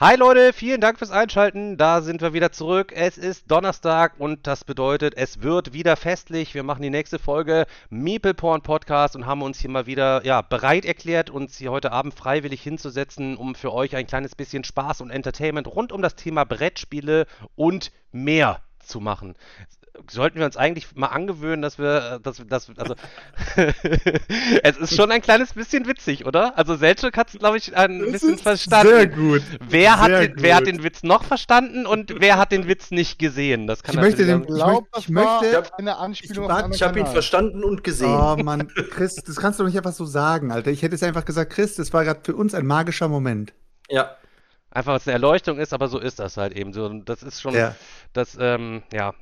Hi Leute, vielen Dank fürs Einschalten. Da sind wir wieder zurück. Es ist Donnerstag und das bedeutet, es wird wieder festlich. Wir machen die nächste Folge Meeple Porn Podcast und haben uns hier mal wieder ja, bereit erklärt, uns hier heute Abend freiwillig hinzusetzen, um für euch ein kleines bisschen Spaß und Entertainment rund um das Thema Brettspiele und mehr zu machen. Sollten wir uns eigentlich mal angewöhnen, dass wir, äh, dass wir, dass, also, es ist schon ein kleines bisschen witzig, oder? Also Selchuk hat es, glaube ich, ein Das bisschen ist verstanden. Sehr gut. Wer hat, Sehr den, wer hat gut. den Witz noch verstanden und wer hat den Witz nicht gesehen? Das kann Ich möchte den- auch- Ich glaube, möcht- das ich möchte- eine Anspielung ich- einen Ich habe ihn verstanden und gesehen. Oh Mann, Chris, das kannst du doch nicht einfach so sagen, Alter. Ich hätte es einfach gesagt, Chris, das war gerade für uns ein magischer Moment. Ja. Einfach, weil es eine Erleuchtung ist, aber so ist das halt eben so. Und das ist schon, Ja. das, ähm, ja,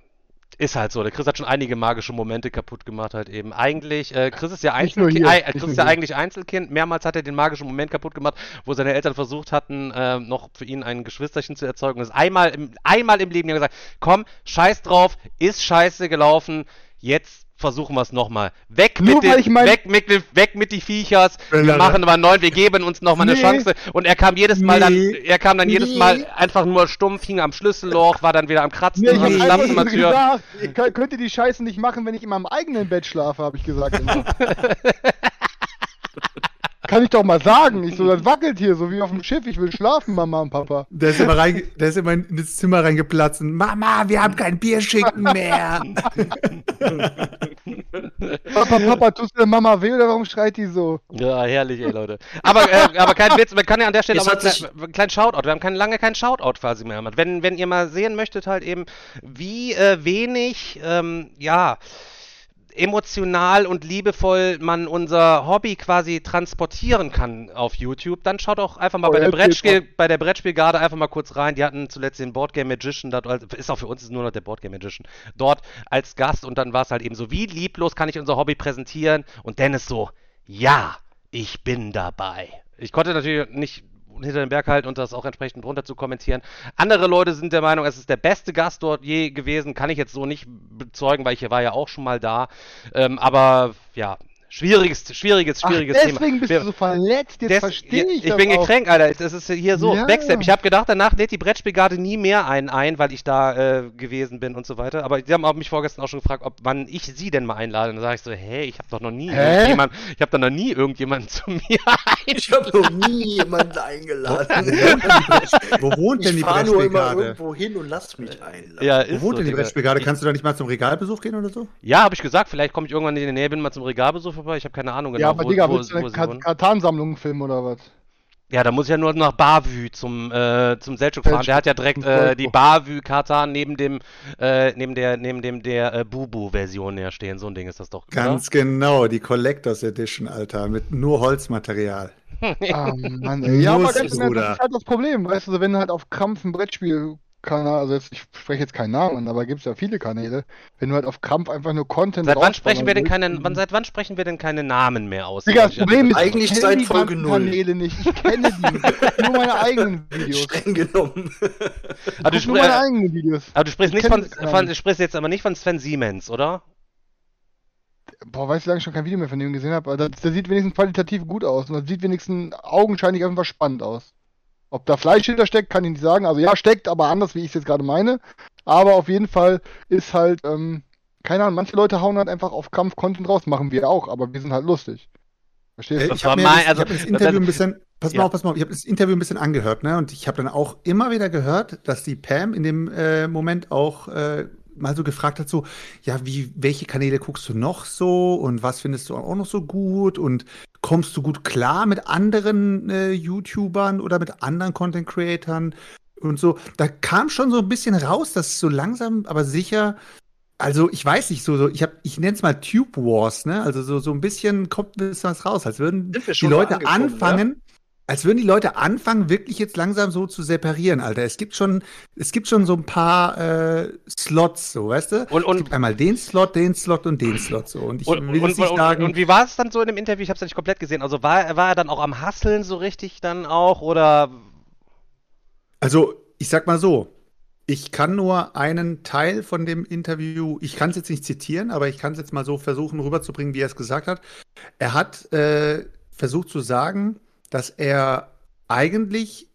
ist halt so. Der Chris hat schon einige magische Momente kaputt gemacht halt eben. Eigentlich, äh, Chris ist ja Einzelkind, äh, Chris ist ja eigentlich Einzelkind. Mehrmals hat er den magischen Moment kaputt gemacht, wo seine Eltern versucht hatten, äh, noch für ihn ein Geschwisterchen zu erzeugen. Das ist einmal im, einmal im Leben die haben gesagt, komm, scheiß drauf, ist scheiße gelaufen, jetzt versuchen wir es nochmal. Weg Nur mit den, ich mein- weg mit weg mit die Viechers, wir Alter. machen aber neun, wir geben uns nochmal eine Nee. Chance. Und er kam jedes Mal Nee. dann, er kam dann jedes Nee. Mal einfach nur stumpf, hing am Schlüsselloch, war dann wieder am Kratzen, Nee, ich am Schlafzimmertür. gesagt, ihr könnt, könnt ihr die Scheiße nicht machen, wenn ich in meinem eigenen Bett schlafe, habe ich gesagt. Kann ich doch mal sagen. Ich so, das wackelt hier, so wie auf dem Schiff. Ich will schlafen, Mama und Papa. Der ist immer, rein, der ist immer in das Zimmer reingeplatzt und Mama, wir haben kein Bierschinken mehr. Papa, Papa, tust du der Mama weh oder warum schreit die so? Ja, herrlich, ey, Leute. Aber, äh, aber kein Witz, man kann ja an der Stelle auch mal einen kleinen, einen kleinen Shoutout. Wir haben kein, lange keinen Shoutout quasi mehr gemacht. Wenn, wenn ihr mal sehen möchtet, halt eben, wie äh, wenig, ähm, ja, emotional und liebevoll man unser Hobby quasi transportieren kann auf YouTube, dann schaut auch einfach mal Oh, bei, der Brettspiel, bei der Brettspielgarde einfach mal kurz rein. Die hatten zuletzt den Boardgame Magician, dort, als- ist auch für uns nur noch der Boardgame Magician, dort als Gast und dann war es halt eben so, wie lieblos kann ich unser Hobby präsentieren? Und Dennis so, ja, ich bin dabei. Ich konnte natürlich nicht hinter den Berg halten und das auch entsprechend runter zu kommentieren. Andere Leute sind der Meinung, es ist der beste Gast dort je gewesen. Kann ich jetzt so nicht bezeugen, weil ich war ja auch schon mal da. Ähm, aber ja, schwieriges, schwieriges, Ach, schwieriges deswegen Thema. bist Wir- du so verletzt. Jetzt Des- verstehe ich Ich bin auch. gekränkt, Alter. Das ist hier so. Ja. Backstep. Ich habe gedacht, danach lädt die Brettspielgarde nie mehr einen ein, weil ich da äh, gewesen bin und so weiter. Aber die haben auch mich vorgestern auch schon gefragt, ob wann ich sie denn mal einlade. Und dann sage ich so, hey, ich habe doch noch nie Hä? irgendjemand, ich habe doch noch nie irgendjemanden zu mir Ich habe noch nie jemanden eingeladen. Wo wohnt denn Ich die fahre nur immer Brettspielgarde? irgendwo hin und lass mich einladen. Ja, Wo wohnt so, denn die. Brettspielgarde? Kannst du da nicht mal zum Regalbesuch gehen oder so? Ja, habe ich gesagt, vielleicht komme ich irgendwann in die Nähe, bin mal zum Regalbesuch vorbei. Ich habe keine Ahnung genau, ja, aber wo, Digga, wo, willst du eine sie Kat-. Katan-Sammlung filmen oder was? Ja, da muss ich ja nur nach Bavü zum, äh, zum Selçuk fahren. Der hat ja direkt äh, die Bavü-Katan neben dem, äh, neben der, neben dem der äh, Bubu-Version ja stehen. So ein Ding ist das doch. Ganz genau, die Collectors Edition, Alter, mit nur Holzmaterial. Ah, Mann, ey. Ja, aber das ist halt das Problem, weißt du, wenn du halt auf Krampf ein Brettspielkanal, also jetzt, ich spreche jetzt keinen Namen, aber gibt es ja viele Kanäle, wenn du halt auf Krampf einfach nur Content Seit wann sprechen wir denn keine, wann, seit wann sprechen wir denn keine Namen mehr aus? Digga, das Problem ist, Eigentlich ich seit kenne die Folge ganzen null. Kanäle nicht, ich kenne die, nur meine eigenen Videos. Streng genommen. aber, du nur meine eigenen Videos. aber du sprichst Ich nicht von, von, du sprichst jetzt aber nicht von Sven Siemens, oder? Boah, weißt du, lange ich schon kein Video mehr von dem gesehen habe, aber das, das sieht wenigstens qualitativ gut aus und das sieht wenigstens augenscheinlich einfach spannend aus. Ob da Fleisch hintersteckt, kann ich nicht sagen. Also ja, steckt, aber anders, wie ich es jetzt gerade meine. Aber auf jeden Fall ist halt, ähm, keine Ahnung, manche Leute hauen halt einfach auf Kampf Content raus, machen wir auch, aber wir sind halt lustig. Verstehst du? Das ich habe mir, mein- das, also, ich hab das- Interview ein bisschen, pass mal Ja. auf, pass mal auf, ich habe das Interview ein bisschen angehört, ne? Und ich habe dann auch immer wieder gehört, dass die Pam in dem äh, Moment auch äh, mal so gefragt hat, so, ja, wie, welche Kanäle guckst du noch so und was findest du auch noch so gut und kommst du gut klar mit anderen äh, YouTubern oder mit anderen Content Creatern und so. Da kam schon so ein bisschen raus, dass so langsam, aber sicher also ich weiß nicht, so, so ich habe, ich nenne es mal Tube Wars, ne? Also so, so ein bisschen kommt ein bisschen was raus, als würden die Leute anfangen. Als würden die Leute anfangen, wirklich jetzt langsam so zu separieren, Alter. Es gibt schon, es gibt schon so ein paar äh, Slots, so, weißt du? Und- und- es gibt einmal den Slot, den Slot und den Slot, so. Und ich Und, will und, nicht und, sagen, und wie war es dann so in dem Interview? Ich habe es ja nicht komplett gesehen. Also war, war er dann auch am Hasseln so richtig dann auch oder also ich sag mal so, ich kann nur einen Teil von dem Interview, ich kann es jetzt nicht zitieren, aber ich kann es jetzt mal so versuchen rüberzubringen, wie er es gesagt hat. Er hat äh, versucht zu sagen, dass er eigentlich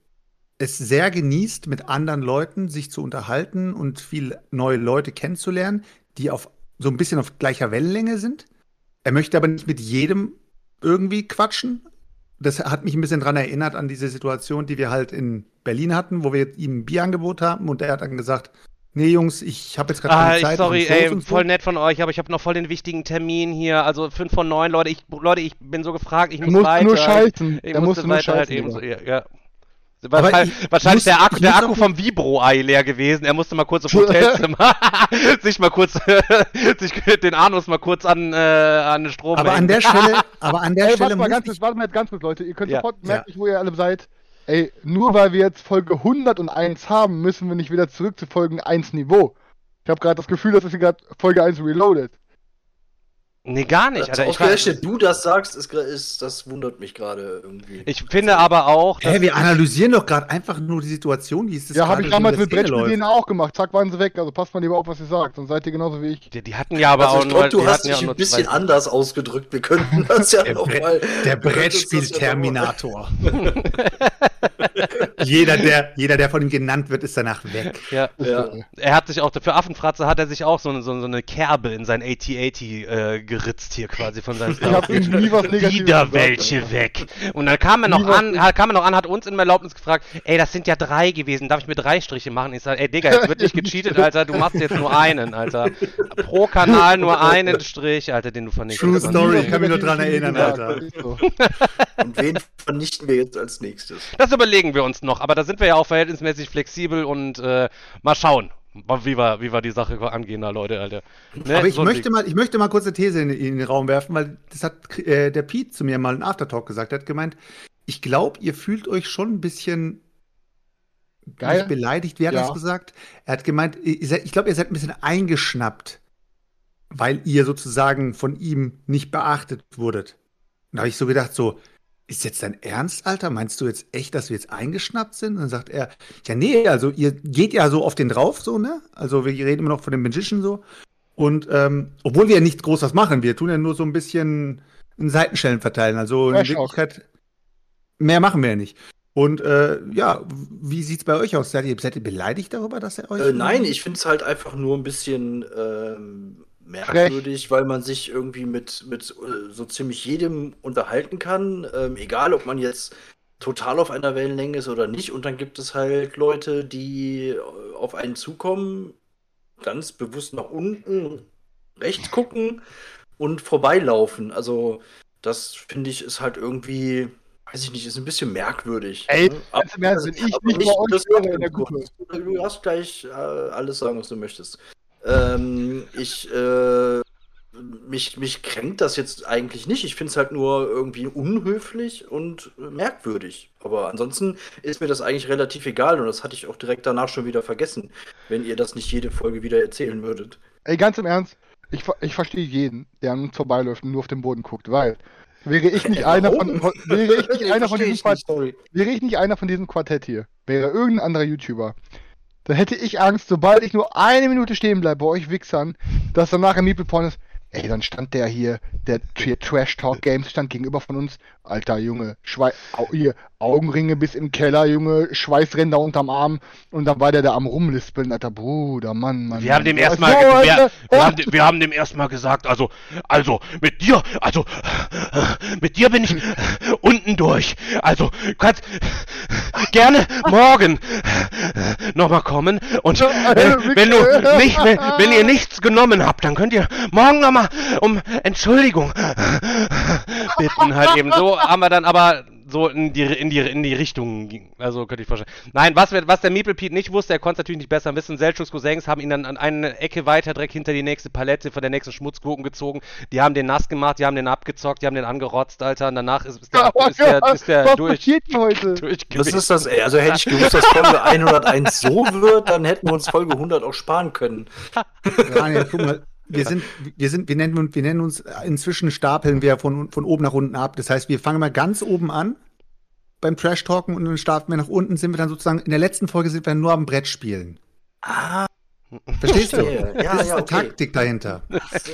es sehr genießt, mit anderen Leuten sich zu unterhalten und viel neue Leute kennenzulernen, die auf so ein bisschen auf gleicher Wellenlänge sind. Er möchte aber nicht mit jedem irgendwie quatschen. Das hat mich ein bisschen daran erinnert an diese Situation, die wir halt in Berlin hatten, wo wir ihm ein Bierangebot haben und er hat dann gesagt, nee Jungs, ich habe jetzt gerade Ah, keine ich, Zeit. sorry, ey, so. voll nett von euch, aber ich habe noch voll den wichtigen Termin hier. Also 5 von 9, Leute. Ich, Leute, ich bin so gefragt, ich muss musste weiter. nur scheißen. Ich Er musste musste nur weiter halt eben so, ja. ja. Wahrscheinlich, ich wahrscheinlich muss- der Akku, ich der Akku vom Vibro-Ei leer gewesen. Er musste mal kurz auf Hotelzimmer sich mal kurz sich den Anus mal kurz an, äh, an den Strom aber an hängen. der Stelle, aber an der Ey, Stelle warte mal, ganz ich, kurz, warte mal jetzt ganz kurz, Leute. Ihr könnt Ja. sofort Ja. merken, wo ihr alle seid. Ey, nur weil wir jetzt Folge 101 haben, müssen wir nicht wieder zurück zu Folge 1 Niveau. Ich habe gerade das Gefühl, dass wir gerade Folge 1 reloaded. Nee, gar nicht, Dass Alter. Ich, ausgerechnet du das sagst, ist, ist, das wundert mich gerade irgendwie. ich finde aber auch, Hä, wir analysieren doch gerade einfach nur die Situation, wie es das Ja, habe ich damals mit Brettspielen auch gemacht. Zack, waren sie weg. Also passt mal lieber auf, was ihr sagt. Sonst seid ihr genauso wie ich. die, die hatten ja aber also auch ich glaube, du hast ja dich ein bisschen zwei- anders ausgedrückt. Wir könnten das ja Der, noch Bre mal. der Brettspiel-Terminator. jeder, der, jeder, der von ihm genannt wird, ist danach weg. Ja. Ja. Er hat sich auch, für Affenfratze hat er sich auch so eine, so eine Kerbe in sein AT-AT äh, geritzt hier quasi von seinem Ich habe ihm nie was Negatives Wieder gesagt, welche Alter. weg. Und dann kam er noch an, kam er noch an, hat uns in Erlaubnis gefragt, ey, das sind ja drei gewesen, darf ich mir drei Striche machen? Ich sag, ey, Digga, jetzt wird nicht gecheatet, Alter, du machst jetzt nur einen, Alter. Pro Kanal nur einen Strich, Alter, den du vernichtest. True Story, ich kann mich nur dran erinnern, gesagt. Alter. Und wen vernichten wir jetzt als nächstes? Das überlegen wir uns noch, aber da sind wir ja auch verhältnismäßig flexibel und äh, mal schauen, wie wir, wie wir die Sache angehen, da, Leute, Alter. Ne, Aber ich so- möchte, mal, ich möchte mal kurz eine These in, in den Raum werfen, weil das hat äh, der Pete zu mir mal in Aftertalk gesagt. Er hat gemeint, ich glaube, ihr fühlt euch schon ein bisschen Geil. nicht beleidigt. Wie hat er Ja. das gesagt? Er hat gemeint, seid, ich glaube, ihr seid ein bisschen eingeschnappt, weil ihr sozusagen von ihm nicht beachtet wurdet. Und da habe ich so gedacht, so, ist jetzt dein Ernst, Alter? Meinst du jetzt echt, dass wir jetzt eingeschnappt sind? Und dann sagt er, ja, nee, also ihr geht ja so auf den drauf, so, ne? Also wir reden immer noch von dem Magician so. Und ähm, obwohl wir ja nicht groß was machen, wir tun ja nur so ein bisschen einen Seitenschellen verteilen. Also in. Wirklichkeit, mehr machen wir ja nicht. Und äh, ja, wie sieht's bei euch aus? Seid ihr, seid ihr beleidigt darüber, dass er euch. Äh, nein, ich finde es halt einfach nur ein bisschen ähm, merkwürdig, weil man sich irgendwie mit, mit äh, so ziemlich jedem unterhalten kann, ähm, egal ob man jetzt total auf einer Wellenlänge ist oder nicht. Und dann gibt es halt Leute, die äh, auf einen zukommen, ganz bewusst nach unten, rechts gucken und vorbeilaufen. Also das finde ich ist halt irgendwie, weiß ich nicht, ist ein bisschen merkwürdig. Ey, ne? ganz im Ernst, wenn ich aber nicht bei euch wäre in der Du- Gruppe. Du darfst gleich äh, alles sagen, was du möchtest. Ähm, ich, äh, mich, mich kränkt das jetzt eigentlich nicht. Ich finde es halt nur irgendwie unhöflich und merkwürdig. Aber ansonsten ist mir das eigentlich relativ egal und das hatte ich auch direkt danach schon wieder vergessen, wenn ihr das nicht jede Folge wieder erzählen würdet. Ey, ganz im Ernst, ich, ich verstehe jeden, der an uns vorbeiläuft und nur auf den Boden guckt, weil wäre ich nicht Ey, einer warum? von wäre ich nicht einer von diesem ich Quart nicht, sorry. wäre ich nicht einer von diesem Quartett hier, wäre irgendein anderer YouTuber, dann hätte ich Angst, sobald ich nur eine Minute stehen bleibe bei euch Wichsern, dass danach im Meeple Porn ist, ey, dann stand der hier, der Trash Talk Games stand gegenüber von uns, alter Junge, Schwei Au hier, Augenringe bis im Keller, Junge, Schweißränder unterm Arm und dann war der da am rumlispeln, alter Bruder, Mann, Mann. Wir haben dem erstmal, So, wir, wir, haben, wir haben dem erstmal gesagt, also, also, mit dir, also, mit dir bin ich unten durch. Also, kannst gerne morgen nochmal kommen und wenn, wenn du nicht, wenn, wenn ihr nichts genommen habt, dann könnt ihr morgen nochmal um Entschuldigung bitten halt eben. So haben wir dann aber so in die, in die, in die Richtung ging. Also könnte ich vorstellen. Nein, was, wir, was der Meeple Pete nicht wusste, er konnte es natürlich nicht besser wissen. Selchuks Cousins haben ihn dann an eine Ecke weiter direkt hinter die nächste Palette von der nächsten Schmutzgurken gezogen. Die haben den nass gemacht, die haben den abgezockt, die haben den angerotzt, Alter. Und danach ist, ist der, Oh ist der, ist der was durch, heute? Das ist das, also hätte ich gewusst, dass Folge 101 so wird, dann hätten wir uns Folge 100 auch sparen können. Daniel, guck mal, wir sind, wir sind, wir nennen, uns- wir nennen uns inzwischen stapeln wir von, von oben nach unten ab. Das heißt, wir fangen mal ganz oben an beim Trash Talken und dann starten wir nach unten, sind wir dann sozusagen, in der letzten Folge sind wir nur am Brett spielen. Ah, Verstehst du? Ja, das ist ja, okay. Taktik dahinter.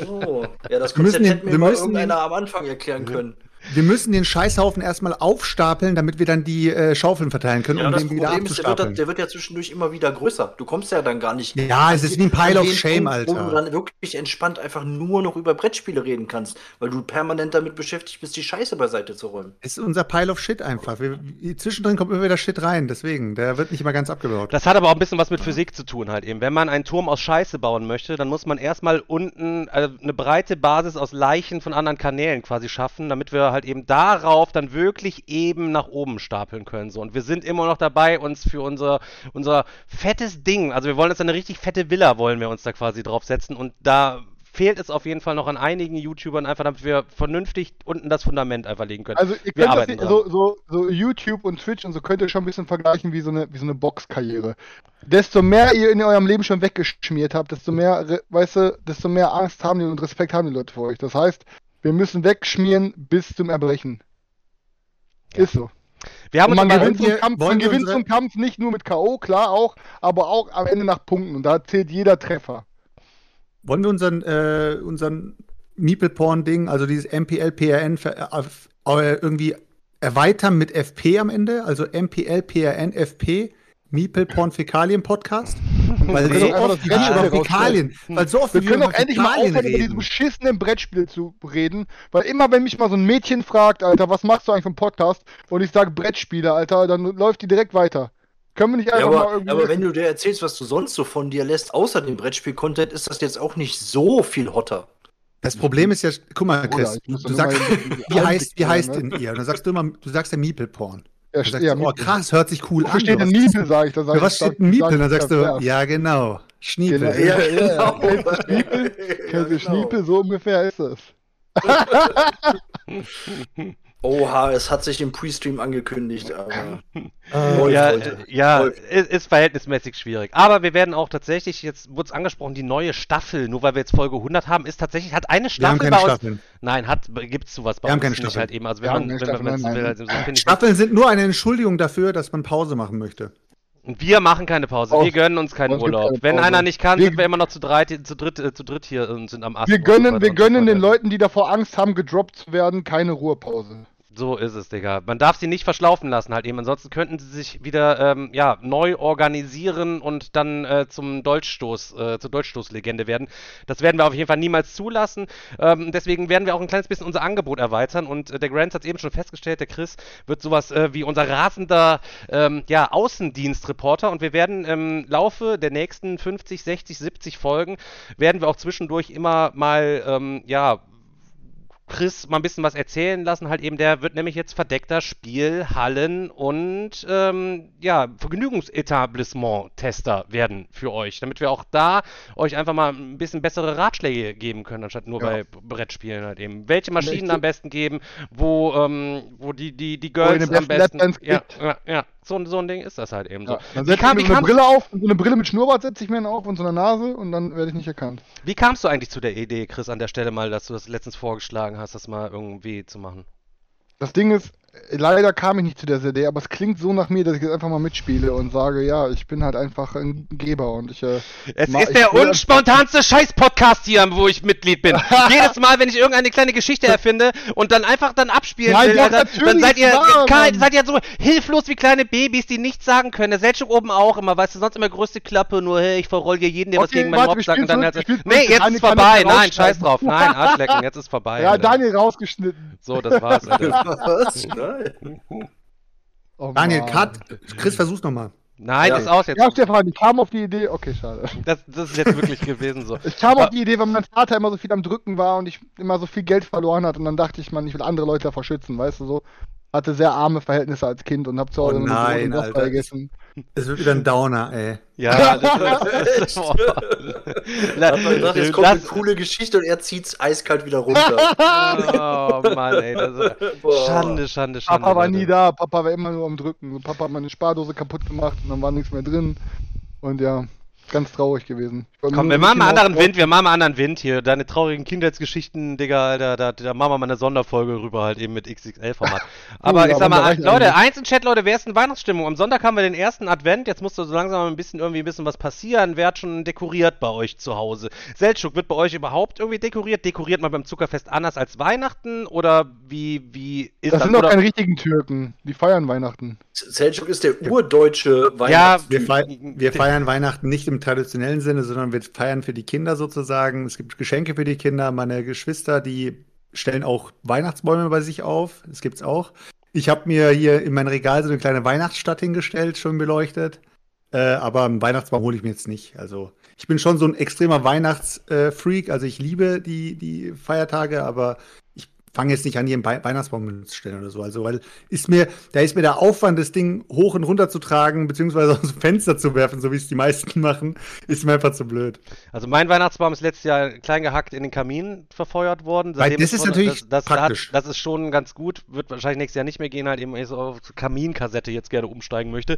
so. Ja, das Wir müssen den- wir müssen irgendeiner am Anfang erklären können. Wir müssen den Scheißhaufen erstmal aufstapeln, damit wir dann die äh, Schaufeln verteilen können, Ja, um das den wieder Problem ist, der wird, abzustapeln. der wird ja zwischendurch immer wieder größer. Du kommst ja dann gar nicht. Ja, es ist wie ein Pile of Shame, Punkt, Wo du Alter. dann wirklich entspannt einfach nur noch über Brettspiele reden kannst, weil du permanent damit beschäftigt bist, die Scheiße beiseite zu räumen. Es ist unser Pile of Shit einfach. Wir, zwischendrin kommt immer wieder Shit rein, deswegen. Der wird nicht immer ganz abgebaut. Das hat aber auch ein bisschen was mit Physik zu tun halt eben. Wenn man einen Turm aus Scheiße bauen möchte, dann muss man erstmal unten äh, eine breite Basis aus Leichen von anderen Kanälen quasi schaffen, damit wir halt eben darauf dann wirklich eben nach oben stapeln können. So. Und wir sind immer noch dabei, uns für unser, unser fettes Ding, also wir wollen uns eine richtig fette Villa, wollen wir uns da quasi draufsetzen und da fehlt es auf jeden Fall noch an einigen YouTubern, einfach damit wir vernünftig unten das Fundament einfach legen können. Also ihr könnt das nicht, so, so, so YouTube und Twitch und so könnt ihr schon ein bisschen vergleichen wie so eine, wie so eine Boxkarriere. Desto mehr ihr in eurem Leben schon weggeschmiert habt, desto mehr, weißt du, desto mehr Angst haben die und Respekt haben die Leute vor euch. Das heißt, wir müssen wegschmieren bis zum Erbrechen. Ja. Ist so. wir haben man gewinnt, wir- Kampf, man wir gewinnt unsere- so einen Kampf nicht nur mit K.O., klar auch, aber auch am Ende nach Punkten. Und da zählt jeder Treffer. Wollen wir unseren, äh, unseren Meeple-Porn-Ding, also dieses MPL-PRN, auf- äh, irgendwie erweitern mit FP am Ende? Also MPL-PRN-FP? Meeple-Porn-Fäkalien-Podcast? Weil können so doch einfach oft das wir Brettspiel über Fäkalien, weil so oft Wir können doch endlich mal Fäkalien aufhören, über diese beschissenen Brettspiele zu reden, weil immer, wenn mich mal so ein Mädchen fragt, Alter, was machst du eigentlich vom Podcast, und ich sage Brettspiele, Alter, dann läuft die direkt weiter. Können wir nicht Ja, einfach mal aber, irgendwie. aber wenn du dir erzählst, was du sonst so von dir lässt, außer dem Brettspiel-Content, ist das jetzt auch nicht so viel hotter. Das Problem ist ja, guck mal, Chris, muss du sagst, mal wie heißt, wie heißt sein, denn ihr? Und dann sagst du immer, du sagst ja Meeple-Porn. ja, Dann sagst ja, oh krass, hört sich cool Wo an. steht denn Miepel, sag ich. Dann sag was steht ein Miepel? Dann sagst du, das, ja genau, Schniepel. Genau, ja, ja. genau. Kennst du Schniepel? Kennst du Schniepel? So ungefähr ist es. Oha, es hat sich im Pre-Stream angekündigt, aber. Läuft ja, äh, ja Läuft. ist, ist verhältnismäßig schwierig. Aber wir werden auch tatsächlich, jetzt wurde es angesprochen, die neue Staffel, nur weil wir jetzt Folge 100 haben, ist tatsächlich, hat eine wir haben Staffel keine bei uns. Staffeln. Nein, hat, gibt's sowas bei Wir haben uns keine nicht Staffel. halt eben. Also Wir wenn haben man, keine Staffel, nein. also so Staffeln sind nur eine Entschuldigung dafür, dass man Pause machen möchte. Wir machen keine Pause. Aus- wir gönnen uns keinen Urlaub. Wenn einer nicht kann, Wir- sind wir immer noch zu, dreit, zu, dritt, äh, zu dritt hier und sind am Ast. Wir gönnen, wir gönnen den. Leuten, die davor Angst haben, gedroppt zu werden, keine Ruhepause. So ist es, Digga. Man darf sie nicht verschlaufen lassen halt eben. Ansonsten könnten sie sich wieder ähm, ja, neu organisieren und dann äh, zum Dolchstoß, äh, zur Dolchstoßlegende werden. Das werden wir auf jeden Fall niemals zulassen. Ähm, deswegen werden wir auch ein kleines bisschen unser Angebot erweitern. Und äh, der Grant hat es eben schon festgestellt, der Chris wird sowas äh, wie unser rasender ähm, ja, Außendienstreporter. Und wir werden im Laufe der nächsten 50, 60, 70 Folgen werden wir auch zwischendurch immer mal ja ja, Chris mal ein bisschen was erzählen lassen. Halt eben, der wird nämlich jetzt verdeckter Spiel, Hallen und ähm, ja, Vergnügungsetablissement-Tester werden für euch, damit wir auch da euch einfach mal ein bisschen bessere Ratschläge geben können, anstatt nur Ja. bei Brettspielen halt eben. Welche Maschinen am besten geben, wo, ähm, wo die, die, die Girls am besten Ja, ja, ja. So, so ein Ding ist das halt eben Ja. so. Dann setze kam, ich mir so eine Brille auf, und so eine Brille mit Schnurrbart setze ich mir dann auf und so eine Nase und dann werde ich nicht erkannt. wie kamst du eigentlich zu der Idee, Chris, an der Stelle mal, dass du das letztens vorgeschlagen hast, das mal irgendwie zu machen? Das Ding ist, leider kam ich nicht zu der CD, aber es klingt so nach mir, dass ich jetzt einfach mal mitspiele und sage, ja, ich bin halt einfach ein Geber und ich. Äh, Es Ma- ist der unspontanste Scheiß-Podcast hier, wo ich Mitglied bin. Jedes Mal, wenn ich irgendeine kleine Geschichte erfinde und dann einfach dann abspielen Nein, will, doch, Alter, natürlich dann seid ihr, wahr, kein, seid ihr so hilflos wie kleine Babys, die nichts sagen können. Der Selchuk oben auch immer, weißt du, sonst immer größte Klappe, nur hey, ich verroll hier jeden, der was Okay, gegen meinen Mob sagt und dann halt, Nee, jetzt ist vorbei. Nein, scheiß drauf. Nein, Arschlecken, jetzt ist vorbei. ja, Alter. Daniel rausgeschnitten. So, das war's, Alter. Nein. Oh, Daniel. Cut. Chris, versuch's nochmal. Nein, Ja. ist aus jetzt. Ja, Stefan, ich kam auf die Idee. Okay, schade. Das, das ist jetzt wirklich gewesen so. Ich kam auf die Idee, weil mein Vater immer so viel am Drücken war und ich immer so viel Geld verloren hat und dann dachte ich, man, ich will andere Leute davor schützen, weißt du so. Hatte sehr arme Verhältnisse als Kind und habe zu Hause oh nein, Alter. gegessen. Es wird wieder ein Downer, ey. Ja, das, das, das, boah. Da hat man gedacht, jetzt kommt eine coole Geschichte und er zieht's eiskalt wieder runter. Oh Mann, ey. Das, Boah. Schande, Schande, Schande. Papa war Leute. nie da, Papa war immer nur am Drücken. Papa hat meine Spardose kaputt gemacht und dann war nichts mehr drin. Und ja, ganz traurig gewesen. Komm, wir machen mal ein bisschen anderen Wind, wir machen mal anderen Wind hier. Deine traurigen Kindheitsgeschichten, Digga, Alter, da, da machen wir mal eine Sonderfolge rüber halt eben mit XXL-Format. Aber Oh, ich ja, sag mal, Leute, eins im Chat, Leute, wer ist in Weihnachtsstimmung? Am Sonntag haben wir den ersten Advent, jetzt muss da so langsam mal ein bisschen irgendwie ein bisschen was passieren. Wer hat schon dekoriert bei euch zu Hause? Seltschuk, wird bei euch überhaupt irgendwie dekoriert? Dekoriert man beim Zuckerfest anders als Weihnachten? Oder wie, wie ist Das das? sind doch keine richtigen Türken. Die feiern Weihnachten. Selçuk ist der urdeutsche ja, Weihnachtstyp. Wir, wir feiern Weihnachten nicht im traditionellen Sinne, sondern wir feiern für die Kinder sozusagen. Es gibt Geschenke für die Kinder. Meine Geschwister, die stellen auch Weihnachtsbäume bei sich auf. Das gibt's auch. Ich habe mir hier in mein Regal so eine kleine Weihnachtsstadt hingestellt, schon beleuchtet. Äh, aber einen Weihnachtsbaum hole ich mir jetzt nicht. Also ich bin schon so ein extremer Weihnachtsfreak. Also ich liebe die, die Feiertage, aber fange jetzt nicht an, hier einen Wei- Weihnachtsbaum zu stellen oder so. Also, weil ist mir, da ist mir der Aufwand, das Ding hoch und runter zu tragen, beziehungsweise aus dem Fenster zu werfen, so wie es die meisten machen, ist mir einfach zu blöd. Also mein Weihnachtsbaum ist letztes Jahr klein gehackt in den Kamin verfeuert worden. Weil Seitdem das ist wurde- natürlich das, das, praktisch. Hat, das ist schon ganz gut. Wird wahrscheinlich nächstes Jahr nicht mehr gehen, halt eben so auf Kaminkassette jetzt gerne umsteigen möchte.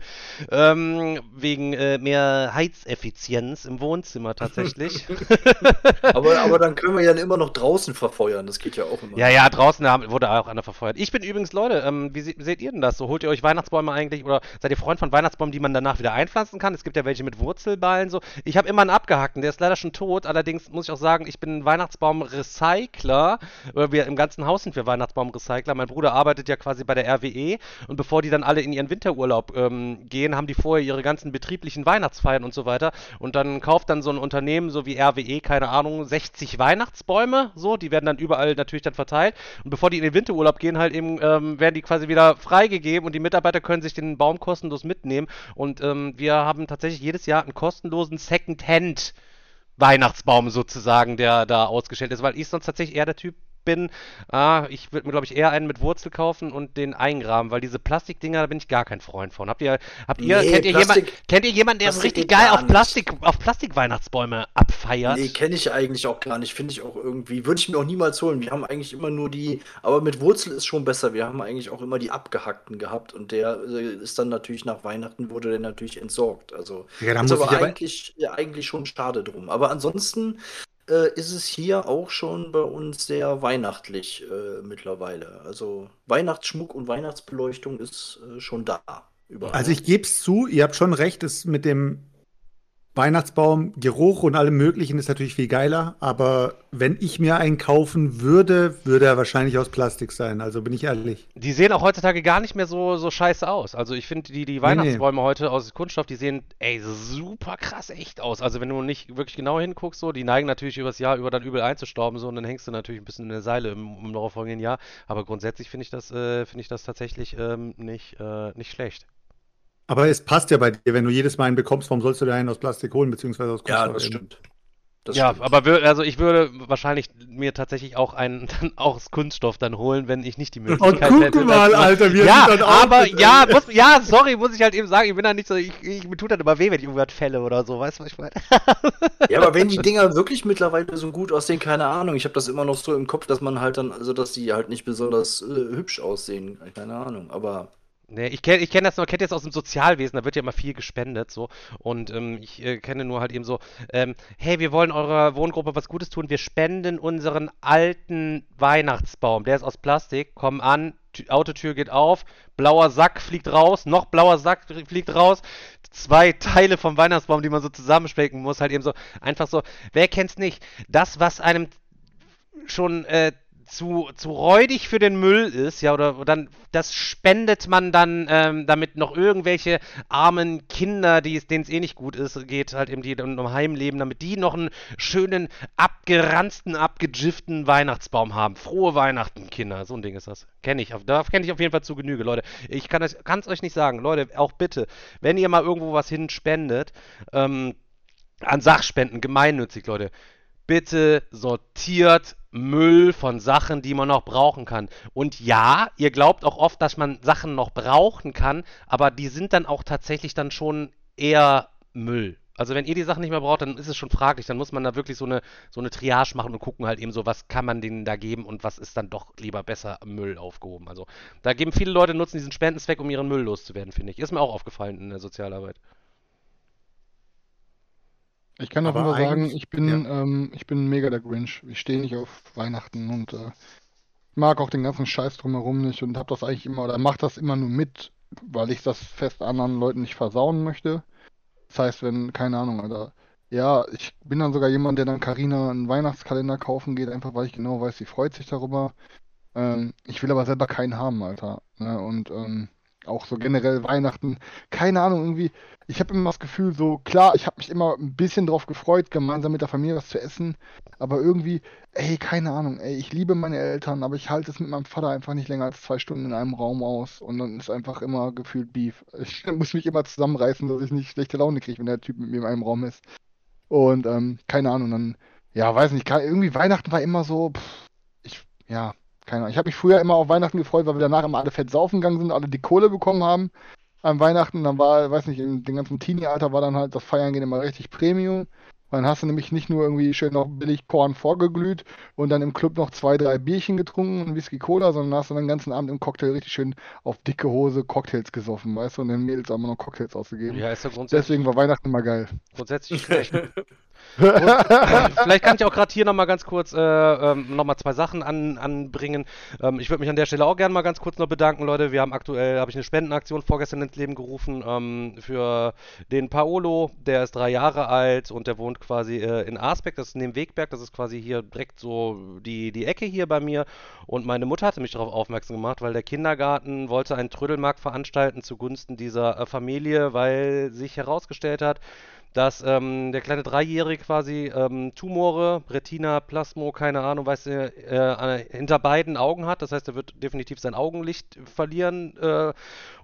Ähm, wegen äh, mehr Heizeffizienz im Wohnzimmer tatsächlich. Aber, aber dann können wir ja immer noch draußen verfeuern. Das geht ja auch immer. ja, ja, draußen haben, wurde auch einer verfeuert. Ich bin übrigens, Leute, ähm, wie se seht ihr denn das? So holt ihr euch Weihnachtsbäume eigentlich oder seid ihr Freund von Weihnachtsbäumen, die man danach wieder einpflanzen kann? Es gibt ja welche mit Wurzelballen so. Ich habe immer einen abgehackten, der ist leider schon tot. Allerdings muss ich auch sagen, ich bin Weihnachtsbaum-Recycler. Wir im ganzen Haus sind wir Weihnachtsbaum-Recycler. Mein Bruder arbeitet ja quasi bei der RWE und bevor die dann alle in ihren Winterurlaub ähm, gehen, haben die vorher ihre ganzen betrieblichen Weihnachtsfeiern und so weiter. Und dann kauft dann so ein Unternehmen, so wie RWE, keine Ahnung, 60 Weihnachtsbäume, so, die werden dann überall natürlich dann verteilt. Und bevor die in den Winterurlaub gehen, halt eben, ähm, werden die quasi wieder freigegeben und die Mitarbeiter können sich den Baum kostenlos mitnehmen. Und ähm, wir haben tatsächlich jedes Jahr einen kostenlosen Second-Hand Weihnachtsbaum sozusagen, der da ausgestellt ist, weil ich sonst tatsächlich eher der Typ bin, ah, ich würde mir glaube ich eher einen mit Wurzel kaufen und den eingraben, weil diese Plastikdinger, da bin ich gar kein Freund von. Habt ihr, habt ihr, Nee, kennt ihr Plastik- jemand, kennt ihr jemanden, der Plastik richtig geil auf nicht. Plastik, auf Plastikweihnachtsbäume abfeiert? Nee, kenne ich eigentlich auch gar nicht. Finde ich auch irgendwie. Würde ich mir auch niemals holen. Wir haben eigentlich immer nur die. Aber mit Wurzel ist schon besser. Wir haben eigentlich auch immer die abgehackten gehabt. Und der äh, ist dann natürlich nach Weihnachten, wurde der natürlich entsorgt. Also Ja, da ist muss aber ich aber- eigentlich, ja, eigentlich schon schade drum. Aber ansonsten äh, ist es hier auch schon bei uns sehr weihnachtlich äh, mittlerweile. Also Weihnachtsschmuck und Weihnachtsbeleuchtung ist äh, schon da. Überall. Also ich gebe es zu, ihr habt schon recht, es mit dem Weihnachtsbaum, Geruch und allem Möglichen ist natürlich viel geiler, aber wenn ich mir einen kaufen würde, würde er wahrscheinlich aus Plastik sein, also bin ich ehrlich. Die sehen auch heutzutage gar nicht mehr so, so scheiße aus. Also ich finde die, die Weihnachtsbäume heute aus Kunststoff, die sehen ey super krass echt aus. Also wenn du nicht wirklich genau hinguckst, so, die neigen natürlich übers Jahr über dann übel einzustauben so und dann hängst du natürlich ein bisschen in der Seile im, im darauffolgenden Jahr. Aber grundsätzlich finde ich das, äh, finde ich das tatsächlich ähm, nicht, äh, nicht schlecht. Aber es passt ja bei dir, wenn du jedes Mal einen bekommst, warum sollst du dir einen aus Plastik holen, beziehungsweise aus ja, Kunststoff das eben? stimmt. Das ja, stimmt. aber wür also ich würde wahrscheinlich mir tatsächlich auch einen dann auch aus Kunststoff dann holen, wenn ich nicht die Möglichkeit guck hätte. mal, das- Alter, wie er ja, sich dann aber aufregt, ja, muss, ja, sorry, muss ich halt eben sagen, ich bin da nicht so, ich, ich mir tut das immer weh, wenn ich irgendwas fälle oder so, weißt du, was ich meine? Ja, aber wenn die Dinger wirklich mittlerweile so gut aussehen, keine Ahnung. Ich habe das immer noch so im Kopf, dass man halt dann, also dass die halt nicht besonders äh, hübsch aussehen. Keine Ahnung. Aber Nee, ich kenne ich kenn das nur, kennt jetzt aus dem Sozialwesen, da wird ja immer viel gespendet, so. Und ähm, ich äh, kenne nur halt eben so, ähm, hey, wir wollen eurer Wohngruppe was Gutes tun, wir spenden unseren alten Weihnachtsbaum, der ist aus Plastik, komm an, Tü- Autotür geht auf, blauer Sack fliegt raus, noch blauer Sack fliegt raus, zwei Teile vom Weihnachtsbaum, die man so zusammenstecken muss, halt eben so, einfach so, wer kennt's nicht? Das, was einem schon äh, zu, zu räudig für den Müll ist, ja, oder dann das spendet man dann, ähm, damit noch irgendwelche armen Kinder, denen es eh nicht gut ist, geht, halt eben die dann im Heim leben, damit die noch einen schönen, abgeranzten, abgejifften Weihnachtsbaum haben. Frohe Weihnachten, Kinder, so ein Ding ist das. Kenne ich, da kenne ich auf jeden Fall zu Genüge, Leute. Ich kann es euch nicht sagen, Leute, auch bitte, wenn ihr mal irgendwo was hin spendet, ähm, an Sachspenden, gemeinnützig, Leute bitte sortiert Müll von Sachen, die man noch brauchen kann. Und ja, ihr glaubt auch oft, dass man Sachen noch brauchen kann, aber die sind dann auch tatsächlich dann schon eher Müll. Also wenn ihr die Sachen nicht mehr braucht, dann ist es schon fraglich. Dann muss man da wirklich so eine, so eine Triage machen und gucken halt eben so, was kann man denen da geben und was ist dann doch lieber besser Müll aufgehoben. Also da geben viele Leute nutzen diesen Spendenzweck, um ihren Müll loszuwerden, finde ich. Ist mir auch aufgefallen in der Sozialarbeit. Ich kann auch nur sagen, ich bin, ja. ähm, ich bin mega der Grinch. Ich stehe nicht auf Weihnachten und äh, mag auch den ganzen Scheiß drumherum nicht und habe das eigentlich immer oder mache das immer nur mit, weil ich das Fest anderen Leuten nicht versauen möchte. Das heißt, wenn, keine Ahnung, Alter. Ja, ich bin dann sogar jemand, der dann Karina einen Weihnachtskalender kaufen geht, einfach weil ich genau weiß, sie freut sich darüber. Ähm, ich will aber selber keinen haben, Alter. Ne? Und ähm, auch so generell Weihnachten, keine Ahnung, irgendwie, ich habe immer das Gefühl, so klar, ich habe mich immer ein bisschen drauf gefreut, gemeinsam mit der Familie was zu essen, aber irgendwie, ey, keine Ahnung, ey, ich liebe meine Eltern, aber ich halte es mit meinem Vater einfach nicht länger als zwei Stunden in einem Raum aus und dann ist einfach immer gefühlt Beef. Ich muss mich immer zusammenreißen, dass ich nicht schlechte Laune kriege, wenn der Typ mit mir in einem Raum ist. Und ähm, keine Ahnung, dann, ja, weiß nicht, irgendwie Weihnachten war immer so, pff, ich, ja, keine Ahnung. Ich habe mich früher immer auf Weihnachten gefreut, weil wir danach immer alle fett saufen gegangen sind, alle die Kohle bekommen haben an Weihnachten. Dann war, weiß nicht, in dem ganzen Teenie-Alter war dann halt das Feiern gehen immer richtig Premium. dann hast du nämlich nicht nur irgendwie schön noch billig Korn vorgeglüht und dann im Club noch zwei, drei Bierchen getrunken und Whisky Cola, sondern hast du dann den ganzen Abend im Cocktail richtig schön auf dicke Hose Cocktails gesoffen, weißt du, und den Mädels haben wir noch Cocktails ausgegeben. Ja, ist ja grundsätzlich. Deswegen war Weihnachten immer geil. Grundsätzlich schlecht. vielleicht kann ich auch gerade hier nochmal ganz kurz äh, ähm, nochmal zwei Sachen an, anbringen. Ähm, ich würde mich an der Stelle auch gerne mal ganz kurz noch bedanken, Leute. Wir haben aktuell, habe ich eine Spendenaktion vorgestern ins Leben gerufen ähm, für den Paolo. Der ist drei Jahre alt und der wohnt quasi äh, in Arsbeck, das ist neben Wegberg, das ist quasi hier direkt so die, die Ecke hier bei mir. Und meine Mutter hatte mich darauf aufmerksam gemacht, weil der Kindergarten wollte einen Trödelmarkt veranstalten zugunsten dieser äh, Familie, weil sich herausgestellt hat, dass ähm, der kleine Dreijährige quasi ähm, Tumore, Retina, Plasmo, keine Ahnung, weiß äh, äh, hinter beiden Augen hat. Das heißt, er wird definitiv sein Augenlicht verlieren äh,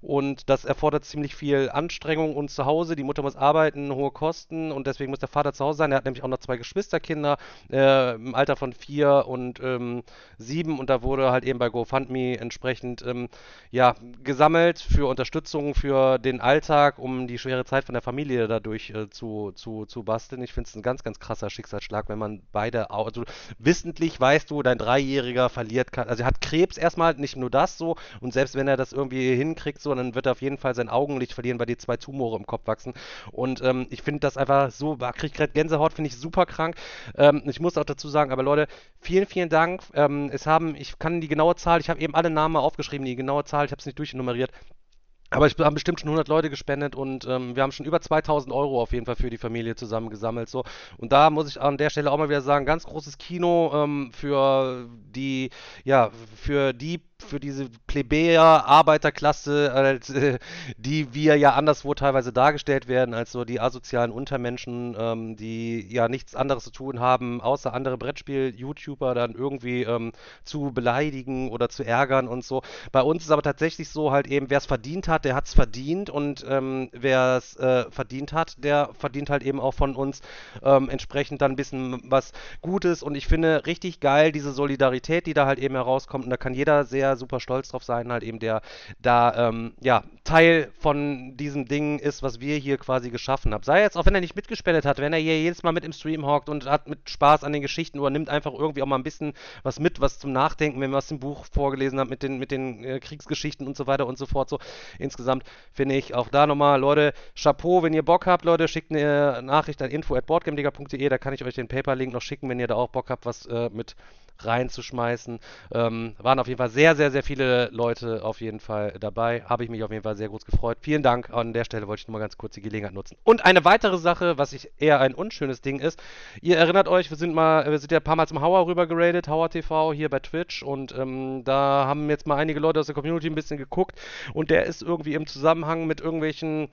und das erfordert ziemlich viel Anstrengung und zu Hause. Die Mutter muss arbeiten, hohe Kosten und deswegen muss der Vater zu Hause sein. Er hat nämlich auch noch zwei Geschwisterkinder äh, im Alter von vier und ähm, sieben und da wurde halt eben bei GoFundMe entsprechend ähm, ja, gesammelt für Unterstützung für den Alltag, um die schwere Zeit von der Familie dadurch äh, zu, zu, zu basteln. Ich finde es ein ganz, ganz krasser Schicksalsschlag, wenn man beide, also wissentlich weißt du, dein Dreijähriger verliert, also er hat Krebs erstmal, nicht nur das so, und selbst wenn er das irgendwie hinkriegt, so, dann wird er auf jeden Fall sein Augenlicht verlieren, weil die zwei Tumore im Kopf wachsen. Und ähm, ich finde das einfach so, kriege gerade Gänsehaut, finde ich super krank. Ähm, ich muss auch dazu sagen, aber Leute, vielen, vielen Dank. Ähm, es haben, ich kann die genaue Zahl, ich habe eben alle Namen aufgeschrieben, die genaue Zahl, ich habe es nicht durchnummeriert. Aber ich haben bestimmt schon 100 Leute gespendet und ähm, wir haben schon über 2000 Euro auf jeden Fall für die Familie zusammengesammelt. So. Und da muss ich an der Stelle auch mal wieder sagen, ganz großes Kino ähm, für die, ja, für die für diese Plebejer, Arbeiterklasse, äh, die wir ja anderswo teilweise dargestellt werden, als so die asozialen Untermenschen, ähm, die ja nichts anderes zu tun haben, außer andere Brettspiel-YouTuber dann irgendwie ähm, zu beleidigen oder zu ärgern und so. Bei uns ist aber tatsächlich so halt eben, wer es verdient hat, der hat es verdient und ähm, wer es äh, verdient hat, der verdient halt eben auch von uns ähm, entsprechend dann ein bisschen was Gutes und ich finde richtig geil diese Solidarität, die da halt eben herauskommt und da kann jeder sehr super stolz drauf sein, halt eben der da ähm, ja Teil von diesem Ding ist, was wir hier quasi geschaffen haben. Sei jetzt auch, wenn er nicht mitgespendet hat, wenn er hier jedes Mal mit im Stream hockt und hat mit Spaß an den Geschichten oder nimmt einfach irgendwie auch mal ein bisschen was mit, was zum Nachdenken, wenn man aus dem Buch vorgelesen hat mit den mit den äh, Kriegsgeschichten und so weiter und so fort. So insgesamt finde ich auch da nochmal, Leute, Chapeau, wenn ihr Bock habt, Leute, schickt eine Nachricht an info@boardgameliga.de, da kann ich euch den Paper-Link noch schicken, wenn ihr da auch Bock habt, was äh, mit reinzuschmeißen. Ähm, waren auf jeden Fall sehr, sehr, sehr viele Leute auf jeden Fall dabei. Habe ich mich auf jeden Fall sehr groß gefreut. Vielen Dank. An der Stelle wollte ich nur mal ganz kurz die Gelegenheit nutzen. Und eine weitere Sache, was ich eher ein unschönes Ding ist. Ihr erinnert euch, wir sind mal, wir sind ja ein paar Mal zum Hauer rüber geradet, Hauer TV hier bei Twitch und ähm, da haben jetzt mal einige Leute aus der Community ein bisschen geguckt und der ist irgendwie im Zusammenhang mit irgendwelchen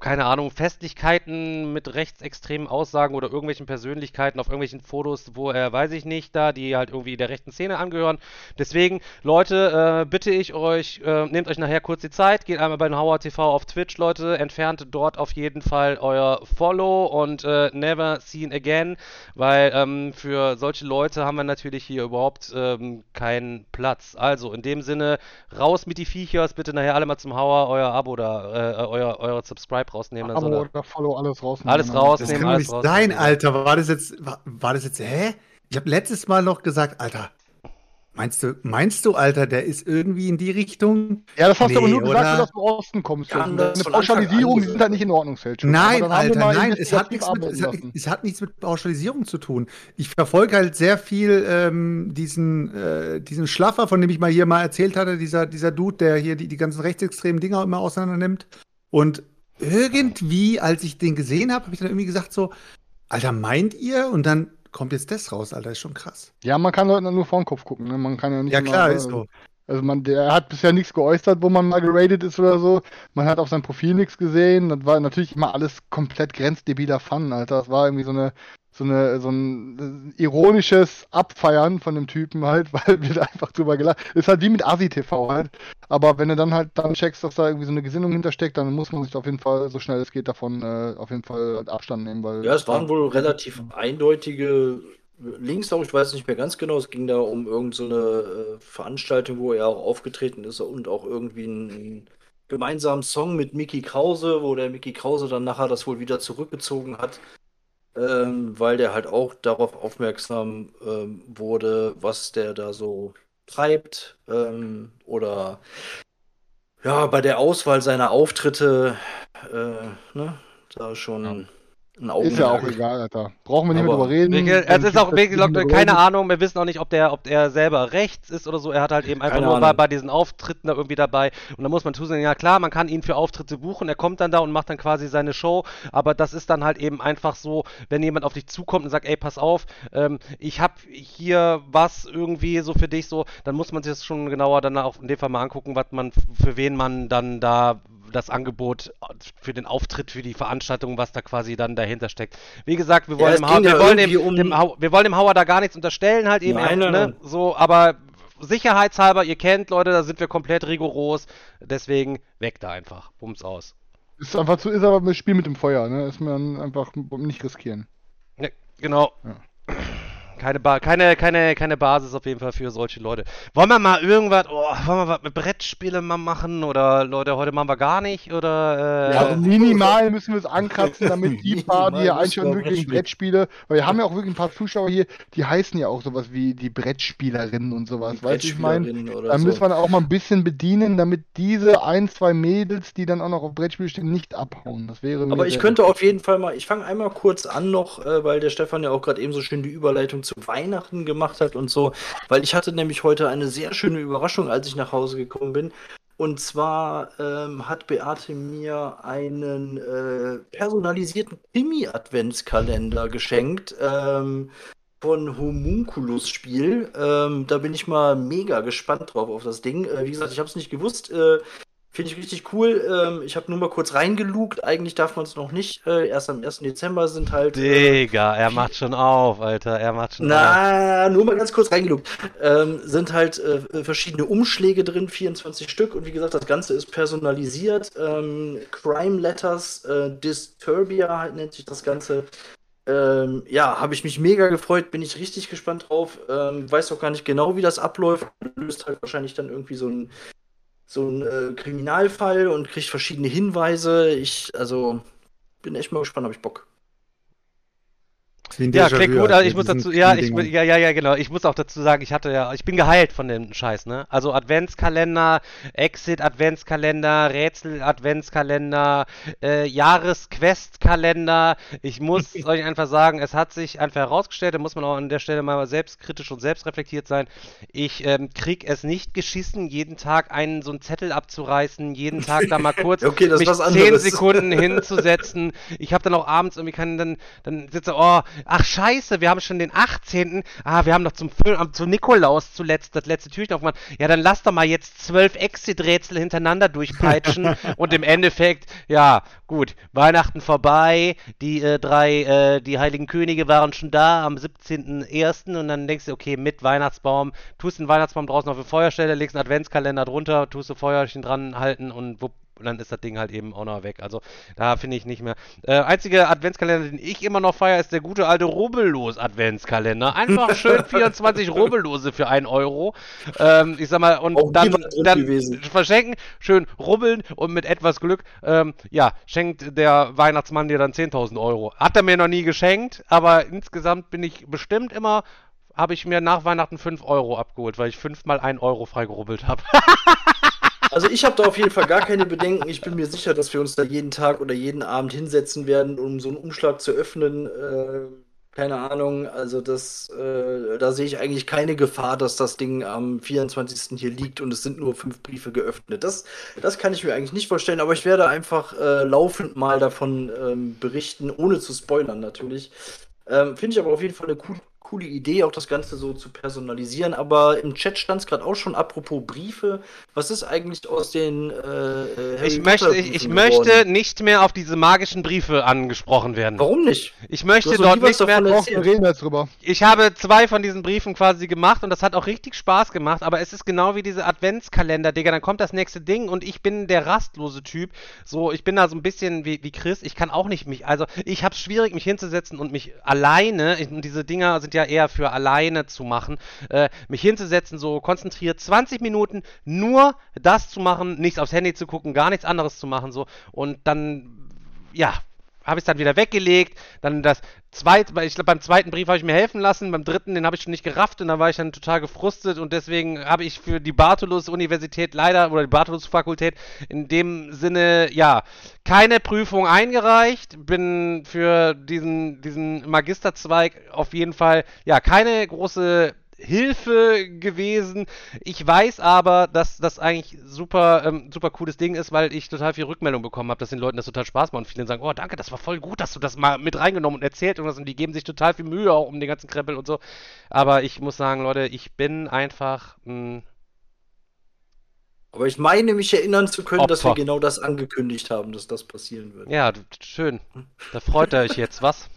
keine Ahnung, Festlichkeiten mit rechtsextremen Aussagen oder irgendwelchen Persönlichkeiten auf irgendwelchen Fotos, wo er, weiß ich nicht, da, die halt irgendwie der rechten Szene angehören. Deswegen, Leute, äh, bitte ich euch, äh, nehmt euch nachher kurz die Zeit, geht einmal bei Hauer TV auf Twitch, Leute, entfernt dort auf jeden Fall euer Follow und äh, never seen again, weil ähm, für solche Leute haben wir natürlich hier überhaupt ähm, keinen Platz. Also, in dem Sinne, raus mit die Viechers, bitte nachher alle mal zum Hauer, euer Abo da, äh, euer, euer Subscribe rausnehmen. Abo oder Follow, alles rausnehmen. Alles genau. rausnehmen, Das kann alles nicht rausnehmen. sein, Alter. War das jetzt, war, war das jetzt, hä? Ich habe letztes Mal noch gesagt, Alter, meinst du, meinst du, Alter, der ist irgendwie in die Richtung? Ja, das hast Nee, du aber nur gesagt, oder? weil du aus dem Osten kommst. Ja, Eine Pauschalisierung, die sind halt nicht in Ordnung, Selchuk. Nein, Alter, nein, es hat, mit, es, hat, es hat nichts mit Pauschalisierung zu tun. Ich verfolge halt sehr viel ähm, diesen, äh, diesen Schlaffer, von dem ich mal hier mal erzählt hatte, dieser, dieser Dude, der hier die, die ganzen rechtsextremen Dinger immer auseinander nimmt. Und irgendwie, als ich den gesehen habe, habe ich dann irgendwie gesagt so, Alter, meint ihr? Und dann kommt jetzt das raus, Alter, ist schon krass. Ja, man kann Leuten nur vor den Kopf gucken. Ne? Man kann ja nicht Ja klar, ist so. Also man, der hat bisher nichts geäußert, wo man mal geradet ist oder so. Man hat auf seinem Profil nichts gesehen. Das war natürlich immer alles komplett grenzdebiler Fun, Alter. Das war irgendwie so eine, so eine, so ein ironisches Abfeiern von dem Typen halt, weil wir da einfach drüber gelacht. Ist halt wie mit Asi-TV halt. Aber wenn du dann halt dann checkst, dass da irgendwie so eine Gesinnung hintersteckt, dann muss man sich auf jeden Fall, so schnell es geht, davon äh, auf jeden Fall Abstand nehmen, weil. Ja, es waren wohl relativ eindeutige Links auch, ich weiß nicht mehr ganz genau. Es ging da um irgendeine so eine, äh, Veranstaltung, wo er auch aufgetreten ist und auch irgendwie einen gemeinsamen Song mit Mickey Krause, wo der Mickey Krause dann nachher das wohl wieder zurückgezogen hat, ähm, weil der halt auch darauf aufmerksam ähm, wurde, was der da so treibt ähm, oder ja, bei der Auswahl seiner Auftritte, äh, ne, da schon ein Ist ja auch Augenmerk. egal, Alter. Brauchen wir nicht mehr drüber reden. Es ist auch wirklich, Leute, keine Ahnung, wir wissen auch nicht, ob der, ob er selber rechts ist oder so. Er hat halt eben einfach Keine nur bei, bei diesen Auftritten da irgendwie dabei. Und da muss man zusehen, ja klar, man kann ihn für Auftritte buchen, er kommt dann da und macht dann quasi seine Show. Aber das ist dann halt eben einfach so, wenn jemand auf dich zukommt und sagt, ey, pass auf, ähm, ich habe hier was irgendwie so für dich so, dann muss man sich das schon genauer dann auch in dem Fall mal angucken, was man, für wen man dann da das Angebot für den Auftritt, für die Veranstaltung, was da quasi dann dahinter steckt. Wie gesagt, wir Ja, wollen, es dem, Hau- wir ja wollen, dem, um- dem, wir wollen dem Hauer da gar nichts unterstellen, halt eben, Nein, er, nein, ne? nein. so, aber sicherheitshalber, ihr kennt, Leute, da sind wir komplett rigoros, deswegen weg da einfach, bums aus. Ist einfach zu, ist aber ein Spiel mit dem Feuer, ne? Ist man einfach nicht riskieren. Ne, genau. Ja. Keine, ba keine, keine, keine Basis auf jeden Fall für solche Leute. Wollen wir mal irgendwas, oh, wollen wir was mit Brettspiele mal machen? Oder Leute, heute machen wir gar nicht? Oder äh, Ja, also minimal müssen wir es ankratzen, damit die paar, die hier wir wirklich Brettspiele, weil wir haben ja auch wirklich ein paar Zuschauer hier, die heißen ja auch sowas wie die Brettspielerinnen und sowas, weißt du, ich meine? Da so. müssen wir auch mal ein bisschen bedienen, damit diese ein, zwei Mädels, die dann auch noch auf Brettspiele stehen, nicht abhauen. Das wäre Aber ich könnte auf jeden Fall mal, ich fange einmal kurz an noch, äh, weil der Stefan ja auch gerade eben so schön die Überleitung zu Weihnachten gemacht hat und so, weil ich hatte nämlich heute eine sehr schöne Überraschung, als ich nach Hause gekommen bin. Und zwar ähm, hat Beate mir einen äh, personalisierten Krimi-Adventskalender geschenkt. Ähm, von Homunculus Spiel. Ähm, da bin ich mal mega gespannt drauf auf das Ding. Äh, wie gesagt, ich habe es nicht gewusst. Äh, Finde ich richtig cool. Ähm, ich habe nur mal kurz reingelugt. Eigentlich darf man es noch nicht. Äh, erst am 1. Dezember sind halt. Äh, Digga, er macht schon auf, Alter, er macht schon auf. na, nur mal ganz kurz reingelugt. Ähm, sind halt äh, verschiedene Umschläge drin, 24 Stück. Und wie gesagt, das Ganze ist personalisiert. Ähm, Crime Letters äh, Disturbia nennt sich das Ganze. Ähm, ja, habe ich mich mega gefreut, bin ich richtig gespannt drauf. Ähm, weiß auch gar nicht genau, wie das abläuft. Löst halt wahrscheinlich dann irgendwie so ein, so ein äh, Kriminalfall und kriegt verschiedene Hinweise. Ich, also, bin echt mal gespannt, habe ich Bock. Ja, klingt gut, also ich muss dazu, ja, ich, ja, ja, ja, genau. Ich muss auch dazu sagen, ich hatte ja, ich bin geheilt von dem Scheiß, ne? Also Adventskalender, Exit-Adventskalender, Rätsel-Adventskalender, äh, Jahresquest-Kalender. Ich muss euch einfach sagen, es hat sich einfach herausgestellt, da muss man auch an der Stelle mal selbstkritisch und selbstreflektiert sein. Ich ähm, krieg es nicht geschissen, jeden Tag einen so einen Zettel abzureißen, jeden Tag da mal kurz Okay, das mich zehn. Sekunden hinzusetzen. Ich habe dann auch abends irgendwie kann dann dann sitze, oh, ach scheiße, wir haben schon den 18. Ah, wir haben noch zum, zum Nikolaus zuletzt das letzte Türchen aufgemacht. Ja, dann lass doch mal jetzt zwölf Exit-Rätsel hintereinander durchpeitschen und im Endeffekt, ja, gut, Weihnachten vorbei, die äh, drei, äh, die Heiligen Könige waren schon da am 17.01. und dann denkst du, okay, mit Weihnachtsbaum, tust den Weihnachtsbaum draußen auf die Feuerstelle, legst einen Adventskalender drunter, tust du Feuerchen dran halten und wupp, und dann ist das Ding halt eben auch noch weg. Also da finde ich nicht mehr. Äh, einzige Adventskalender, den ich immer noch feiere, ist der gute alte Rubbellos Adventskalender. Einfach schön 24 Rubbellose für 1 Euro. Ähm, ich sag mal, und auch dann, dann verschenken, schön rubbeln und mit etwas Glück, ähm, ja, schenkt der Weihnachtsmann dir dann 10.000 Euro. Hat er mir noch nie geschenkt, aber insgesamt bin ich bestimmt immer habe ich mir nach Weihnachten 5 Euro abgeholt, weil ich fünfmal 1 Euro freigerubbelt habe. Also ich habe da auf jeden Fall gar keine Bedenken. Ich bin mir sicher, dass wir uns da jeden Tag oder jeden Abend hinsetzen werden, um so einen Umschlag zu öffnen. Äh, keine Ahnung. Also das, äh, da sehe ich eigentlich keine Gefahr, dass das Ding am 24. hier liegt und es sind nur fünf Briefe geöffnet. Das, das kann ich mir eigentlich nicht vorstellen, aber ich werde einfach äh, laufend mal davon ähm, berichten, ohne zu spoilern natürlich. Ähm, Finde ich aber auf jeden Fall eine coole coole Idee, auch das Ganze so zu personalisieren. Aber im Chat stand es gerade auch schon, apropos Briefe. Was ist eigentlich aus den. Äh, Harry ich möchte, ich, ich möchte nicht mehr auf diese magischen Briefe angesprochen werden. Warum nicht? Ich möchte dort nicht mehr. Reden wir drüber. Ich habe zwei von diesen Briefen quasi gemacht und das hat auch richtig Spaß gemacht. Aber es ist genau wie diese Adventskalender, Digga. Dann kommt das nächste Ding und ich bin der rastlose Typ. So, ich bin da so ein bisschen wie, wie Chris. Ich kann auch nicht mich. Also, ich habe es schwierig, mich hinzusetzen und mich alleine. Und diese Dinger sind ja ja eher für alleine zu machen, äh, mich hinzusetzen, so konzentriert 20 Minuten nur das zu machen, nichts aufs Handy zu gucken, gar nichts anderes zu machen, so. Und dann, ja, habe ich es dann wieder weggelegt. Dann das zweite, ich glaube, beim zweiten Brief habe ich mir helfen lassen, beim dritten, den habe ich schon nicht gerafft und da war ich dann total gefrustet und deswegen habe ich für die Bartholus-Universität leider oder die Bartholus-Fakultät in dem Sinne, ja, keine Prüfung eingereicht. Bin für diesen, diesen Magisterzweig auf jeden Fall, ja, keine große Hilfe gewesen. Ich weiß aber, dass das eigentlich super, ähm, super cooles Ding ist, weil ich total viel Rückmeldung bekommen habe, dass den Leuten das total Spaß macht und viele sagen, oh danke, das war voll gut, dass du das mal mit reingenommen und erzählt und, und die geben sich total viel Mühe auch um den ganzen Krempel und so. Aber ich muss sagen, Leute, ich bin einfach ein aber ich meine, mich erinnern zu können, Opfer. dass wir genau das angekündigt haben, dass das passieren wird. Ja, schön. Da freut er euch jetzt, was?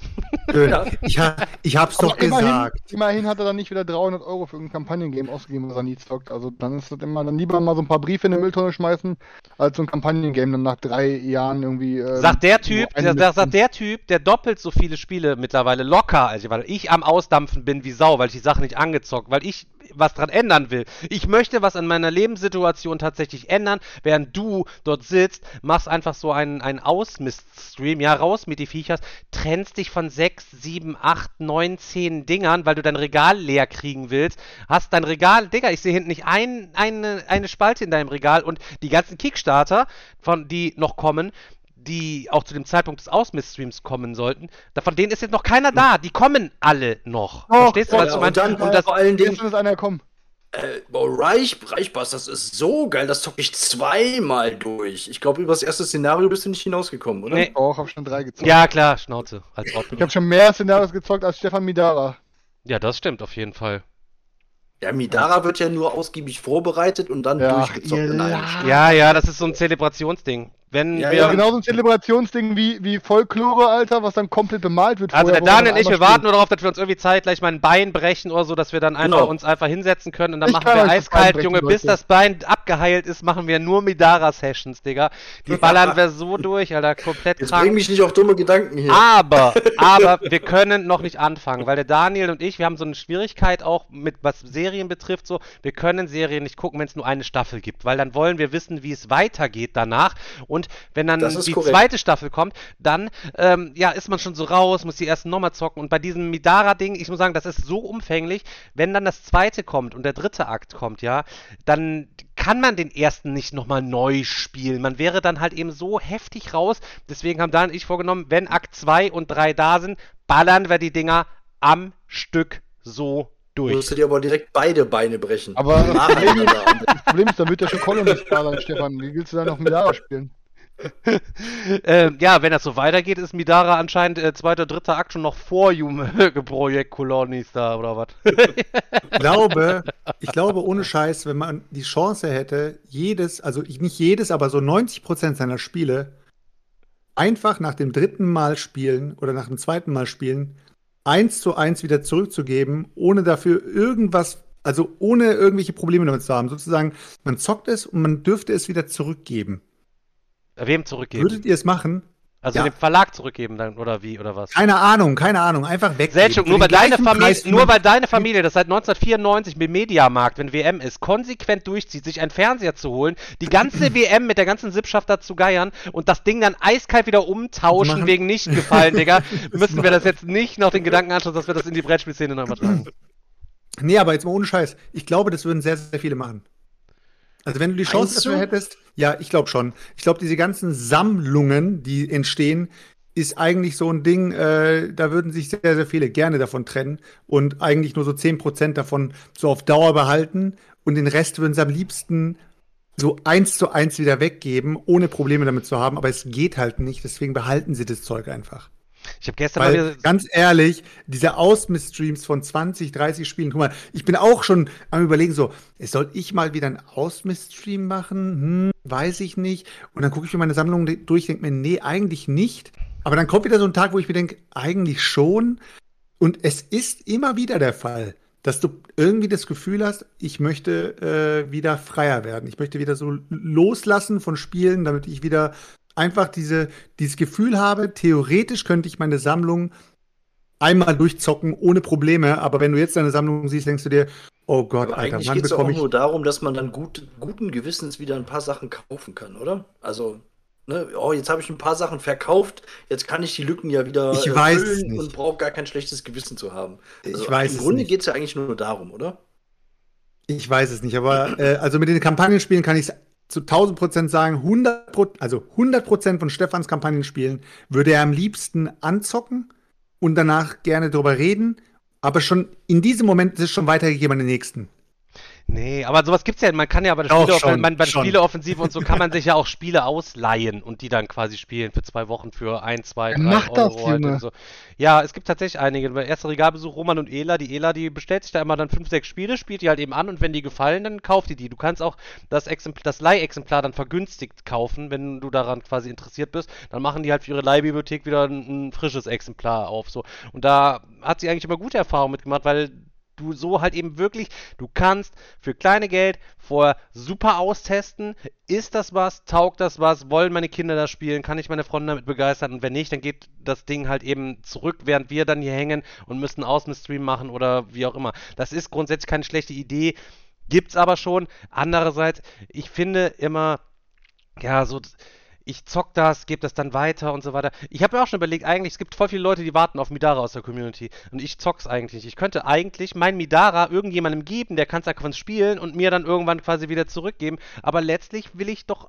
ja. Ich, ich hab's doch immerhin, gesagt. Immerhin hat er dann nicht wieder 300 Euro für ein Kampagnengame ausgegeben, was er nie zockt. Also dann ist das immer, dann lieber mal so ein paar Briefe in eine Mülltonne schmeißen, als so ein Kampagnengame dann nach drei Jahren irgendwie. Ähm, sagt der Typ, der, sagt der Typ, der doppelt so viele Spiele mittlerweile locker, also weil ich am Ausdampfen bin wie Sau, weil ich die Sache nicht angezockt, weil ich was dran ändern will. Ich möchte was an meiner Lebenssituation tatsächlich ändern, während du dort sitzt, machst einfach so einen, einen Ausmist-Stream, ja, raus mit die Viechers, trennst dich von 6, 7, 8, 9, 10 Dingern, weil du dein Regal leer kriegen willst, hast dein Regal, Digga, ich sehe hinten nicht ein, eine, eine Spalte in deinem Regal und die ganzen Kickstarter, von die noch kommen, die auch zu dem Zeitpunkt des Ausmist-Streams kommen sollten, von denen ist jetzt noch keiner da. Die kommen alle noch. Oh, Verstehst du, was ja, ich meine? Und, und das vor allen Dingen. Ist einer kommen. Äh, boah, Reich, Reichbass, das ist so geil, das zocke ich zweimal durch. Ich glaube, über das erste Szenario bist du nicht hinausgekommen, oder? Nee. Auch, hab schon drei gezockt. Ja, klar, Schnauze. Als ich habe schon mehr Szenarios gezockt als Stefan Midara. Ja, das stimmt auf jeden Fall. Ja, Midara wird ja nur ausgiebig vorbereitet und dann ja, durchgezockt. Ja, ja, das ist so ein Zelebrationsding. Wenn ja, wir ja, genau so ein Zelebrationsding wie, wie Folklore, Alter, was dann komplett bemalt wird. Also vorher, der Daniel und ich, wir warten nur darauf, dass wir uns irgendwie zeitgleich mal ein Bein brechen oder so, dass wir dann einfach genau. uns einfach hinsetzen können und dann ich machen wir eiskalt, Junge, Leute. bis das Bein abgeheilt ist, machen wir nur Midara-Sessions, Digga. Die ballern wir so durch, Alter, komplett Jetzt krank. bring mich nicht auf dumme Gedanken hier. Aber, aber, wir können noch nicht anfangen, weil der Daniel und ich, wir haben so eine Schwierigkeit auch mit, was Serien betrifft, so, wir können Serien nicht gucken, wenn es nur eine Staffel gibt, weil dann wollen wir wissen, wie es weitergeht danach und und wenn dann die korrekt. zweite Staffel kommt, dann ähm, ja, ist man schon so raus, muss die ersten nochmal zocken. Und bei diesem Midara-Ding, ich muss sagen, das ist so umfänglich, wenn dann das zweite kommt und der dritte Akt kommt, ja, dann kann man den ersten nicht nochmal neu spielen. Man wäre dann halt eben so heftig raus. Deswegen haben Dan und ich vorgenommen, wenn Akt 2 und 3 da sind, ballern wir die Dinger am Stück so durch. Du musst dir aber direkt beide Beine brechen. Aber das Problem, ist, da wird ja schon Colonist da sein, Stefan. Wie willst du da noch Midara spielen? ähm, ja, wenn das so weitergeht, ist Midara anscheinend äh, zweiter, dritter Akt schon noch vor Projekt Kolonis da, oder was? ich glaube, ich glaube, ohne Scheiß, wenn man die Chance hätte, jedes, also nicht jedes, aber so 90 Prozent seiner Spiele einfach nach dem dritten Mal spielen oder nach dem zweiten Mal spielen, eins zu eins wieder zurückzugeben, ohne dafür irgendwas, also ohne irgendwelche Probleme damit zu haben. Sozusagen, man zockt es und man dürfte es wieder zurückgeben. Wem zurückgeben? Würdet ihr es machen? Also ja. dem Verlag zurückgeben dann oder wie oder was? Keine Ahnung, keine Ahnung, einfach weg. Selchuk, nur, weil deine Familie, nur weil deine Familie das seit 1994 mit Mediamarkt, wenn WM ist, konsequent durchzieht, sich einen Fernseher zu holen, die ganze WM mit der ganzen Sippschaft da zu geiern und das Ding dann eiskalt wieder umtauschen Machen. wegen nicht gefallen, Digga, müssen wir das jetzt nicht noch den Gedanken anschauen, dass wir das in die Brettspielszene noch übertragen. Nee, aber jetzt mal ohne Scheiß. Ich glaube, das würden sehr, sehr viele machen. Also wenn du die Chance dafür hättest, ja, ich glaube schon. Ich glaube, diese ganzen Sammlungen, die entstehen, ist eigentlich so ein Ding, äh, da würden sich sehr, sehr viele gerne davon trennen und eigentlich nur so 10% davon so auf Dauer behalten und den Rest würden sie am liebsten so eins zu eins wieder weggeben, ohne Probleme damit zu haben, aber es geht halt nicht, deswegen behalten sie das Zeug einfach. Ich habe gestern Weil, mal ganz ehrlich, diese Ausmiss-Streams von 20, 30 Spielen, guck mal, ich bin auch schon am überlegen so, soll ich mal wieder einen Ausmiss-Stream machen? Hm, weiß ich nicht. Und dann gucke ich mir meine Sammlung durch, denke mir, nee, eigentlich nicht. Aber dann kommt wieder so ein Tag, wo ich mir denke, eigentlich schon. Und es ist immer wieder der Fall, dass du irgendwie das Gefühl hast, ich möchte äh, wieder freier werden. Ich möchte wieder so loslassen von Spielen, damit ich wieder einfach diese, dieses Gefühl habe, theoretisch könnte ich meine Sammlung einmal durchzocken ohne Probleme, aber wenn du jetzt deine Sammlung siehst, denkst du dir, oh Gott, aber Alter, eigentlich geht es auch nur darum, dass man dann gut, guten Gewissens wieder ein paar Sachen kaufen kann, oder? Also, ne, oh, jetzt habe ich ein paar Sachen verkauft, jetzt kann ich die Lücken ja wieder ich füllen und brauche gar kein schlechtes Gewissen zu haben. Also, ich weiß Im Grunde geht es ja eigentlich nur darum, oder? Ich weiß es nicht, aber äh, also mit den Kampagnenspielen kann ich es zu 1000 Prozent sagen, 100 also 100 Prozent von Stefans Kampagnenspielen würde er am liebsten anzocken und danach gerne drüber reden, aber schon in diesem Moment ist es schon weitergegeben an den nächsten. Nee, aber sowas gibt's ja, man kann ja bei der, Spiele, schon, man, bei der Spieleoffensive und so kann man sich ja auch Spiele ausleihen und die dann quasi spielen für zwei Wochen für ein, zwei, drei Mach Euro. Das, halt und so. Ja, es gibt tatsächlich einige. Bei erster Regalbesuch Roman und Ela, die Ela, die bestellt sich da immer dann fünf, sechs Spiele, spielt die halt eben an und wenn die gefallen, dann kauft die die. Du kannst auch das, Exempl das Leihexemplar dann vergünstigt kaufen, wenn du daran quasi interessiert bist. Dann machen die halt für ihre Leihbibliothek wieder ein, ein frisches Exemplar auf. So. Und da hat sie eigentlich immer gute Erfahrungen mitgemacht, weil du so halt eben wirklich, du kannst für kleine Geld vorher super austesten, ist das was, taugt das was, wollen meine Kinder das spielen, kann ich meine Freunde damit begeistern? Und wenn nicht, dann geht das Ding halt eben zurück, während wir dann hier hängen und müssen Außenstream machen oder wie auch immer. Das ist grundsätzlich keine schlechte Idee, gibt's aber schon. Andererseits, ich finde immer, ja, so ich zock das, gebe das dann weiter und so weiter. Ich habe mir auch schon überlegt, eigentlich, es gibt voll viele Leute, die warten auf Midara aus der Community. Und ich zock's eigentlich. Ich könnte eigentlich mein Midara irgendjemandem geben, der kann es einfach spielen und mir dann irgendwann quasi wieder zurückgeben. Aber letztlich will ich doch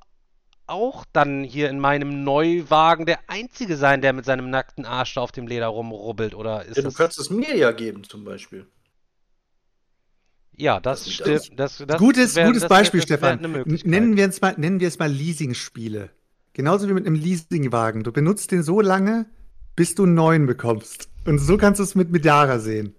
auch dann hier in meinem Neuwagen der Einzige sein, der mit seinem nackten Arsch da auf dem Leder rumrubbelt, oder ist ja, du kannst es mir ja geben, zum Beispiel. Ja, das, das stimmt. Das, das gutes, wär, gutes Beispiel, Stefan. Nennen wir, es mal, nennen wir es mal Leasing-Spiele. Genauso wie mit einem Leasingwagen. Du benutzt den so lange, bis du einen neuen bekommst. Und so kannst du es mit Midara sehen.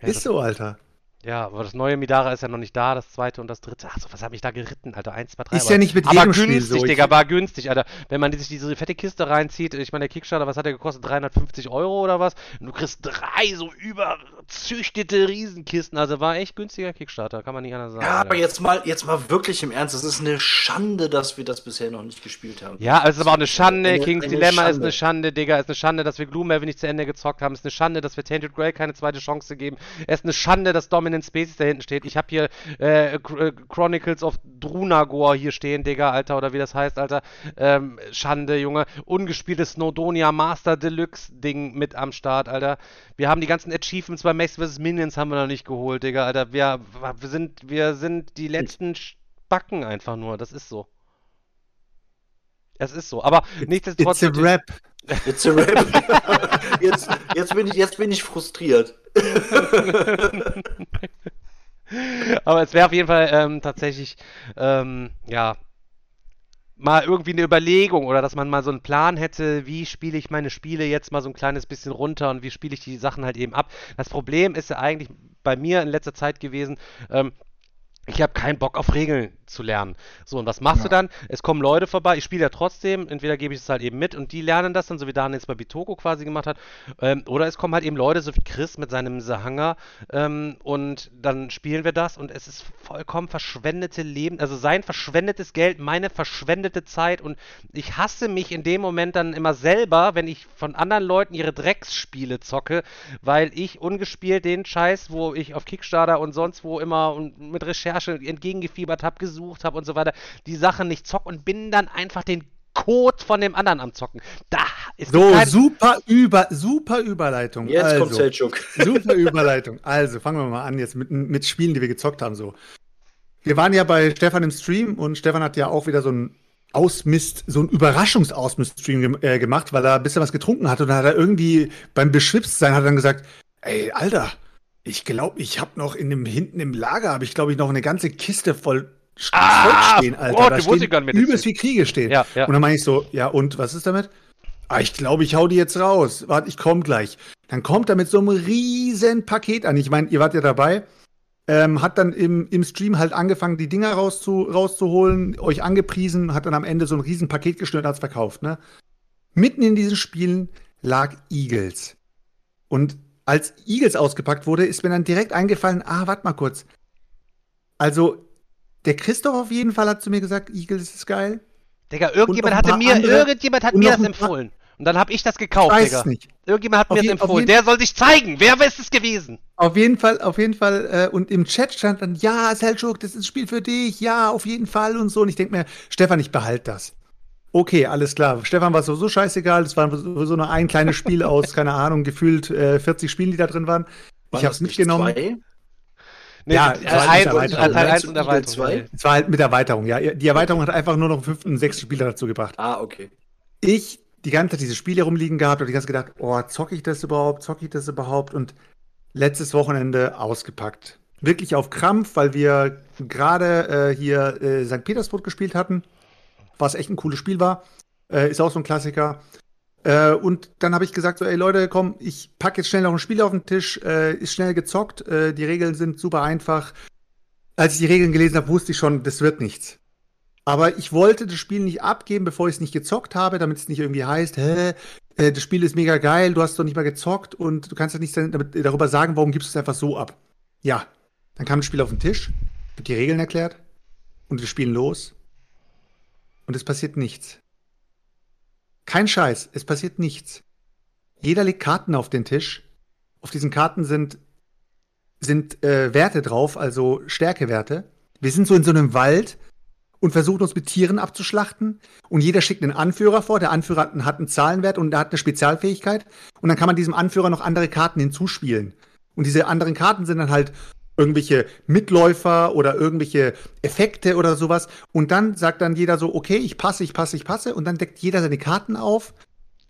Ja, ist so, Alter. Ja, aber das neue Midara ist ja noch nicht da, das zweite und das dritte. Achso, was habe ich da geritten, Alter? Eins, zwei, drei. Ist aber, ja nicht mit jedem aber günstig, Spiel so. Digga, aber günstig, Alter. Wenn man sich diese fette Kiste reinzieht, ich meine, der Kickstarter, was hat der gekostet? 350 Euro oder was? Und du kriegst drei so überzüchtete Riesenkisten. Also war echt günstiger Kickstarter, kann man nicht anders sagen. Ja, aber jetzt mal, jetzt mal wirklich im Ernst. Es ist eine Schande, dass wir das bisher noch nicht gespielt haben. Ja, es ist aber auch eine Schande. Eine, King's eine Dilemma Schande. ist eine Schande, Digga. Es ist eine Schande, dass wir Gloomhaven nicht zu Ende gezockt haben. Es ist eine Schande, dass wir Tainted Grail keine zweite Chance geben. Es ist eine Schande, dass Dominant Species da hinten steht. Ich habe hier äh, äh, Chronicles of Drunagor hier stehen, Digga, Alter, oder wie das heißt, Alter. Ähm, Schande, Junge. Ungespieltes Snowdonia Master Deluxe Ding mit am Start, Alter. Wir haben die ganzen Achievements bei Max vs. Minions haben wir noch nicht geholt, Digga, Alter. Wir, wir, sind, wir sind die letzten Backen einfach nur. Das ist so. Es ist so, aber nichtsdestotrotz. It's a rap. It's a rap. jetzt, jetzt, bin ich, jetzt bin ich frustriert. Aber es wäre auf jeden Fall ähm, tatsächlich, ähm, ja, mal irgendwie eine Überlegung oder dass man mal so einen Plan hätte, wie spiele ich meine Spiele jetzt mal so ein kleines bisschen runter und wie spiele ich die Sachen halt eben ab. Das Problem ist ja eigentlich bei mir in letzter Zeit gewesen, ähm, ich habe keinen Bock auf Regeln zu lernen. So, und was machst ja. du dann? Es kommen Leute vorbei, ich spiele ja trotzdem, entweder gebe ich es halt eben mit und die lernen das dann, so wie Daniel jetzt bei Bitoko quasi gemacht hat, ähm, oder es kommen halt eben Leute, so wie Chris mit seinem Sahanger ähm, und dann spielen wir das und es ist vollkommen verschwendete Leben, also sein verschwendetes Geld, meine verschwendete Zeit und ich hasse mich in dem Moment dann immer selber, wenn ich von anderen Leuten ihre Drecksspiele zocke, weil ich ungespielt den Scheiß, wo ich auf Kickstarter und sonst wo immer und mit Recherche entgegengefiebert habe, gesucht gesucht habe und so weiter, die Sachen nicht zock und bin dann einfach den Code von dem anderen am Zocken. Da ist so super über super Überleitung. Jetzt also, kommt Selchuk. Super Überleitung. Also fangen wir mal an jetzt mit, mit Spielen, die wir gezockt haben. So, wir waren ja bei Stefan im Stream und Stefan hat ja auch wieder so ein Ausmist, so ein Überraschungsausmist-Stream äh, gemacht, weil er ein bisschen was getrunken hat und dann hat er irgendwie beim Beschwipstsein hat er dann gesagt, ey, Alter, ich glaube, ich habe noch in dem hinten im Lager habe ich glaube ich noch eine ganze Kiste voll ah, stehen, Alter. Gott, da stehen übelst wie Kriege stehen. Ja, ja. Und dann meine ich so, ja, und was ist damit? Ah, ich glaube, ich hau die jetzt raus. Warte, ich komme gleich. Dann kommt er mit so einem riesen Paket an. Ich meine, ihr wart ja dabei. Ähm, hat dann im, im Stream halt angefangen, die Dinger rauszu, rauszuholen, euch angepriesen, hat dann am Ende so ein riesen Paket geschnürt und hat's verkauft, ne? Mitten in diesen Spielen lag Eagles. Und als Eagles ausgepackt wurde, ist mir dann direkt eingefallen, ah, warte mal kurz. Also, der Christoph auf jeden Fall hat zu mir gesagt, Eagles ist geil. Digga, irgendjemand hatte mir, andere, irgendjemand hat mir das empfohlen. Und dann habe ich das gekauft, weiß Digga. Nicht. Irgendjemand hat auf mir das empfohlen. Der soll sich zeigen. Wer ist es gewesen? Auf jeden Fall, auf jeden Fall. Äh, und im Chat stand dann, ja, Selchuk, das ist ein Spiel für dich. Ja, auf jeden Fall und so. Und ich denke mir, Stefan, ich behalte das. Okay, alles klar. Stefan war sowieso scheißegal. Es war sowieso nur ein kleines Spiel aus, keine Ahnung, gefühlt äh, 40 Spielen, die da drin waren. War ich habe es mitgenommen. Zwei? Nee, ja, Teil 1 Teil 1 und Erweiterung. Zwei? Es war halt mit Erweiterung, ja. Die Erweiterung hat einfach nur noch einen fünften und sechsten Spieler dazu gebracht. Ah, okay. Ich die ganze Zeit diese Spiele rumliegen gehabt und die ganze Zeit gedacht, oh, zocke ich das überhaupt, zocke ich das überhaupt? Und letztes Wochenende ausgepackt. Wirklich auf Krampf, weil wir gerade äh, hier äh, St. Petersburg gespielt hatten, was echt ein cooles Spiel war. Äh, ist auch so ein Klassiker. Äh, und dann habe ich gesagt, so, ey Leute, komm, ich packe jetzt schnell noch ein Spiel auf den Tisch, äh, ist schnell gezockt, äh, die Regeln sind super einfach. Als ich die Regeln gelesen habe, wusste ich schon, das wird nichts. Aber ich wollte das Spiel nicht abgeben, bevor ich es nicht gezockt habe, damit es nicht irgendwie heißt, hä, äh, das Spiel ist mega geil, du hast doch nicht mal gezockt und du kannst ja nicht damit, darüber sagen, warum gibst du es einfach so ab. Ja, dann kam das Spiel auf den Tisch, wird die Regeln erklärt und wir spielen los und es passiert nichts. Kein Scheiß, es passiert nichts. Jeder legt Karten auf den Tisch. Auf diesen Karten sind, sind äh, Werte drauf, also Stärkewerte. Wir sind so in so einem Wald und versuchen uns mit Tieren abzuschlachten. Und jeder schickt einen Anführer vor. Der Anführer hat einen Zahlenwert und er hat eine Spezialfähigkeit. Und dann kann man diesem Anführer noch andere Karten hinzuspielen. Und diese anderen Karten sind dann halt irgendwelche Mitläufer oder irgendwelche Effekte oder sowas. Und dann sagt dann jeder so, okay, ich passe, ich passe, ich passe. Und dann deckt jeder seine Karten auf.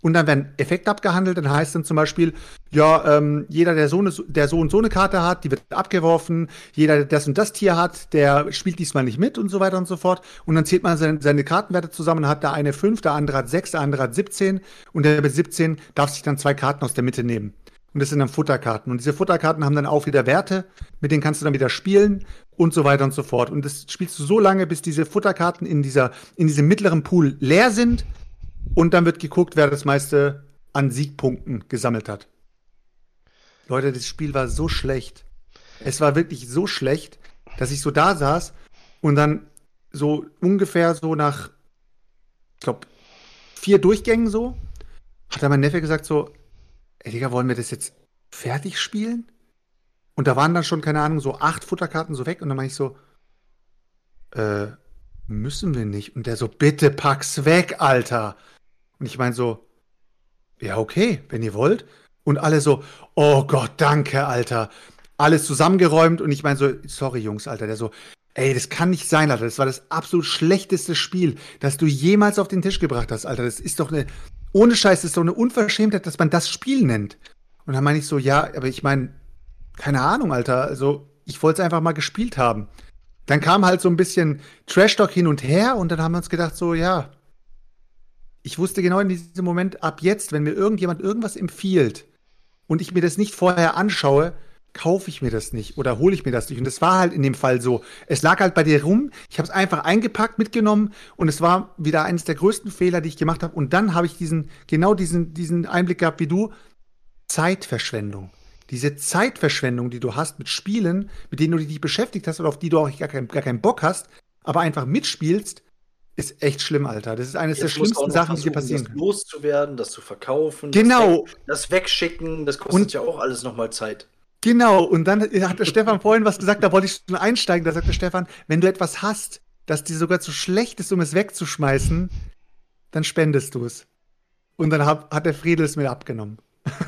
Und dann werden Effekte abgehandelt. Dann heißt dann zum Beispiel, ja, ähm, jeder, der so, eine, der so und so eine Karte hat, die wird abgeworfen. Jeder, der das und das Tier hat, der spielt diesmal nicht mit und so weiter und so fort. Und dann zählt man seine, seine Kartenwerte zusammen. Hat der eine 5, der andere hat 6, der andere hat 17. Und der mit 17 darf sich dann zwei Karten aus der Mitte nehmen. Und das sind dann Futterkarten. Und diese Futterkarten haben dann auch wieder Werte, mit denen kannst du dann wieder spielen und so weiter und so fort. Und das spielst du so lange, bis diese Futterkarten in, dieser, in diesem mittleren Pool leer sind. Und dann wird geguckt, wer das meiste an Siegpunkten gesammelt hat. Leute, das Spiel war so schlecht. Es war wirklich so schlecht, dass ich so da saß und dann so ungefähr so nach, ich glaube, vier Durchgängen so, hat dann mein Neffe gesagt so, ey Digga, wollen wir das jetzt fertig spielen? Und da waren dann schon, keine Ahnung, so acht Futterkarten so weg und dann meine ich so, äh, müssen wir nicht. Und der so, bitte pack's weg, Alter. Und ich meine so, ja, okay, wenn ihr wollt. Und alle so, oh Gott, danke, Alter. Alles zusammengeräumt und ich meine so, sorry, Jungs, Alter, der so, ey, das kann nicht sein, Alter. Das war das absolut schlechteste Spiel, das du jemals auf den Tisch gebracht hast, Alter. Das ist doch eine, ohne Scheiß, ist so eine Unverschämtheit, dass man das Spiel nennt. Und dann meine ich so, ja, aber ich meine, keine Ahnung, Alter. Also, ich wollte es einfach mal gespielt haben. dann kam halt so ein bisschen Trash-Talk hin und her und dann haben wir uns gedacht, so, ja, ich wusste genau in diesem Moment, ab jetzt, wenn mir irgendjemand irgendwas empfiehlt und ich mir das nicht vorher anschaue, kaufe ich mir das nicht oder hole ich mir das nicht. Und das war halt in dem Fall so. Es lag halt bei dir rum. Ich habe es einfach eingepackt, mitgenommen und es war wieder eines der größten Fehler, die ich gemacht habe. Und dann habe ich diesen, genau diesen, diesen Einblick gehabt wie du. Zeitverschwendung. Diese Zeitverschwendung, die du hast mit Spielen, mit denen du dich beschäftigt hast oder auf die du auch gar, kein, gar keinen Bock hast, aber einfach mitspielst, ist echt schlimm, Alter. Das ist eines Jetzt der schlimmsten Sachen, die dir passieren. Das loszuwerden, das zu verkaufen, genau. das, weg, das wegschicken, das kostet und, ja auch alles nochmal Zeit. Genau, und dann hat der Stefan vorhin was gesagt, da wollte ich schon einsteigen. Da sagte Stefan, wenn du etwas hast, das dir sogar zu schlecht ist, um es wegzuschmeißen, dann spendest du es. Und dann hat, hat der Friedel es mir abgenommen.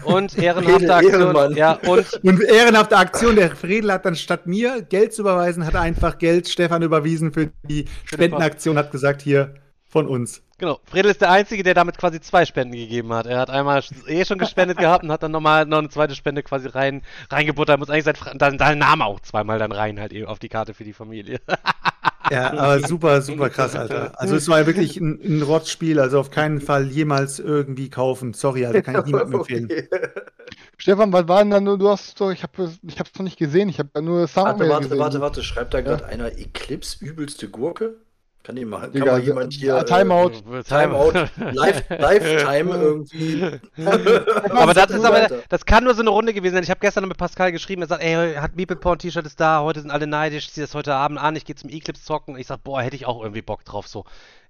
Und ehrenhafte Aktion. Ja, und, und ehrenhafte Aktion. Der Friedel hat dann statt mir Geld zu überweisen, hat einfach Geld Stefan überwiesen für die Spendenaktion, hat gesagt, hier von uns. Genau. Fredel ist der Einzige, der damit quasi zwei Spenden gegeben hat. Er hat einmal eh schon gespendet gehabt und hat dann nochmal noch eine zweite Spende quasi rein, reingebuttert. Muss eigentlich sein, dann, seinen Namen auch zweimal dann rein halt eben auf die Karte für die Familie. ja, aber super, super krass, Alter. Also es war wirklich ein, ein Rotzspiel, also auf keinen Fall jemals irgendwie kaufen. Sorry, also kann ich niemandem empfehlen. Stefan, was war denn da nur, du hast doch, ich habe ich hab's noch nicht gesehen, ich habe nur Sound Warte, warte, gesehen. warte, warte, schreibt da gerade ja. einer Eclipse übelste Gurke? Kann, die mal, kann mal jemand hier. Äh, Timeout. Äh, Timeout. Live, Lifetime irgendwie. aber das ist aber, das kann nur so eine Runde gewesen sein. Ich habe gestern mit Pascal geschrieben, er sagt, ey, hat Meeple Porn T-Shirt ist da, heute sind alle neidisch, ich ziehe das heute Abend an, ich gehe zum Eclipse zocken. Ich sag, boah, hätte ich auch irgendwie Bock drauf, so.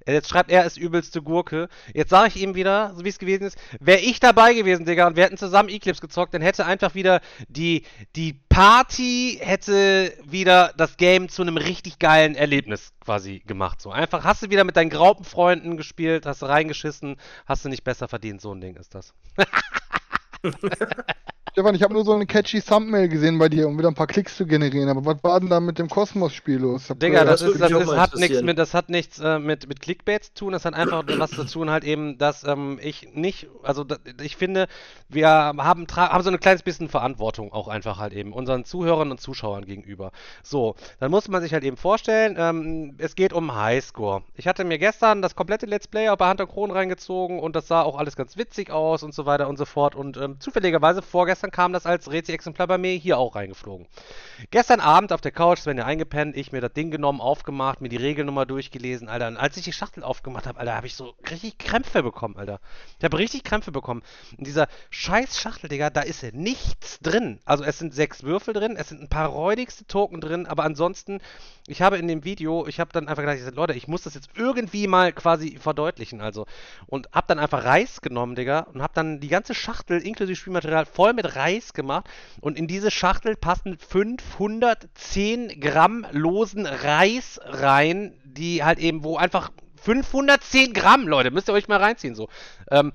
Jetzt schreibt er, ist übelste Gurke. Jetzt sage ich ihm wieder, so wie es gewesen ist, wäre ich dabei gewesen, Digga, und wir hätten zusammen Eclipse gezockt, dann hätte einfach wieder die, die Party hätte wieder das Game zu einem richtig geilen Erlebnis quasi gemacht. So einfach hast du wieder mit deinen Graupenfreunden gespielt, hast du reingeschissen, hast du nicht besser verdient, so ein Ding ist das. Stefan, ich habe nur so eine catchy Thumbnail gesehen bei dir, um wieder ein paar Klicks zu generieren. Aber was war denn da mit dem Kosmos-Spiel los? Digga, das, ist, das, ist, hat nichts mit, das hat nichts äh, mit, mit Clickbait zu tun. Das hat einfach was zu tun, halt eben, dass ähm, ich nicht, also ich finde, wir haben, haben so ein kleines bisschen Verantwortung auch einfach halt eben unseren Zuhörern und Zuschauern gegenüber. So, dann muss man sich halt eben vorstellen, ähm, es geht um Highscore. Ich hatte mir gestern das komplette Let's Play auch bei Hunter Kron reingezogen und das sah auch alles ganz witzig aus und so weiter und so fort. Und ähm, zufälligerweise vorgestern gestern kam das als Rezi-Exemplar bei mir hier auch reingeflogen. Gestern Abend auf der Couch, Sven ja eingepennt, ich mir das Ding genommen, aufgemacht, mir die Regelnummer durchgelesen, Alter. Und als ich die Schachtel aufgemacht habe, Alter, habe ich so richtig Krämpfe bekommen, Alter. Ich habe richtig Krämpfe bekommen. In dieser scheiß Schachtel, Digga, da ist nichts drin. Also es sind sechs Würfel drin, es sind ein paar räudigste Token drin, aber ansonsten, ich habe in dem Video, ich habe dann einfach gedacht, ich Leute, ich muss das jetzt irgendwie mal quasi verdeutlichen, also. Und habe dann einfach Reis genommen, Digga, und habe dann die ganze Schachtel inklusive Spielmaterial voll mit Reis gemacht und in diese Schachtel passen 510 Gramm losen Reis rein, die halt eben, wo einfach 510 Gramm, Leute, müsst ihr euch mal reinziehen so. Ähm,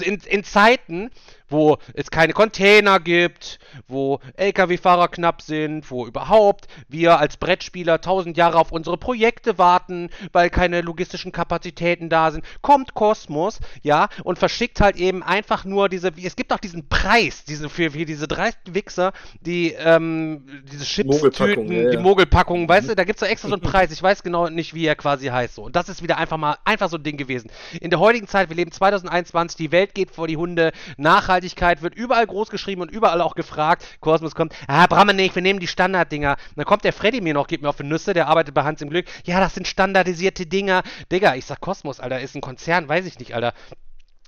in, in Zeiten, wo es keine Container gibt, wo Lkw-Fahrer knapp sind, wo überhaupt wir als Brettspieler tausend Jahre auf unsere Projekte warten, weil keine logistischen Kapazitäten da sind, kommt Kosmos, ja, und verschickt halt eben einfach nur diese, es gibt auch diesen Preis, diese, für, für diese dreisten Wichser, die, ähm, diese Chips-Tüten, ja, ja. die Mogelpackungen, weißt du, da gibt es doch extra so einen Preis, ich weiß genau nicht, wie er quasi heißt, so. Und das ist wieder einfach mal, einfach so ein Ding gewesen. In der heutigen Zeit, wir leben 2021, die Welt geht vor die Hunde, nachhaltig Nachhaltigkeit wird überall groß geschrieben und überall auch gefragt. Kosmos kommt, ah, wir nicht, wir nehmen die Standarddinger. dann kommt der Freddy mir noch, gibt mir auf die Nüsse, der arbeitet bei Hans im Glück. Ja, das sind standardisierte Dinger. Digga, ich sag Kosmos, Alter, ist ein Konzern, weiß ich nicht, Alter.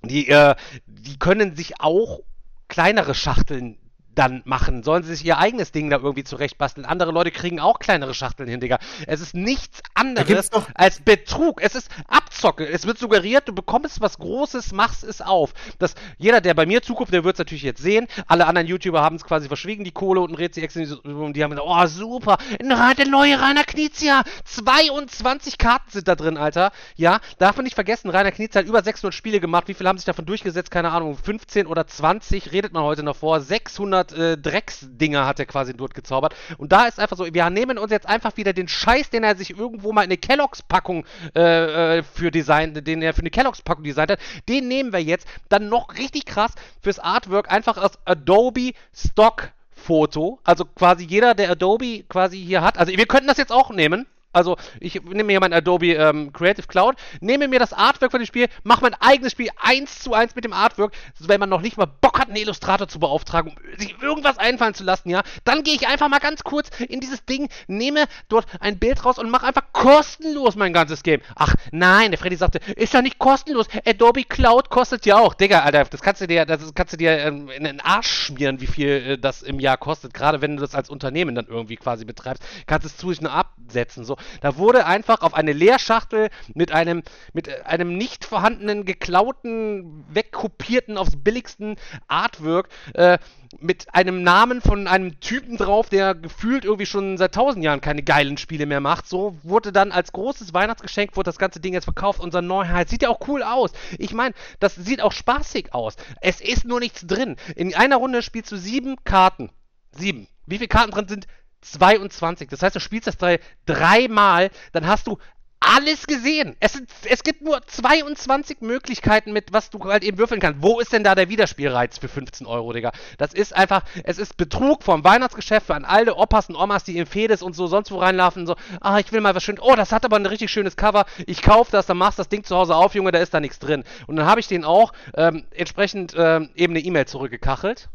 Die, äh, die können sich auch kleinere Schachteln dann machen. Sollen sie sich ihr eigenes Ding da irgendwie zurechtbasteln. Andere Leute kriegen auch kleinere Schachteln hin, Digga. Es ist nichts anderes als Betrug. Es ist Abzocke. Es wird suggeriert, du bekommst was Großes, machst es auf. Das, jeder, der bei mir zuguckt, der wird es natürlich jetzt sehen. Alle anderen YouTuber haben es quasi verschwiegen, die Kohle und Rätsel und die haben gesagt, oh super, der neue Rainer Knizia. 22 Karten sind da drin, Alter. Ja, darf man nicht vergessen, Rainer Knizia hat über 600 Spiele gemacht. Wie viele haben sich davon durchgesetzt? Keine Ahnung, 15 oder 20 redet man heute noch vor. 600 äh, Drecksdinger hat er quasi dort gezaubert. Und da ist einfach so, wir nehmen uns jetzt einfach wieder den Scheiß, den er sich irgendwo mal in eine Kelloggs-Packung äh, äh, für Design, den er für eine Kelloggs-Packung designt hat, den nehmen wir jetzt dann noch richtig krass fürs Artwork einfach aus Adobe Stock Foto. Also quasi jeder, der Adobe quasi hier hat. Also wir könnten das jetzt auch nehmen. Also, ich nehme mir mein Adobe ähm, Creative Cloud, nehme mir das Artwork von dem Spiel, mache mein eigenes Spiel eins zu eins mit dem Artwork, wenn man noch nicht mal Bock hat, einen Illustrator zu beauftragen, um sich irgendwas einfallen zu lassen, ja, dann gehe ich einfach mal ganz kurz in dieses Ding, nehme dort ein Bild raus und mache einfach kostenlos mein ganzes Game. Ach, nein, der Freddy sagte, ist ja nicht kostenlos, Adobe Cloud kostet ja auch. Digga, Alter, das kannst du dir, das kannst du dir ähm, in den Arsch schmieren, wie viel äh, das im Jahr kostet, gerade wenn du das als Unternehmen dann irgendwie quasi betreibst, kannst du es zu zusätzlich absetzen, so. Da wurde einfach auf eine Leerschachtel mit einem, mit einem nicht vorhandenen, geklauten, wegkopierten, aufs billigsten Artwork äh, mit einem Namen von einem Typen drauf, der gefühlt irgendwie schon seit tausend Jahren keine geilen Spiele mehr macht. So wurde dann als großes Weihnachtsgeschenk wurde das ganze Ding jetzt verkauft. Unser Neuheit sieht ja auch cool aus. Ich meine, das sieht auch spaßig aus. Es ist nur nichts drin. In einer Runde spielst du sieben Karten. Sieben. Wie viele Karten drin sind? 22. Das heißt, du spielst das Teil dreimal, dann hast du alles gesehen. Es, sind, es gibt nur 22 Möglichkeiten, mit was du halt eben würfeln kannst. Wo ist denn da der Wiederspielreiz für 15 Euro, Digga? Das ist einfach, es ist Betrug vom Weihnachtsgeschäft an alle Opas und Omas, die in Fedes und so sonst wo reinlaufen. So, ah, ich will mal was schön. Oh, das hat aber ein richtig schönes Cover. Ich kauf das, dann machst das Ding zu Hause auf, Junge, da ist da nichts drin. Und dann habe ich den auch ähm, entsprechend ähm, eben eine E-Mail zurückgekachelt.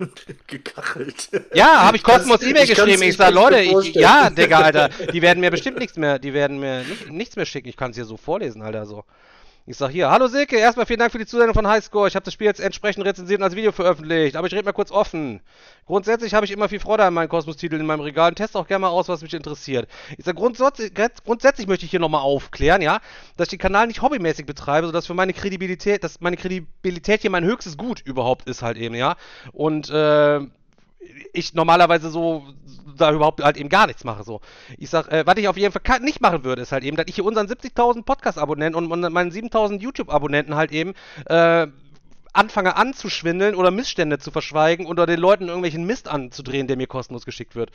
Gekachelt. Ja, habe ich Cosmos E-Mail geschrieben. Ich sage, Leute, ich, ja, Digga, Alter, die werden mir bestimmt nichts mehr, die werden mir nicht, nichts mehr schicken. Ich kann es hier so vorlesen, Alter, so. Ich sag hier, hallo Silke, erstmal vielen Dank für die Zusendung von Highscore. Ich habe das Spiel jetzt entsprechend rezensiert und als Video veröffentlicht, aber ich rede mal kurz offen. Grundsätzlich habe ich immer viel Freude an meinen Kosmos-Titeln in meinem Regal und teste auch gerne mal aus, was mich interessiert. Ich sag, grundsätzlich, grundsätzlich möchte ich hier nochmal aufklären, ja, dass ich den Kanal nicht hobbymäßig betreibe, sodass für meine Kredibilität, dass meine Kredibilität hier mein höchstes Gut überhaupt ist halt eben, ja. Und, äh, ich normalerweise so da überhaupt halt eben gar nichts mache. So. Ich sag, äh, was ich auf jeden Fall nicht machen würde, ist halt eben, dass ich hier unseren 70.000 Podcast-Abonnenten und, und meinen 7.000 YouTube-Abonnenten halt eben äh, anfange anzuschwindeln oder Missstände zu verschweigen oder den Leuten irgendwelchen Mist anzudrehen, der mir kostenlos geschickt wird.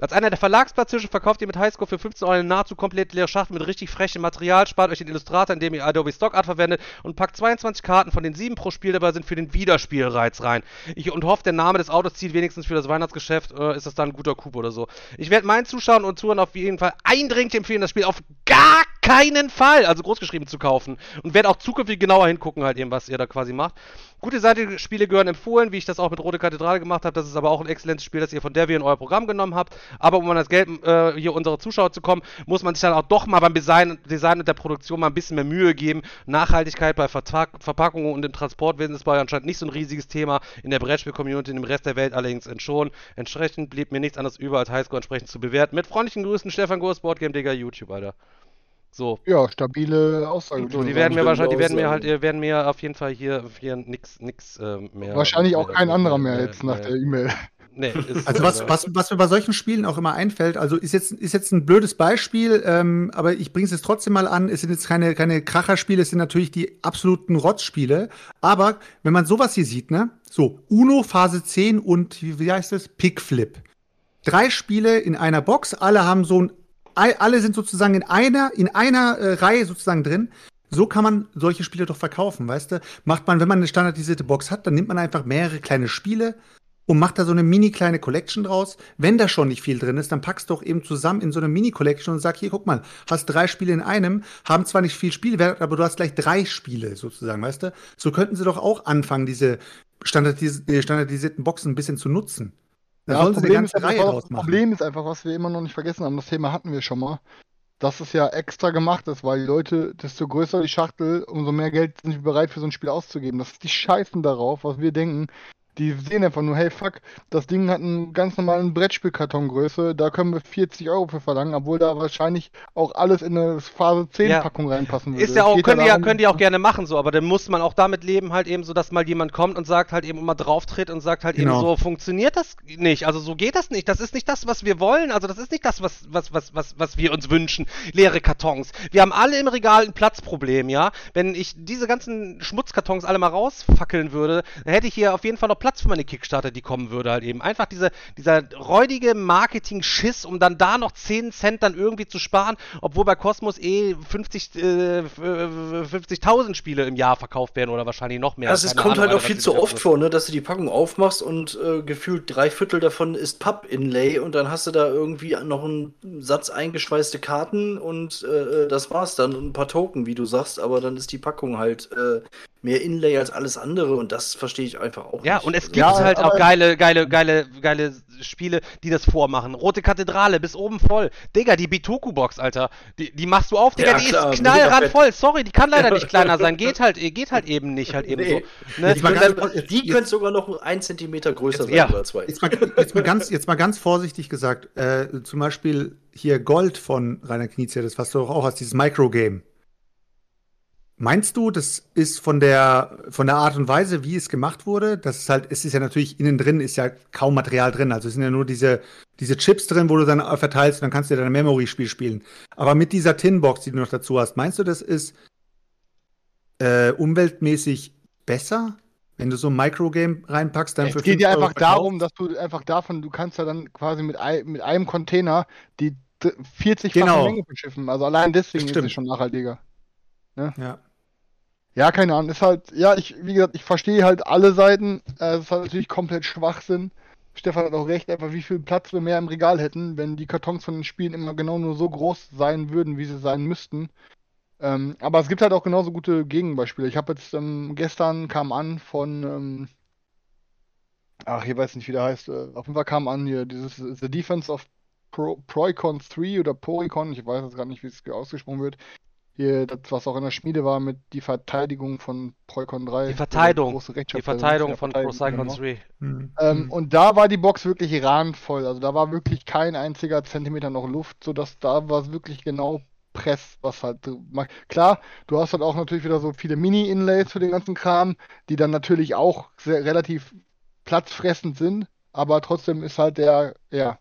Als einer der Verlagsplatzhirschen verkauft ihr mit Highscore für 15 Euro eine nahezu komplett leere Schachtel mit richtig frechem Material, spart euch den Illustrator, indem ihr Adobe Stock Art verwendet und packt 22 Karten von den 7 pro Spiel dabei sind für den Wiederspielreiz rein. Ich und hoffe, der Name des Autos zieht wenigstens für das Weihnachtsgeschäft, äh, ist das dann ein guter Coup oder so. Ich werde meinen Zuschauern und Zuhörern auf jeden Fall eindringlich empfehlen, das Spiel auf gar keinen Fall, also großgeschrieben zu kaufen und werde auch zukünftig genauer hingucken halt eben, was ihr da quasi macht. Gute Seite-Spiele gehören empfohlen, wie ich das auch mit Rote Kathedrale gemacht habe. Das ist aber auch ein exzellentes Spiel, das ihr von Devi in euer Programm genommen habt. Aber um an das Geld äh, hier unserer Zuschauer zu kommen, muss man sich dann auch doch mal beim Design, Design und der Produktion mal ein bisschen mehr Mühe geben. Nachhaltigkeit bei Vertrag, Verpackungen und im Transportwesen ist bei anscheinend nicht so ein riesiges Thema. In der Brettspiel-Community, in dem Rest der Welt allerdings entschon. Entsprechend blieb mir nichts anderes über, als Highscore entsprechend zu bewerten. Mit freundlichen Grüßen, Stefan Gurs, Boardgame Digger, YouTube, Alter. So. Ja, stabile Aussage. So, die werden mir wahrscheinlich, die werden mir halt, werden mir auf jeden Fall hier, hier nix, nix äh, mehr. Wahrscheinlich auch kein anderer mehr jetzt nach der E-Mail. Nee, also was, was, was mir bei solchen Spielen auch immer einfällt, also ist jetzt, ist jetzt ein blödes Beispiel, ähm, aber ich bringe es jetzt trotzdem mal an, es sind jetzt keine, keine Kracherspiele, es sind natürlich die absoluten Rotzspiele, aber wenn man sowas hier sieht, ne, so, Uno, Phase 10 und, wie heißt es, Pickflip. Drei Spiele in einer Box, alle haben so ein alle sind sozusagen in einer, in einer äh, Reihe sozusagen drin. So kann man solche Spiele doch verkaufen, weißt du? Macht man, wenn man eine standardisierte Box hat, dann nimmt man einfach mehrere kleine Spiele und macht da so eine mini kleine Collection draus. Wenn da schon nicht viel drin ist, dann packst du doch eben zusammen in so eine Mini Collection und sag hier, guck mal, hast drei Spiele in einem, haben zwar nicht viel Spielwert, aber du hast gleich drei Spiele sozusagen, weißt du? So könnten sie doch auch anfangen, diese standardis standardisierten Boxen ein bisschen zu nutzen. Da ja, das Problem ist, einfach, das Problem ist einfach, was wir immer noch nicht vergessen haben, das Thema hatten wir schon mal, dass es ja extra gemacht ist, weil die Leute, desto größer die Schachtel, umso mehr Geld sind sie bereit für so ein Spiel auszugeben. Das ist die Scheißen darauf, was wir denken, die sehen einfach nur, hey fuck, das Ding hat einen ganz normalen Brettspielkartongröße, da können wir 40 Euro für verlangen, obwohl da wahrscheinlich auch alles in eine Phase 10 ja. Packung reinpassen würde. Ist ja auch, können die ja, können die auch gerne machen so, aber dann muss man auch damit leben halt eben so, dass mal jemand kommt und sagt halt eben immer drauf tritt und sagt halt genau. eben so, funktioniert das nicht, also so geht das nicht, das ist nicht das, was wir wollen, also das ist nicht das, was, was, was, was, was wir uns wünschen, leere Kartons. Wir haben alle im Regal ein Platzproblem, ja, wenn ich diese ganzen Schmutzkartons alle mal rausfackeln würde, dann hätte ich hier auf jeden Fall noch Platz für meine Kickstarter, die kommen würde halt eben. Einfach diese, dieser räudige Marketing-Schiss, um dann da noch 10 Cent dann irgendwie zu sparen, obwohl bei Cosmos eh 50, äh, 50.000 Spiele im Jahr verkauft werden oder wahrscheinlich noch mehr. Also es kommt Ahnung, halt auch viel zu oft vor, ne, dass du die Packung aufmachst und äh, gefühlt drei Viertel davon ist Papp-Inlay und dann hast du da irgendwie noch einen Satz eingeschweißte Karten und äh, das war's dann und ein paar Token, wie du sagst, aber dann ist die Packung halt äh, mehr Inlay als alles andere und das verstehe ich einfach auch ja, nicht. Ja, und es gibt ja, halt auch geile, geile, geile, geile Spiele, die das vormachen. Rote Kathedrale bis oben voll. Digga, die Bitoku-Box, Alter, die, die machst du auf, Digga, ja, die klar, ist knallrand voll. Sorry, die kann leider nicht kleiner sein. Geht halt, geht halt eben nicht, halt eben nee. so. Ne? Jetzt mal ganz, die könnte sogar noch ein Zentimeter größer jetzt, sein ja. oder zwei. Jetzt mal, jetzt mal, ganz, jetzt mal ganz vorsichtig gesagt, äh, zum Beispiel hier Gold von Rainer Knizia, das was du auch hast, dieses Microgame. Meinst du, das ist von der, von der Art und Weise, wie es gemacht wurde, das ist halt, es ist ja natürlich innen drin, ist ja kaum Material drin. Also es sind ja nur diese, diese Chips drin, wo du dann verteilst und dann kannst du dein Memory-Spiel spielen. Aber mit dieser Tinbox, die du noch dazu hast, meinst du, das ist äh, umweltmäßig besser? Wenn du so ein Microgame reinpackst, dann es für Es geht ja einfach darum, dass du einfach davon, du kannst ja dann quasi mit, ein, mit einem Container die 40 genau. Menge beschiffen. Also allein deswegen ist es schon nachhaltiger. Ne? Ja. Ja, keine Ahnung. Ist halt, ja, ich, wie gesagt, ich verstehe halt alle Seiten. Äh, es ist halt natürlich komplett Schwachsinn. Stefan hat auch recht, einfach wie viel Platz wir mehr im Regal hätten, wenn die Kartons von den Spielen immer genau nur so groß sein würden, wie sie sein müssten. Ähm, aber es gibt halt auch genauso gute Gegenbeispiele. Ich habe jetzt ähm, gestern kam an von, ähm, ach, ich weiß nicht, wie der heißt. Äh, auf jeden Fall kam an hier dieses The Defense of Pro, Proicon 3 oder Poricon, ich weiß jetzt gar nicht, wie es ausgesprochen wird hier, das, was auch in der Schmiede war, mit die Verteidigung von Proicon 3. Die Verteidigung. Die Verteidigung von Procycon 3. Mhm. Ähm, und da war die Box wirklich randvoll. Also da war wirklich kein einziger Zentimeter noch Luft, sodass da war es wirklich genau Press, was halt klar, du hast halt auch natürlich wieder so viele Mini-Inlays für den ganzen Kram, die dann natürlich auch sehr, relativ platzfressend sind, aber trotzdem ist halt der, ja,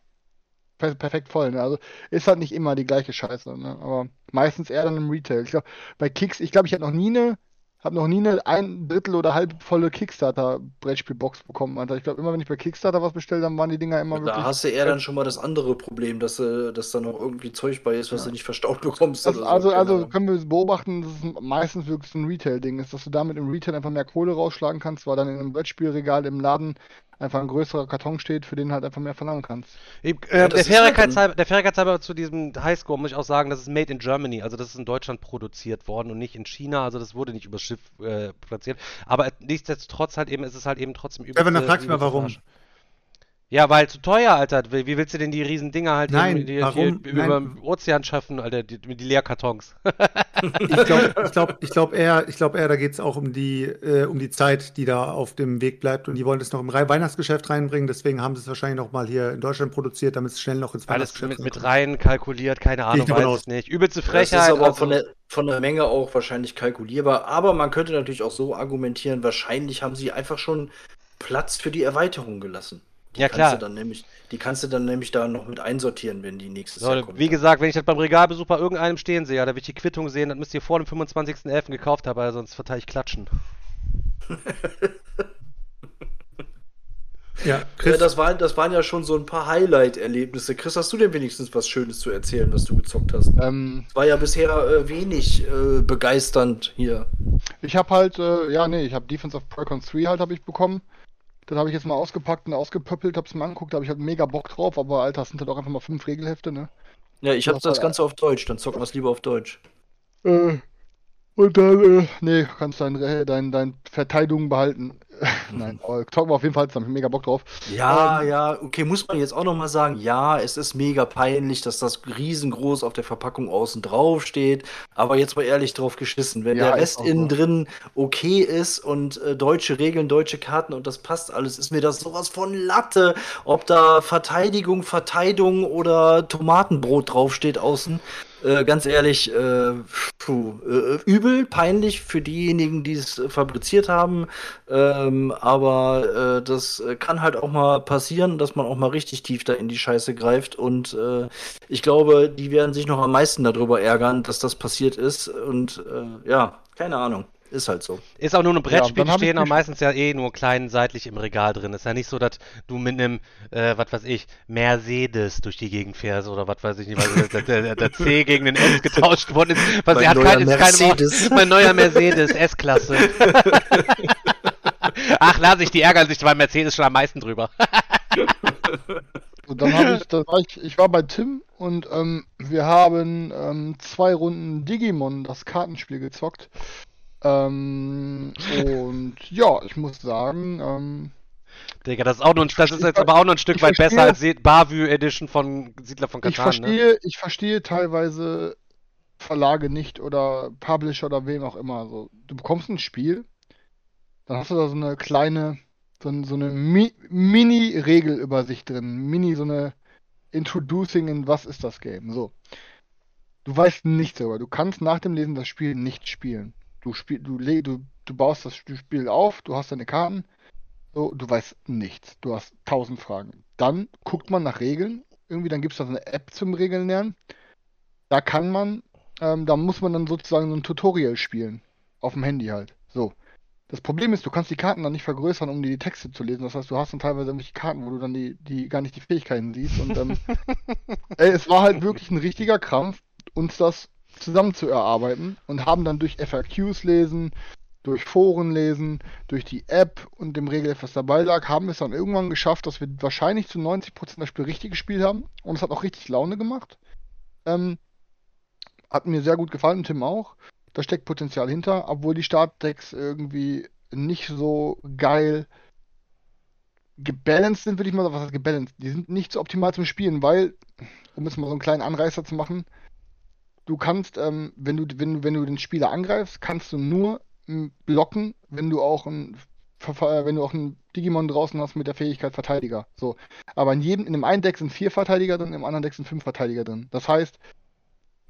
perfekt voll. Ne? Also ist halt nicht immer die gleiche Scheiße, ne? aber meistens eher dann im Retail. Ich glaube, bei Kicks, ich glaube, ich habe noch nie eine habe noch nie eine ein Drittel oder halb volle Kickstarter-Brettspielbox bekommen, Alter. Ich glaube, immer wenn ich bei Kickstarter was bestellt dann waren die Dinger immer da wirklich. Da hast du eher dann schon mal das andere Problem, dass, äh, dass da noch irgendwie Zeug bei ist, was ja. du nicht verstaut bekommst. Das, also, so. also können wir beobachten, dass es meistens wirklich ein Retail-Ding ist, dass du damit im Retail einfach mehr Kohle rausschlagen kannst, weil dann in einem Brettspielregal im Laden einfach ein größerer Karton steht, für den halt einfach mehr verlangen kannst. äh, der, Fairigkeitshalber, der Fairigkeitshalber zu diesem Highscore muss ich auch sagen, das ist made in Germany, also das ist in Deutschland produziert worden und nicht in China, also das wurde nicht übers Schiff äh, platziert. Aber nichtsdestotrotz halt eben, ist es halt eben trotzdem über. Evan, dann fragst du mal warum. Ja, weil zu teuer, Alter. Wie willst du denn die riesen Dinger halt Nein, die, warum? Die, über dem Ozean schaffen, Alter, die, die Leerkartons? ich glaube ich glaub, ich glaub eher, ich glaub eher, da geht es auch um die, äh, um die Zeit, die da auf dem Weg bleibt. Und die wollen das noch im Re Weihnachtsgeschäft reinbringen. Deswegen haben sie es wahrscheinlich noch mal hier in Deutschland produziert, damit es schnell noch ins Weihnachtsgeschäft Alles mit, mit rein kalkuliert, keine Ahnung, weiß aus. nicht. Übelste Frechheit. Das ist aber also, von, der, von der Menge auch wahrscheinlich kalkulierbar. Aber man könnte natürlich auch so argumentieren, wahrscheinlich haben sie einfach schon Platz für die Erweiterung gelassen. Die ja, klar. dann nämlich, die kannst du dann nämlich da noch mit einsortieren, wenn die nächstes so, Jahr kommen. Wie gesagt, wenn ich das beim Regalbesuch bei irgendeinem stehen sehe, da will ich die Quittung sehen, dann müsst ihr vor dem 25.11. gekauft haben, weil sonst verteile ich Klatschen. ja, Chris. Ja, das, waren, das waren ja schon so ein paar Highlight-Erlebnisse. Chris, hast du denn wenigstens was Schönes zu erzählen, was du gezockt hast? Ähm, war ja bisher äh, wenig äh, begeisternd hier. Ich habe halt, äh, ja, nee, ich habe Defense of Precon 3 halt habe ich bekommen. Dann habe ich jetzt mal ausgepackt und ausgepöppelt, hab's mir angeguckt, habe ich halt mega Bock drauf, aber Alter, das sind halt auch einfach mal fünf Regelhefte, ne? Ja, ich habe das halt Ganze auf Deutsch, dann zocken wir es lieber auf Deutsch. Äh, und dann, äh, nee, kannst dein, dein, dein Verteidigung behalten. Nein, aber talken wir auf jeden Fall zusammen. Mega Bock drauf. Ja, ähm, ja, okay, muss man jetzt auch nochmal sagen, ja, es ist mega peinlich, dass das riesengroß auf der Verpackung außen drauf steht. Aber jetzt mal ehrlich drauf geschissen. Wenn ja, der Rest innen so. drin okay ist und äh, deutsche Regeln, deutsche Karten und das passt alles, ist mir das sowas von Latte, ob da Verteidigung, Verteidigung oder Tomatenbrot draufsteht außen. Äh, ganz ehrlich, äh, puh, äh, übel, peinlich für diejenigen, die es fabriziert haben. Ähm, aber äh, das kann halt auch mal passieren, dass man auch mal richtig tief da in die Scheiße greift. Und äh, ich glaube, die werden sich noch am meisten darüber ärgern, dass das passiert ist. Und äh, ja, keine Ahnung. Ist halt so. Ist auch nur ein Brettspiel, ja, stehen auch meistens ja eh nur klein seitlich im Regal drin. Ist ja nicht so, dass du mit einem, äh, was weiß ich, Mercedes durch die Gegend fährst oder was weiß ich nicht, weil der, der, der C gegen den S getauscht worden ist. Weil er hat kein, Mercedes. Keine, mein neuer Mercedes S-Klasse. Ach, lass ich, die ärgern sich bei Mercedes schon am meisten drüber. so, dann habe ich, war ich, ich war bei Tim und ähm, wir haben ähm, zwei Runden Digimon, das Kartenspiel, gezockt. Ähm, und ja, ich muss sagen, ähm, Digga, das ist auch nur ein, das ist jetzt aber auch noch ein Stück weit verstehe, besser als Bavü Edition von Siedler von Katan. Ich verstehe, ne? ich verstehe teilweise Verlage nicht oder Publisher oder wem auch immer. So, du bekommst ein Spiel, dann hast du da so eine kleine, so, so eine Mi Mini-Regelübersicht drin, Mini so eine Introducing in was ist das Game. So. Du weißt nichts darüber. Du kannst nach dem Lesen das Spiel nicht spielen. Du, spiel, du, du, du baust das Spiel auf, du hast deine Karten, so, du weißt nichts. Du hast tausend Fragen. Dann guckt man nach Regeln. Irgendwie, dann gibt es da so eine App zum Regeln lernen. Da kann man, ähm, da muss man dann sozusagen so ein Tutorial spielen. Auf dem Handy halt. So. Das Problem ist, du kannst die Karten dann nicht vergrößern, um die Texte zu lesen. Das heißt, du hast dann teilweise irgendwelche Karten, wo du dann die, die gar nicht die Fähigkeiten siehst. Und ähm, ey, es war halt wirklich ein richtiger Krampf, uns das zusammen zu erarbeiten und haben dann durch FAQs lesen, durch Foren lesen, durch die App und dem Regel was dabei lag, haben wir es dann irgendwann geschafft, dass wir wahrscheinlich zu 90% das Spiel richtig gespielt haben. Und es hat auch richtig Laune gemacht. Ähm, hat mir sehr gut gefallen, Tim auch. Da steckt Potenzial hinter, obwohl die Startdecks irgendwie nicht so geil gebalanced sind, würde ich mal sagen. Was heißt gebalanced? Die sind nicht so optimal zum Spielen, weil, um jetzt mal so einen kleinen Anreißer zu machen, du kannst, ähm, wenn, du, wenn, wenn du den Spieler angreifst, kannst du nur blocken, wenn du auch ein äh, wenn du auch einen Digimon draußen hast mit der Fähigkeit Verteidiger. So. Aber in jedem, in dem einen Deck sind vier Verteidiger drin, im anderen Deck sind fünf Verteidiger drin. Das heißt,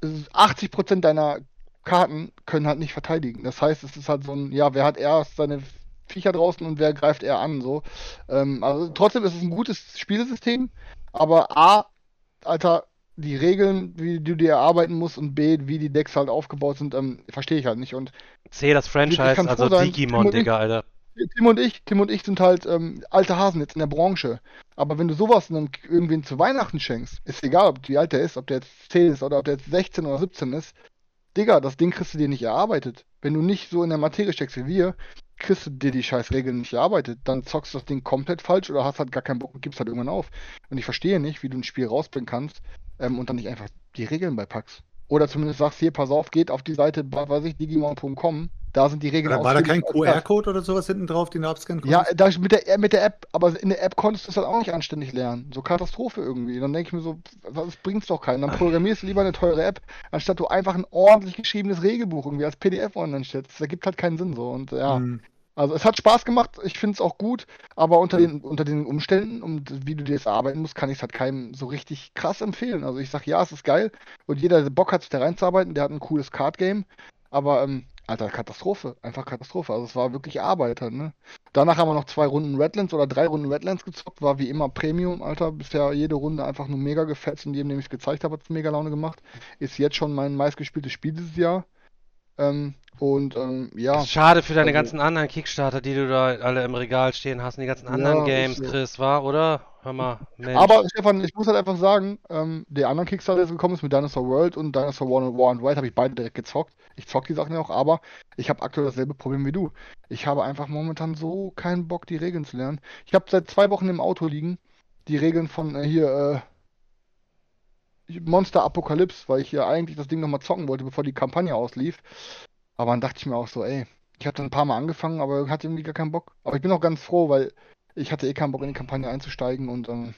80% deiner Karten können halt nicht verteidigen. Das heißt, es ist halt so ein, ja, wer hat erst seine Viecher draußen und wer greift er an, so. Ähm, also trotzdem ist es ein gutes Spielsystem, aber A, Alter, die Regeln, wie du dir erarbeiten musst und B, wie die Decks halt aufgebaut sind, ähm, verstehe ich halt nicht. Und C, das Franchise, also sein, Digimon, Digga, Alter. Tim und ich, Tim und ich sind halt ähm, alte Hasen jetzt in der Branche. Aber wenn du sowas dann irgendwen zu Weihnachten schenkst, ist egal, ob wie alt der ist, ob der jetzt 10 ist oder ob der jetzt 16 oder 17 ist, Digga, das Ding kriegst du dir nicht erarbeitet. Wenn du nicht so in der Materie steckst wie wir, kriegst du dir die scheiß Regeln nicht erarbeitet. Dann zockst du das Ding komplett falsch oder hast halt gar keinen Bock und gibst halt irgendwann auf. Und ich verstehe nicht, wie du ein Spiel rausbringen kannst, ähm, und dann nicht einfach die Regeln beipackst. Oder zumindest sagst, hier, pass auf, geht auf die Seite, weiß ich, digimon.com, da sind die Regeln War da kein QR-Code oder sowas hinten drauf, den du abscannen konntest? Ja, da, mit, der, mit der App, aber in der App konntest du es halt auch nicht anständig lernen. So Katastrophe irgendwie. Dann denke ich mir so, das bringt's doch keinen. Dann programmierst du lieber eine teure App, anstatt du einfach ein ordentlich geschriebenes Regelbuch irgendwie als PDF online stellst. Das ergibt halt keinen Sinn so. Und ja, hm. Also es hat Spaß gemacht, ich finde es auch gut, aber unter den, unter den Umständen und wie du dir das arbeiten musst, kann ich es halt keinem so richtig krass empfehlen. Also ich sage, ja, es ist geil und jeder, der Bock hat, sich da reinzuarbeiten, der hat ein cooles Card-Game, aber ähm, Alter, Katastrophe, einfach Katastrophe. Also es war wirklich Arbeit halt, ne? Danach haben wir noch zwei Runden Redlands oder drei Runden Redlands gezockt, war wie immer Premium, Alter. Bisher jede Runde einfach nur mega gefetzt und jedem, dem ich es gezeigt habe, hat es mega Laune gemacht. Ist jetzt schon mein meistgespieltes Spiel dieses Jahr. Ähm, und ähm, ja. Schade für deine also, ganzen anderen Kickstarter, die du da alle im Regal stehen hast, und die ganzen anderen ja, Games, so. Chris, war, oder? Hör mal, Mensch. Aber Stefan, ich muss halt einfach sagen, ähm, der andere Kickstarter, der gekommen ist mit Dinosaur World und Dinosaur War and, War and White, habe ich beide direkt gezockt. Ich zock die Sachen ja auch, aber ich habe aktuell dasselbe Problem wie du. Ich habe einfach momentan so keinen Bock, die Regeln zu lernen. Ich habe seit zwei Wochen im Auto liegen, die Regeln von äh, hier, äh, Monster Apokalypse, weil ich hier eigentlich das Ding nochmal zocken wollte, bevor die Kampagne auslief. Aber dann dachte ich mir auch so, ey, ich hatte ein paar Mal angefangen, aber hatte irgendwie gar keinen Bock. Aber ich bin auch ganz froh, weil ich hatte eh keinen Bock in die Kampagne einzusteigen und ähm,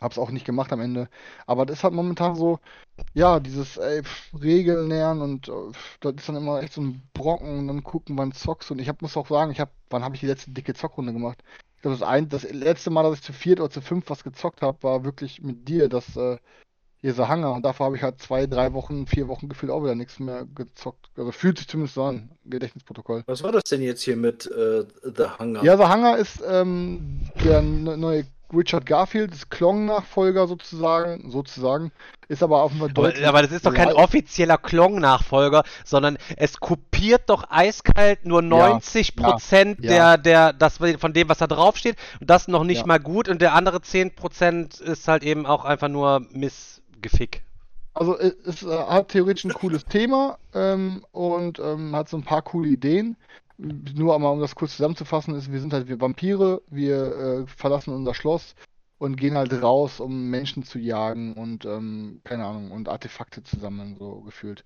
hab's auch nicht gemacht am Ende. Aber das ist halt momentan so, ja, dieses ey, pf, Regeln lernen und äh, das ist dann immer echt so ein Brocken und dann gucken, wann zockst. Und ich hab, muss auch sagen, ich hab, wann habe ich die letzte dicke Zockrunde gemacht? Ich glaube, das, das letzte Mal, dass ich zu viert oder zu fünf was gezockt habe, war wirklich mit dir. Das äh, hier so Hanger und davor habe ich halt zwei, drei Wochen, vier Wochen gefühlt auch wieder nichts mehr gezockt. Also fühlt sich zumindest so an, Gedächtnisprotokoll. Was war das denn jetzt hier mit äh, The Hunger? Ja, The Hunger ist ähm, der neue Richard Garfield ist Klong-Nachfolger sozusagen, sozusagen, ist aber auf jeden Fall aber, aber das ist doch kein offizieller Klong-Nachfolger, sondern es kopiert doch eiskalt nur 90 Prozent ja, ja, der, der, das, von dem, was da draufsteht und das noch nicht ja. mal gut und der andere 10 Prozent ist halt eben auch einfach nur Missgefick. Also es, es hat theoretisch ein cooles Thema ähm, und ähm, hat so ein paar coole Ideen nur einmal, um das kurz zusammenzufassen, ist, wir sind halt wir Vampire, wir äh, verlassen unser Schloss und gehen halt raus, um Menschen zu jagen und, ähm, keine Ahnung, und Artefakte zu sammeln, so gefühlt.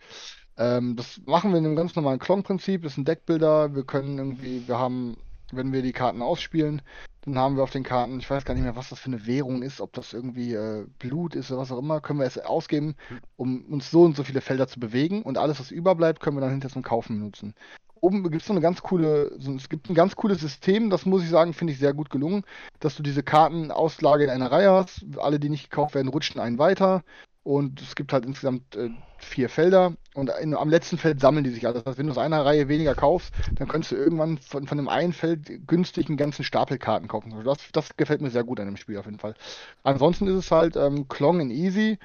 Ähm, das machen wir in einem ganz normalen Klon-Prinzip, ist ein Deckbilder, wir können irgendwie, wir haben, wenn wir die Karten ausspielen, dann haben wir auf den Karten, ich weiß gar nicht mehr, was das für eine Währung ist, ob das irgendwie äh, Blut ist oder was auch immer, können wir es ausgeben, um uns so und so viele Felder zu bewegen und alles, was überbleibt, können wir dann hinter zum Kaufen benutzen oben gibt es so eine ganz coole, so, es gibt ein ganz cooles System, das muss ich sagen, finde ich sehr gut gelungen, dass du diese Kartenauslage in einer Reihe hast. Alle, die nicht gekauft werden, rutschen einen weiter. Und es gibt halt insgesamt äh, vier Felder und in, am letzten Feld sammeln die sich alle. Das heißt, wenn du aus einer Reihe weniger kaufst, dann könntest du irgendwann von, von dem einen Feld günstig einen ganzen Stapel Karten kaufen. Also das, das gefällt mir sehr gut an dem Spiel auf jeden Fall. Ansonsten ist es halt ähm, Klong in Easy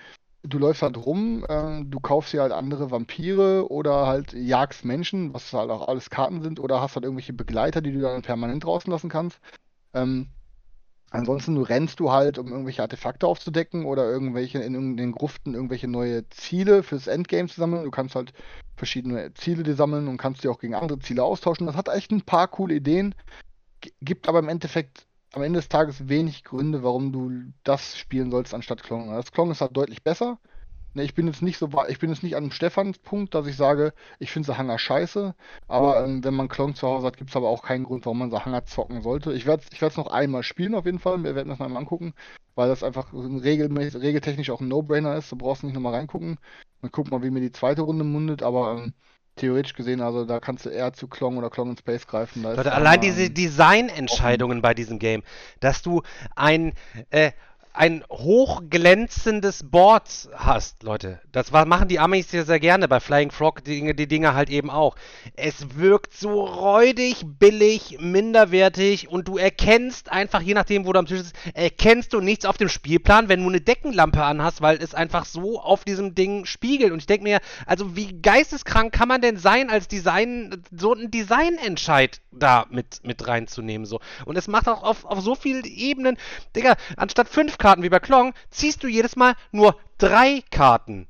du läufst halt rum, äh, du kaufst dir halt andere Vampire oder halt jagst Menschen, was halt auch alles Karten sind, oder hast halt irgendwelche Begleiter, die du dann permanent draußen lassen kannst. Ähm, ansonsten rennst du halt, um irgendwelche Artefakte aufzudecken oder irgendwelche in den Gruften irgendwelche neue Ziele fürs Endgame zu sammeln. Du kannst halt verschiedene Ziele dir sammeln und kannst die auch gegen andere Ziele austauschen. Das hat echt ein paar coole Ideen, gibt aber im Endeffekt am Ende des Tages wenig Gründe, warum du das spielen sollst anstatt Klong. Das Klong ist halt deutlich besser. Ne, ich bin jetzt nicht so, ich bin jetzt nicht an Stefans Punkt, dass ich sage, ich finde Sahanger scheiße. Aber ähm, wenn man Klong zu Hause hat, gibt es aber auch keinen Grund, warum man Sahanger zocken sollte. Ich werde es ich noch einmal spielen auf jeden Fall. Wir werden das mal angucken, weil das einfach regelmäßig, regeltechnisch auch ein No-Brainer ist. Du brauchst nicht nochmal reingucken. Dann gucken mal, wie mir die zweite Runde mundet. Aber ähm, theoretisch gesehen, also da kannst du eher zu Klong oder Klong in Space greifen. Leute, allein diese Designentscheidungen bei diesem Game, dass du ein äh, ein hochglänzendes Board hast, Leute. Das war, machen die Amis sehr, sehr gerne bei Flying Frog, die, die Dinge halt eben auch. Es wirkt so räudig, billig, minderwertig und du erkennst einfach, je nachdem, wo du am Tisch bist, erkennst du nichts auf dem Spielplan, wenn du eine Deckenlampe anhast, weil es einfach so auf diesem Ding spiegelt. Und ich denke mir, also wie geisteskrank kann man denn sein, als Design, so einen Designentscheid da mit, mit reinzunehmen, so. Und es macht auch auf, auf so vielen Ebenen, Digga, anstatt fünf Karten wie bei Klong, ziehst du jedes Mal nur drei Karten.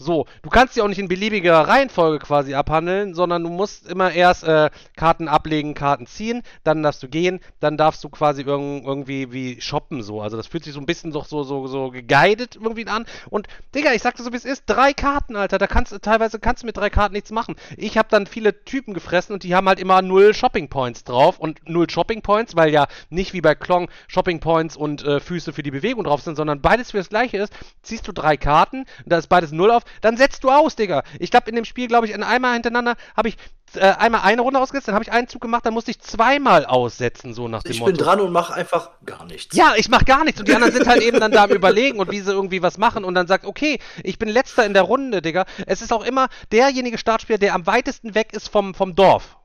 So, du kannst sie auch nicht in beliebiger Reihenfolge quasi abhandeln, sondern du musst immer erst äh, Karten ablegen, Karten ziehen, dann darfst du gehen, dann darfst du quasi irg irgendwie wie shoppen so. Also das fühlt sich so ein bisschen so so so, so geguided irgendwie an. Und Digga, ich sag dir so wie es ist, drei Karten, Alter, da kannst du teilweise kannst du mit drei Karten nichts machen. Ich habe dann viele Typen gefressen und die haben halt immer null Shopping Points drauf und null Shopping Points, weil ja nicht wie bei Klong Shopping Points und äh, Füße für die Bewegung drauf sind, sondern beides für das gleiche ist. Ziehst du drei Karten, da ist beides null auf dann setzt du aus, Digga. Ich glaube, in dem Spiel, glaube ich, in einmal hintereinander habe ich äh, einmal eine Runde ausgesetzt, dann habe ich einen Zug gemacht, dann musste ich zweimal aussetzen, so nach dem ich Motto. Ich bin dran und mache einfach gar nichts. Ja, ich mache gar nichts und die anderen sind halt eben dann da am überlegen und wie sie irgendwie was machen und dann sagt, okay, ich bin letzter in der Runde, Digga. Es ist auch immer derjenige Startspieler, der am weitesten weg ist vom, vom Dorf.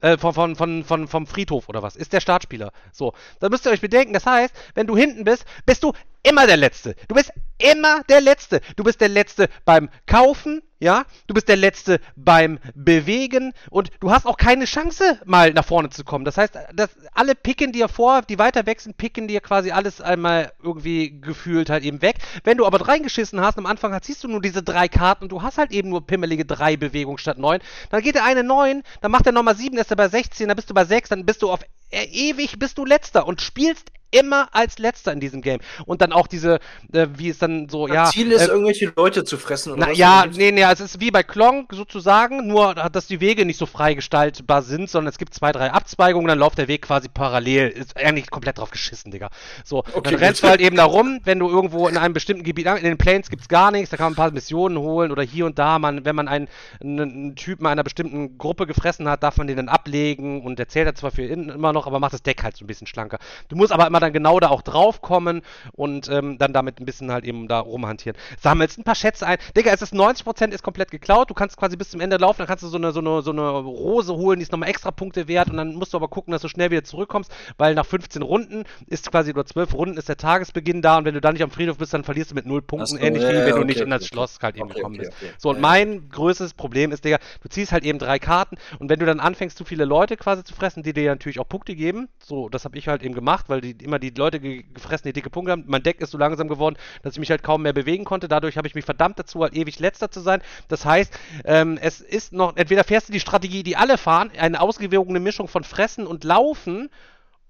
Äh, von, von, von, von, vom Friedhof oder was, ist der Startspieler. So, da müsst ihr euch bedenken, das heißt, wenn du hinten bist, bist du immer der Letzte. Du bist immer der Letzte. Du bist der Letzte beim Kaufen, ja, du bist der Letzte beim Bewegen und du hast auch keine Chance, mal nach vorne zu kommen. Das heißt, dass alle picken dir vor, die weiter weg sind, picken dir quasi alles einmal irgendwie gefühlt halt eben weg. Wenn du aber reingeschissen hast, am Anfang ziehst du nur diese drei Karten und du hast halt eben nur pimmelige drei Bewegungen statt neun, dann geht der eine neun, dann macht der nochmal sieben, ist er bei 16, dann bist du bei sechs, dann bist du auf ewig bist du letzter und spielst immer als letzter in diesem Game. Und dann auch diese, äh, wie es dann so, das ja. Ziel ist, äh, irgendwelche Leute zu fressen oder na, was? Ja, nee, nee, es ist wie bei Klong sozusagen, nur dass die Wege nicht so frei gestaltbar sind, sondern es gibt zwei, drei Abzweigungen, dann läuft der Weg quasi parallel. Ist eigentlich komplett drauf geschissen, Digga. So, okay, dann rennst du halt eben da rum, wenn du irgendwo in einem bestimmten Gebiet, in den Plains gibt's gar nichts, da kann man ein paar Missionen holen oder hier und da, man, wenn man einen, einen Typen einer bestimmten Gruppe gefressen hat, darf man den dann ablegen und der zählt er zwar für immer noch, aber macht das Deck halt so ein bisschen schlanker. Du musst aber immer dann genau da auch draufkommen und ähm, dann damit ein bisschen halt eben da rumhantieren. Sammelst ein paar Schätze ein. Digga, es ist 90% ist komplett geklaut. Du kannst quasi bis zum Ende laufen, dann kannst du so eine, so eine, so eine Rose holen, die ist nochmal extra Punkte wert und dann musst du aber gucken, dass du schnell wieder zurückkommst, weil nach 15 Runden ist quasi, oder 12 Runden ist der Tagesbeginn da und wenn du dann nicht am Friedhof bist, dann verlierst du mit 0 Punkten, so, ähnlich ja, wie wenn okay, du nicht okay, in das okay. Schloss halt eben gekommen bist. so, und mein größtes Problem ist, Digga, du ziehst halt eben drei Karten und wenn du dann anfängst, zu viele Leute quasi zu fressen, die dir natürlich auch Punkte geben, so, das habe ich halt eben gemacht, weil die immer die Leute gefressen, die dicke Punkte haben. Mein Deck ist so langsam geworden, dass ich mich halt kaum mehr bewegen konnte. Dadurch habe ich mich verdammt dazu, halt ewig letzter zu sein. Das heißt, ähm, es ist noch, entweder fährst du die Strategie, die alle fahren, eine ausgewogene Mischung von Fressen und Laufen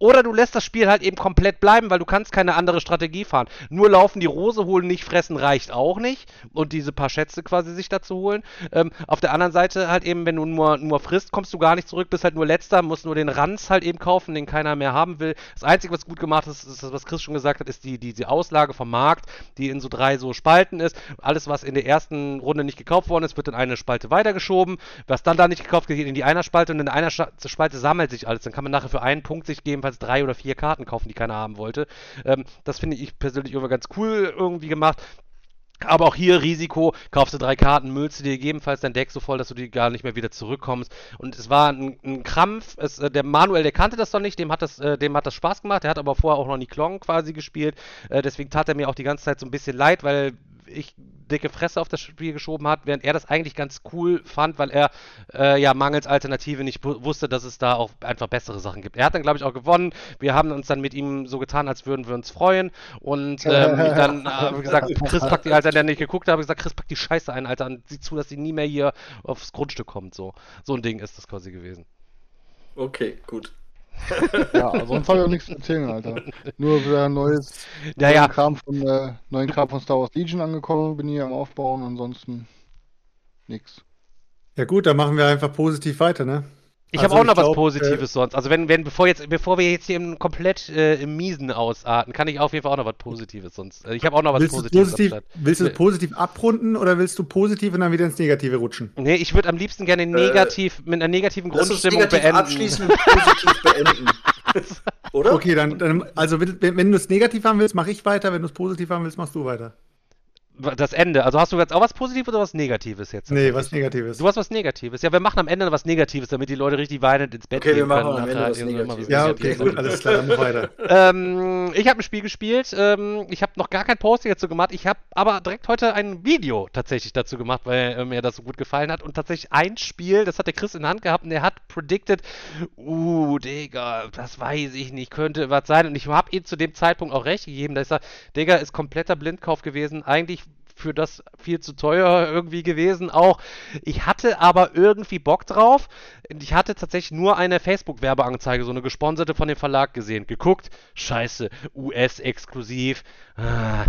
oder du lässt das Spiel halt eben komplett bleiben, weil du kannst keine andere Strategie fahren. Nur laufen, die Rose holen, nicht fressen reicht auch nicht. Und diese paar Schätze quasi sich dazu holen. Ähm, auf der anderen Seite halt eben, wenn du nur, nur frisst, kommst du gar nicht zurück, bist halt nur letzter, musst nur den Ranz halt eben kaufen, den keiner mehr haben will. Das Einzige, was gut gemacht ist, ist das, was Chris schon gesagt hat, ist die, die, die Auslage vom Markt, die in so drei so Spalten ist. Alles, was in der ersten Runde nicht gekauft worden ist, wird in eine Spalte weitergeschoben. Was dann da nicht gekauft wird, geht in die einer Spalte und in einer Spalte sammelt sich alles. Dann kann man nachher für einen Punkt sich geben, jedenfalls drei oder vier Karten kaufen, die keiner haben wollte. Ähm, das finde ich persönlich immer ganz cool irgendwie gemacht. Aber auch hier Risiko, kaufst du drei Karten, müllst du dir gegebenenfalls dein Deck so voll, dass du die gar nicht mehr wieder zurückkommst. Und es war ein, ein Krampf. Es, äh, der Manuel, der kannte das doch nicht, dem hat das, äh, dem hat das Spaß gemacht. Der hat aber vorher auch noch nie Klong quasi gespielt. Äh, deswegen tat er mir auch die ganze Zeit so ein bisschen leid, weil ich dicke Fresse auf das Spiel geschoben hat, während er das eigentlich ganz cool fand, weil er äh, ja mangels Alternative nicht wusste, dass es da auch einfach bessere Sachen gibt. Er hat dann, glaube ich, auch gewonnen. Wir haben uns dann mit ihm so getan, als würden wir uns freuen. Und ähm, dann habe ich gesagt, Chris packt die, als er nicht geguckt hat, habe ich gesagt, Chris packt die Scheiße ein, Alter, und sieh zu, dass sie nie mehr hier aufs Grundstück kommt. So, so ein Ding ist das quasi gewesen. Okay, gut. ja, sonst habe ich auch nichts zu erzählen, Alter. Nur wieder neues ja, ja. Kram von, äh, neuen Kram von Star Wars Legion angekommen, bin hier am Aufbauen, ansonsten nichts. Ja gut, dann machen wir einfach positiv weiter, ne? Ich also habe auch noch glaub, was Positives äh, sonst. Also wenn, wenn, bevor jetzt, bevor wir jetzt hier im komplett äh, im Miesen ausarten, kann ich auf jeden Fall auch noch was Positives sonst. Also ich habe auch noch was willst Positives. Du positiv, willst du positiv abrunden oder willst du positiv und dann wieder ins Negative rutschen? Nee, ich würde am liebsten gerne negativ, äh, mit einer negativen Grundstimmung negativ beenden. Abschließen, positiv beenden. oder? Okay, dann, dann also wenn, wenn du es negativ haben willst, mache ich weiter. Wenn du es positiv haben willst, machst du weiter das Ende. Also hast du jetzt auch was Positives oder was Negatives jetzt? Nee, was Negatives. Du hast was Negatives. Ja, wir machen am Ende was Negatives, damit die Leute richtig weinend ins Bett okay, gehen wir machen am Ende was Negatives. Ja, okay, gut, alles klar, dann weiter. ähm, ich habe ein Spiel gespielt. Ähm, ich habe noch gar kein Posting dazu gemacht. Ich habe aber direkt heute ein Video tatsächlich dazu gemacht, weil äh, mir das so gut gefallen hat. Und tatsächlich ein Spiel, das hat der Chris in der Hand gehabt und der hat predicted, uh, Digga, das weiß ich nicht, könnte was sein. Und ich habe ihm zu dem Zeitpunkt auch recht gegeben, dass er, Digga, ist kompletter Blindkauf gewesen. Eigentlich für das viel zu teuer irgendwie gewesen auch. Ich hatte aber irgendwie Bock drauf. Ich hatte tatsächlich nur eine Facebook-Werbeanzeige, so eine gesponserte von dem Verlag gesehen. Geguckt, scheiße, US-exklusiv. Ah,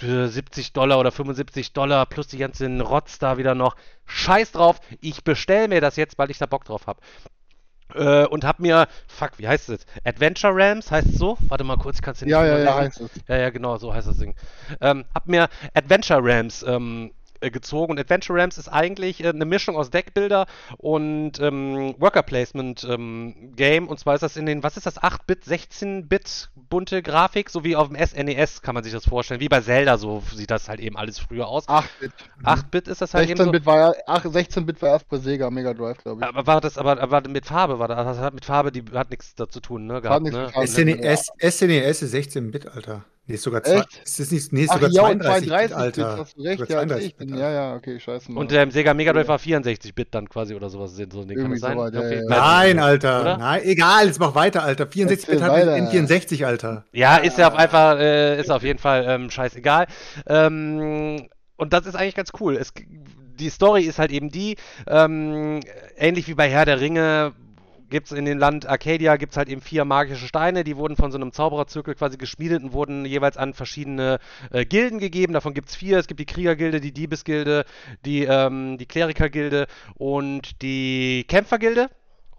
70 Dollar oder 75 Dollar plus die ganzen Rotz da wieder noch. Scheiß drauf, ich bestell mir das jetzt, weil ich da Bock drauf habe. Äh, und hab mir, fuck, wie heißt es? Adventure Rams heißt es so? Warte mal kurz, ich kann es nicht Ja, ja, ja, heißt es. Ja, ja, genau, so heißt das Ding. Ähm, hab mir Adventure Rams ähm, äh, gezogen. Und Adventure Rams ist eigentlich äh, eine Mischung aus Deckbilder und ähm, Worker Placement ähm, Game. Und zwar ist das in den, was ist das, 8-Bit, 16-Bit bunte Grafik, so wie auf dem SNES e kann man sich das vorstellen. Wie bei Zelda, so sieht das halt eben alles früher aus. 8-Bit. 8-Bit ist das halt 16 eben so. War ja, 16-Bit war erst bei Sega Mega Drive, glaube ich. Aber war das, aber, aber mit Farbe war das, das hat mit Farbe, die hat nichts dazu tun, ne? Gehabt, ne? SNES, SNES ist 16-Bit, Alter. Nee, ist sogar, zwei, ist das nicht, nee, ist Ach, sogar ja, 32, 32 Bit, Alter. Hast du recht, ja, ich bin, ja, ja, okay, scheiße. Und der Sega Mega Drive war 64-Bit dann quasi oder sowas. So ein Ding. Kann das sein? So weit, okay. ja, ja. Nein, Alter. Oder? Nein, egal, jetzt mach weiter, Alter. 64-Bit hat N64, Alter. Ja, ist ja auf einfach, äh, ist auf jeden Fall ähm, scheißegal. Ähm, und das ist eigentlich ganz cool. Es, die Story ist halt eben die, ähm, ähnlich wie bei Herr der Ringe, gibt es in dem Land Arcadia gibt's halt eben vier magische Steine, die wurden von so einem Zaubererzirkel quasi geschmiedet und wurden jeweils an verschiedene äh, Gilden gegeben. Davon gibt es vier. Es gibt die Kriegergilde, die Diebesgilde, die, ähm, die Klerikergilde und die Kämpfergilde.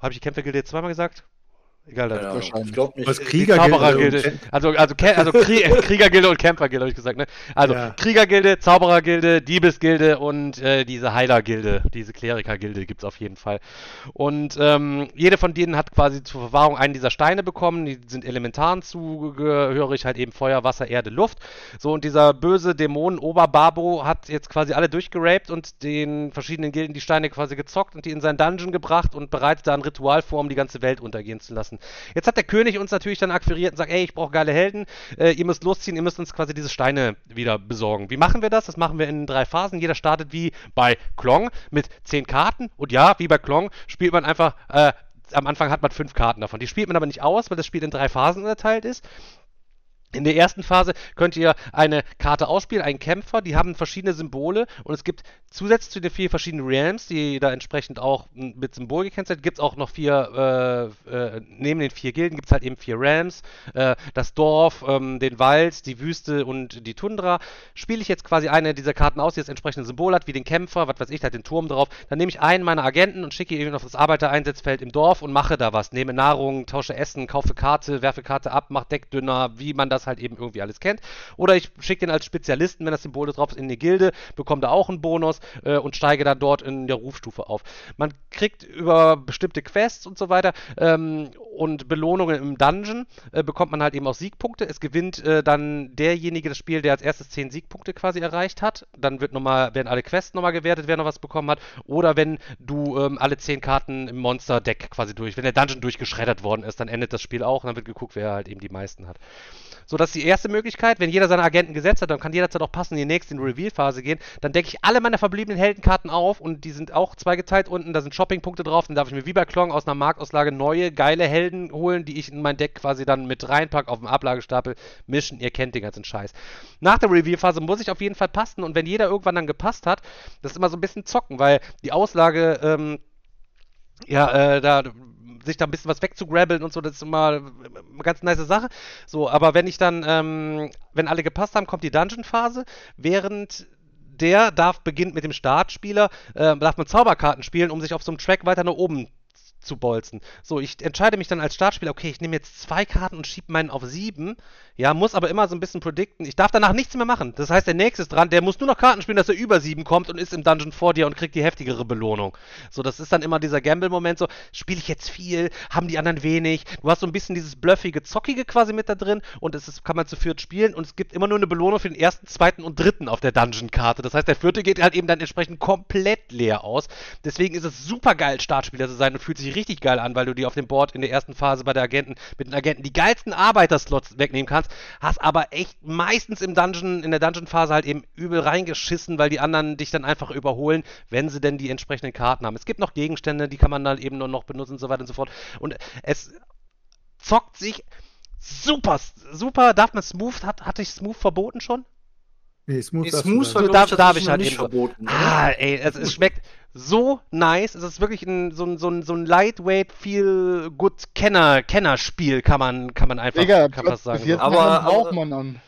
Habe ich die Kämpfergilde jetzt zweimal gesagt? Egal, das ja, wahrscheinlich. Ich glaube nicht. Was Kriegergilde. Also, also, also Kriegergilde und Kämpfergilde, habe ich gesagt, ne? Also ja. Kriegergilde, Zauberergilde, Diebesgilde und äh, diese Heilergilde, diese Klerikergilde gibt es auf jeden Fall. Und ähm, jede von denen hat quasi zur Verwahrung einen dieser Steine bekommen. Die sind Elementaren zugehörig, halt eben Feuer, Wasser, Erde, Luft. So, und dieser böse Dämon Oberbabo hat jetzt quasi alle durchgeraped und den verschiedenen Gilden die Steine quasi gezockt und die in seinen Dungeon gebracht und bereitet da ein Ritual vor, um die ganze Welt untergehen zu lassen lassen. Jetzt hat der König uns natürlich dann akquiriert und sagt, ey, ich brauche geile Helden, äh, ihr müsst losziehen, ihr müsst uns quasi diese Steine wieder besorgen. Wie machen wir das? Das machen wir in drei Phasen. Jeder startet wie bei Klong mit zehn Karten und ja, wie bei Klong spielt man einfach äh, am Anfang hat man fünf Karten davon. Die spielt man aber nicht aus, weil das Spiel in drei Phasen unterteilt ist. In der ersten Phase könnt ihr eine Karte ausspielen, einen Kämpfer, die haben verschiedene Symbole und es gibt zusätzlich zu den vier verschiedenen Realms, die da entsprechend auch mit Symbol gekennzeichnet sind, gibt es auch noch vier, äh, äh, neben den vier Gilden gibt es halt eben vier Realms, äh, das Dorf, ähm, den Wald, die Wüste und die Tundra. Spiele ich jetzt quasi eine dieser Karten aus, die das entsprechende Symbol hat, wie den Kämpfer, was weiß ich, hat den Turm drauf, dann nehme ich einen meiner Agenten und schicke ihn auf das Arbeitereinsatzfeld im Dorf und mache da was, nehme Nahrung, tausche Essen, kaufe Karte, werfe Karte ab, mache Deckdünner, wie man das das halt eben irgendwie alles kennt. Oder ich schicke den als Spezialisten, wenn das Symbol drauf ist, in die Gilde, bekomme da auch einen Bonus äh, und steige dann dort in der Rufstufe auf. Man kriegt über bestimmte Quests und so weiter ähm, und Belohnungen im Dungeon, äh, bekommt man halt eben auch Siegpunkte. Es gewinnt äh, dann derjenige das Spiel, der als erstes 10 Siegpunkte quasi erreicht hat. Dann wird noch mal, werden alle Quests nochmal gewertet, wer noch was bekommen hat. Oder wenn du ähm, alle 10 Karten im Monster-Deck quasi durch, wenn der Dungeon durchgeschreddert worden ist, dann endet das Spiel auch und dann wird geguckt, wer halt eben die meisten hat. So, das ist die erste Möglichkeit. Wenn jeder seine Agenten gesetzt hat, dann kann jederzeit auch passend in die nächste Reveal-Phase gehen. Dann decke ich alle meine verbliebenen Heldenkarten auf und die sind auch zweigeteilt unten. Da sind Shoppingpunkte drauf. Dann darf ich mir wie bei Klong aus einer Marktauslage neue, geile Helden holen, die ich in mein Deck quasi dann mit reinpacke auf dem Ablagestapel. Mischen, ihr kennt den ganzen Scheiß. Nach der Reveal-Phase muss ich auf jeden Fall passen und wenn jeder irgendwann dann gepasst hat, das ist immer so ein bisschen zocken, weil die Auslage, ähm, ja, äh, da sich da ein bisschen was wegzugrabbeln und so, das ist immer eine ganz nice Sache. So, aber wenn ich dann, ähm, wenn alle gepasst haben, kommt die Dungeon-Phase, während der darf beginnt mit dem Startspieler, äh, darf man Zauberkarten spielen, um sich auf so einem Track weiter nach oben zu bolzen. So, ich entscheide mich dann als Startspieler, okay, ich nehme jetzt zwei Karten und schiebe meinen auf sieben. Ja, muss aber immer so ein bisschen predikten. Ich darf danach nichts mehr machen. Das heißt, der nächste ist dran, der muss nur noch Karten spielen, dass er über sieben kommt und ist im Dungeon vor dir und kriegt die heftigere Belohnung. So, das ist dann immer dieser Gamble-Moment, so, spiele ich jetzt viel, haben die anderen wenig. Du hast so ein bisschen dieses bluffige, zockige quasi mit da drin und es ist, kann man zu viert spielen und es gibt immer nur eine Belohnung für den ersten, zweiten und dritten auf der Dungeon-Karte. Das heißt, der vierte geht halt eben dann entsprechend komplett leer aus. Deswegen ist es super geil, Startspieler zu sein und fühlt sich richtig geil an, weil du die auf dem Board in der ersten Phase bei der Agenten mit den Agenten die geilsten Arbeiterslots wegnehmen kannst, hast aber echt meistens im Dungeon, in der Dungeon-Phase halt eben übel reingeschissen, weil die anderen dich dann einfach überholen, wenn sie denn die entsprechenden Karten haben. Es gibt noch Gegenstände, die kann man dann eben nur noch benutzen und so weiter und so fort. Und es zockt sich super, super. Darf man Smooth, hat, hatte ich Smooth verboten schon? Nee, Smooth, nee, Smooth so, darf, darf ich halt eben verboten. So. Ah, ey, es, es schmeckt so nice. Es ist wirklich ein, so, ein, so, ein, so ein lightweight, feel good Kenner, Kennerspiel, kann man, kann man einfach Digga, kann man sagen. Jetzt aber braucht man an.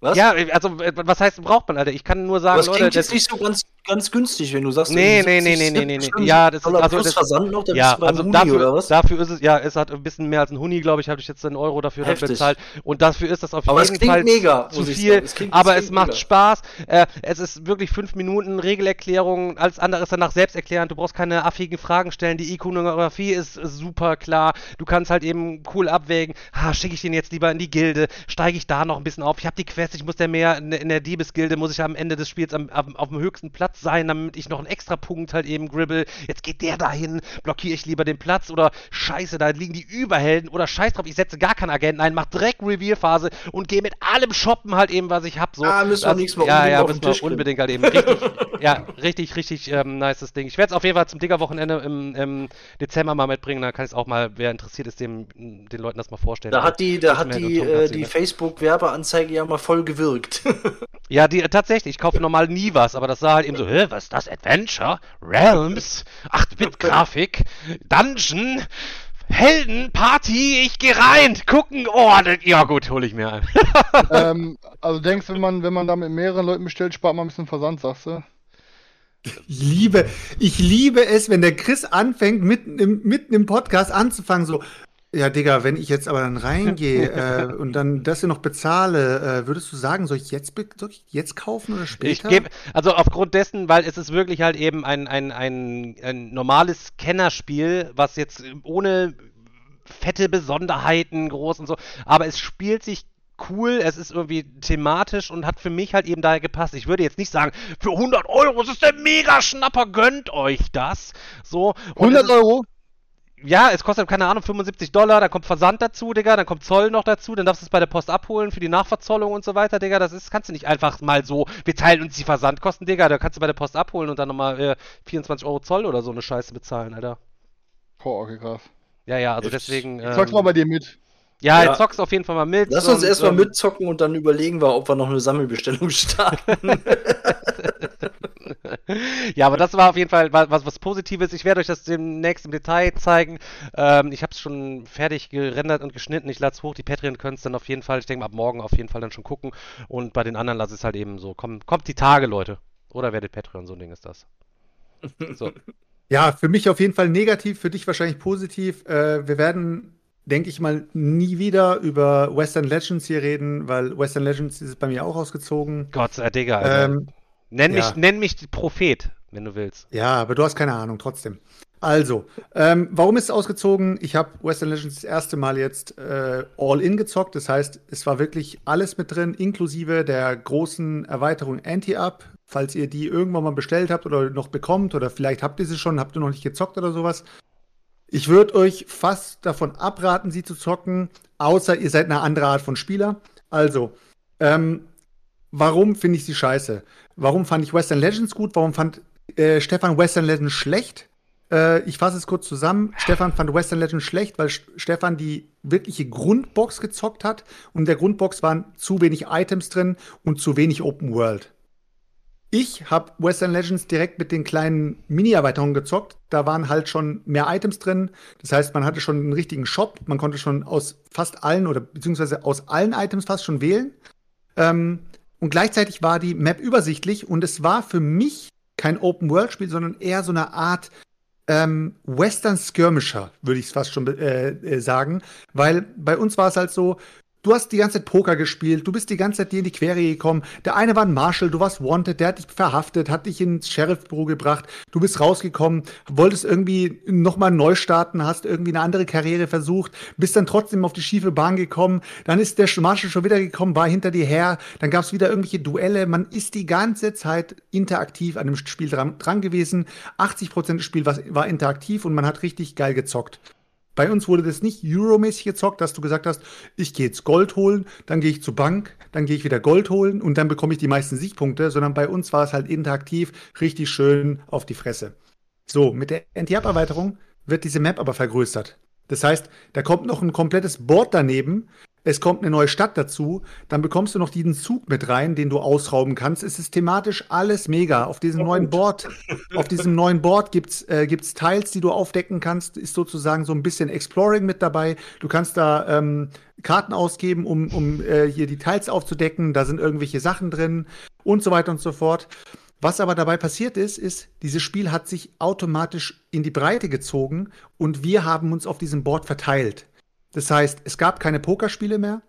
Was? Ja, also was heißt braucht man, Alter? Ich kann nur sagen, das Leute, das ist nicht so ganz, ganz günstig, wenn du sagst, nee, nee, nee, nee, nee, nee, nee. Ja, das ist also das, Versand noch, ja, also Huni, dafür, dafür ist es ja, es hat ein bisschen mehr als ein Huni, glaube ich, habe ich jetzt einen Euro dafür bezahlt und dafür ist das auf aber jeden Fall mega, zu viel, aber es macht mega. Spaß. Äh, es ist wirklich fünf Minuten Regelerklärung, alles andere ist danach selbsterklärend. Du brauchst keine affigen Fragen stellen. Die Ikonografie ist super klar. Du kannst halt eben cool abwägen. Ha, schicke ich den jetzt lieber in die Gilde? Steige ich da noch ein bisschen auf? Ich habe die Quest, ich muss der mehr in, in, der Diebesgilde, muss ich am Ende des Spiels am, am, auf dem höchsten Platz sein, damit ich noch einen extra Punkt halt eben gribbel. Jetzt geht der dahin, blockiere ich lieber den Platz oder scheiße, da liegen die Überhelden oder scheiß drauf, ich setze gar keinen Agenten ein, mach direkt Reveal-Phase und gehe mit allem shoppen halt eben, was ich hab. So, ah, müssen wir nichts mehr Ja, ja, müssen wir unbedingt halt eben. Richtig, ja, richtig, richtig ähm, nices Ding. Ich werde es auf jeden Fall zum Digger-Wochenende im, im, Dezember mal mitbringen, dann kann ich es auch mal, wer interessiert ist, dem, den Leuten das mal vorstellen. Da hat die, da hat die, äh, die Facebook-Werbeanzeige ja mal voll gewirkt. ja, die, tatsächlich. Ich kaufe normal nie was, aber das sah halt eben so, hä, was ist das? Adventure? Realms? 8-Bit-Grafik? Dungeon? Helden, Party, ich geh rein, gucken, oh, ja gut, hole ich mir ein. ähm, also denkst du, wenn man, wenn man da mit mehreren Leuten bestellt, spart man ein bisschen Versand, sagst du? Ich liebe, ich liebe es, wenn der Chris anfängt, mitten im, mitten im Podcast anzufangen, so, Ja, Digga, wenn ich jetzt aber dann reingehe äh, und dann das hier noch bezahle, äh, würdest du sagen, soll ich jetzt, soll ich jetzt kaufen oder später? Ich gebe, also aufgrund dessen, weil es ist wirklich halt eben ein, ein, ein, ein normales Kennerspiel, was jetzt ohne fette Besonderheiten groß und so, aber es spielt sich cool, es ist irgendwie thematisch und hat für mich halt eben daher gepasst. Ich würde jetzt nicht sagen, für 100 Euro, das ist der Mega-Schnapper, gönnt euch das. So. 100 Euro? Ja, es kostet, keine Ahnung, 75 Dollar, dann kommt Versand dazu, Digga, dann kommt Zoll noch dazu, dann darfst du es bei der Post abholen für die Nachverzollung und so weiter, Digga. Das ist, kannst du nicht einfach mal so, wir teilen uns die Versandkosten, Digga, da kannst du bei der Post abholen und dann nochmal äh, 24 Euro Zoll oder so eine Scheiße bezahlen, Alter. Boah, okay, krass. Ja, ja, also Jetzt- deswegen. Ich zock's mal bei dir mit. Ja, Ja. jetzt zockst du auf jeden Fall mal mit. Lass uns erstmal ähm, mitzocken und dann überlegen wir, ob wir noch eine Sammelbestellung starten. ja, aber das war auf jeden Fall wa- was, was Positives. Ich werde euch das demnächst im Detail zeigen. Ähm, ich habe es schon fertig gerendert und geschnitten. Ich lade es hoch. Die Patreon können es dann auf jeden Fall, ich denke mal ab morgen auf jeden Fall dann schon gucken. Und bei den anderen lasse ich es halt eben so. Komm, kommt die Tage, Leute. Oder werdet Patreon, so ein Ding ist das. So. Ja, für mich auf jeden Fall negativ, für dich wahrscheinlich positiv. Äh, wir werden, denke ich mal, nie wieder über Western Legends hier reden, weil Western Legends ist bei mir auch ausgezogen. Gott, äh, Digga. Alter. Ähm, nenn, mich, ja. nenn mich Prophet, wenn du willst. ja, aber du hast keine Ahnung, trotzdem. Also, ähm, warum ist es ausgezogen? Ich habe Western Legends das erste Mal jetzt äh, All-In gezockt. Das heißt, es war wirklich alles mit drin, inklusive der großen Erweiterung Anti-Up. Falls ihr die irgendwann mal bestellt habt oder noch bekommt oder vielleicht habt ihr sie schon, habt ihr noch nicht gezockt oder sowas. Ich würde euch fast davon abraten, sie zu zocken, außer ihr seid eine andere Art von Spieler. Also, ähm, warum finde ich sie scheiße? Warum fand ich Western Legends gut? Warum fand äh, Stefan Western Legends schlecht? Äh, ich fasse es kurz zusammen. Stefan fand Western Legends schlecht, weil St- Stefan die wirkliche Grundbox gezockt hat und in der Grundbox waren zu wenig Items drin und zu wenig Open World. Ich habe Western Legends direkt mit den kleinen Mini-Erweiterungen gezockt. Da waren halt schon mehr Items drin. Das heißt, man hatte schon einen richtigen Shop. Man konnte schon aus fast allen oder beziehungsweise aus allen Items fast schon wählen. Ähm, und gleichzeitig war die Map übersichtlich und es war für mich kein Open-World-Spiel, sondern eher so eine Art ähm, Western Skirmisher, würde ich es fast schon äh, äh, sagen. Weil bei uns war es halt so, du hast die ganze Zeit Poker gespielt, du bist die ganze Zeit dir in die Quere gekommen. Der eine war ein Marshal, du warst wanted, der hat dich verhaftet, hat dich ins Sheriffbüro gebracht, du bist rausgekommen, wolltest irgendwie nochmal neu starten, hast irgendwie eine andere Karriere versucht, bist dann trotzdem auf die schiefe Bahn gekommen, dann ist der Marshal schon wieder gekommen, war hinter dir her, dann gab es wieder irgendwelche Duelle, man ist die ganze Zeit interaktiv an dem Spiel dran, dran gewesen. 80% des Spiels war, war interaktiv und man hat richtig geil gezockt. Bei uns wurde das nicht Euro-mäßig gezockt, dass du gesagt hast, ich gehe jetzt Gold holen, dann gehe ich zur Bank, dann gehe ich wieder Gold holen und dann bekomme ich die meisten Siegpunkte, sondern bei uns war es halt interaktiv, richtig schön auf die Fresse. So, mit der Anti-Up-Erweiterung wird diese Map aber vergrößert. Das heißt, da kommt noch ein komplettes Board daneben, es kommt eine neue Stadt dazu, dann bekommst du noch diesen Zug mit rein, den du ausrauben kannst. Es ist thematisch alles mega. Auf diesem neuen Board, auf diesem neuen Board gibt's äh, gibt's Teils, die du aufdecken kannst. Ist sozusagen so ein bisschen Exploring mit dabei. Du kannst da ähm, Karten ausgeben, um, um äh, hier die Teils aufzudecken. Da sind irgendwelche Sachen drin und so weiter und so fort. Was aber dabei passiert ist, ist, dieses Spiel hat sich automatisch in die Breite gezogen und wir haben uns auf diesem Board verteilt. Das heißt, es gab keine Pokerspiele mehr,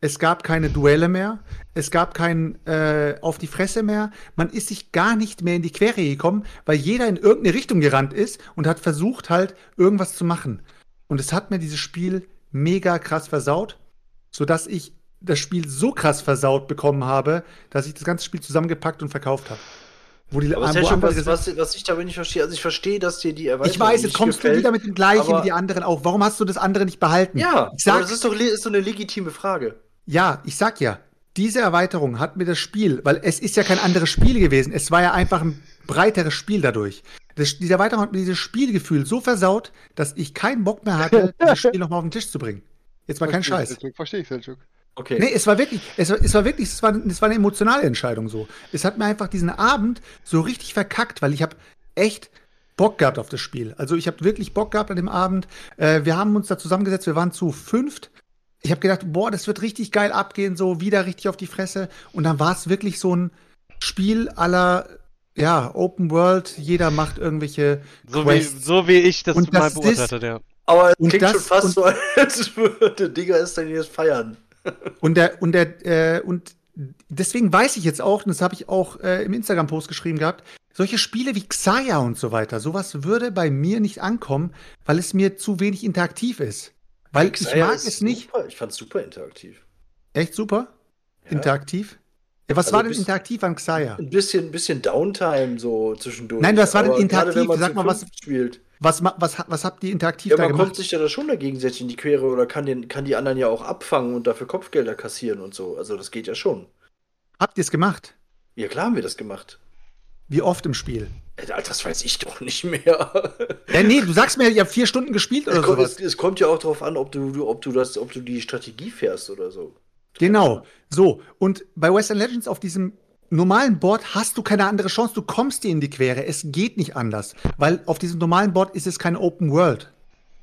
es gab keine Duelle mehr, es gab kein äh, auf die Fresse mehr. Man ist sich gar nicht mehr in die Quere gekommen, weil jeder in irgendeine Richtung gerannt ist und hat versucht halt irgendwas zu machen. Und es hat mir dieses Spiel mega krass versaut, sodass ich das Spiel so krass versaut bekommen habe, dass ich das ganze Spiel zusammengepackt und verkauft habe. Wo die Aber wo andere was, was, was ich dabei nicht verstehe, also ich verstehe, dass dir die Erweiterung ich weiß, jetzt kommst gefällt, du wieder mit dem gleichen wie die anderen auch. Warum hast du das andere nicht behalten? Ja, ich sag, aber das ist doch ist so eine legitime Frage. Ja, ich sag ja, diese Erweiterung hat mir das Spiel, weil es ist ja kein anderes Spiel gewesen, es war ja einfach ein breiteres Spiel dadurch. Das, diese Erweiterung hat mir dieses Spielgefühl so versaut, dass ich keinen Bock mehr hatte, dieses Spiel nochmal auf den Tisch zu bringen. Jetzt mal kein Verstehe ich, Scheiß. Verstehe ich, Selçuk. Okay. Nee, es war wirklich, es war, es war wirklich, es war, es war eine emotionale Entscheidung so. Es hat mir einfach diesen Abend so richtig verkackt, weil ich habe echt Bock gehabt auf das Spiel. Also ich habe wirklich Bock gehabt an dem Abend. Äh, wir haben uns da zusammengesetzt, wir waren zu fünft. Ich habe gedacht, boah, das wird richtig geil abgehen, so wieder richtig auf die Fresse. Und dann war es wirklich so ein Spiel aller, ja, Open World. Jeder macht irgendwelche So wie, Quests. so wie ich das Und mal das beurteilt hatte, ja. Aber es klingt das- schon fast so, als würde Digga es dann jetzt feiern. Und der, und der, äh, und deswegen weiß ich jetzt auch, und das habe ich auch äh, im Instagram-Post geschrieben gehabt, solche Spiele wie Xaya und so weiter, sowas würde bei mir nicht ankommen, weil es mir zu wenig interaktiv ist. Weil ich Xayah mag ist es nicht. Super. Ich fand's super interaktiv. Echt super? Ja. Interaktiv? Ja, was Also war denn bis- interaktiv an Xaya? Ein bisschen, bisschen Downtime so zwischendurch. Nein, was war denn interaktiv? Sag mal, was- spielt. Was, was, was habt ihr interaktiv Ja, da man gemacht? kommt sich ja da schon dagegen gegenseitig in die Quere oder kann, den, kann die anderen ja auch abfangen und dafür Kopfgelder kassieren und so. Also das geht ja schon. Habt ihr es gemacht? Ja, klar haben wir das gemacht. Wie oft im Spiel? Ey, Das weiß ich doch nicht mehr. Ja, nee, du sagst mir, ihr habt vier Stunden gespielt es, oder kommt, sowas. es, es kommt ja auch darauf an, ob du, ob du das, ob du die Strategie fährst oder so. Genau. So, und bei Western Legends auf diesem normalen Board hast du keine andere Chance. Du kommst dir in die Quere. Es geht nicht anders. Weil auf diesem normalen Board ist es kein Open World.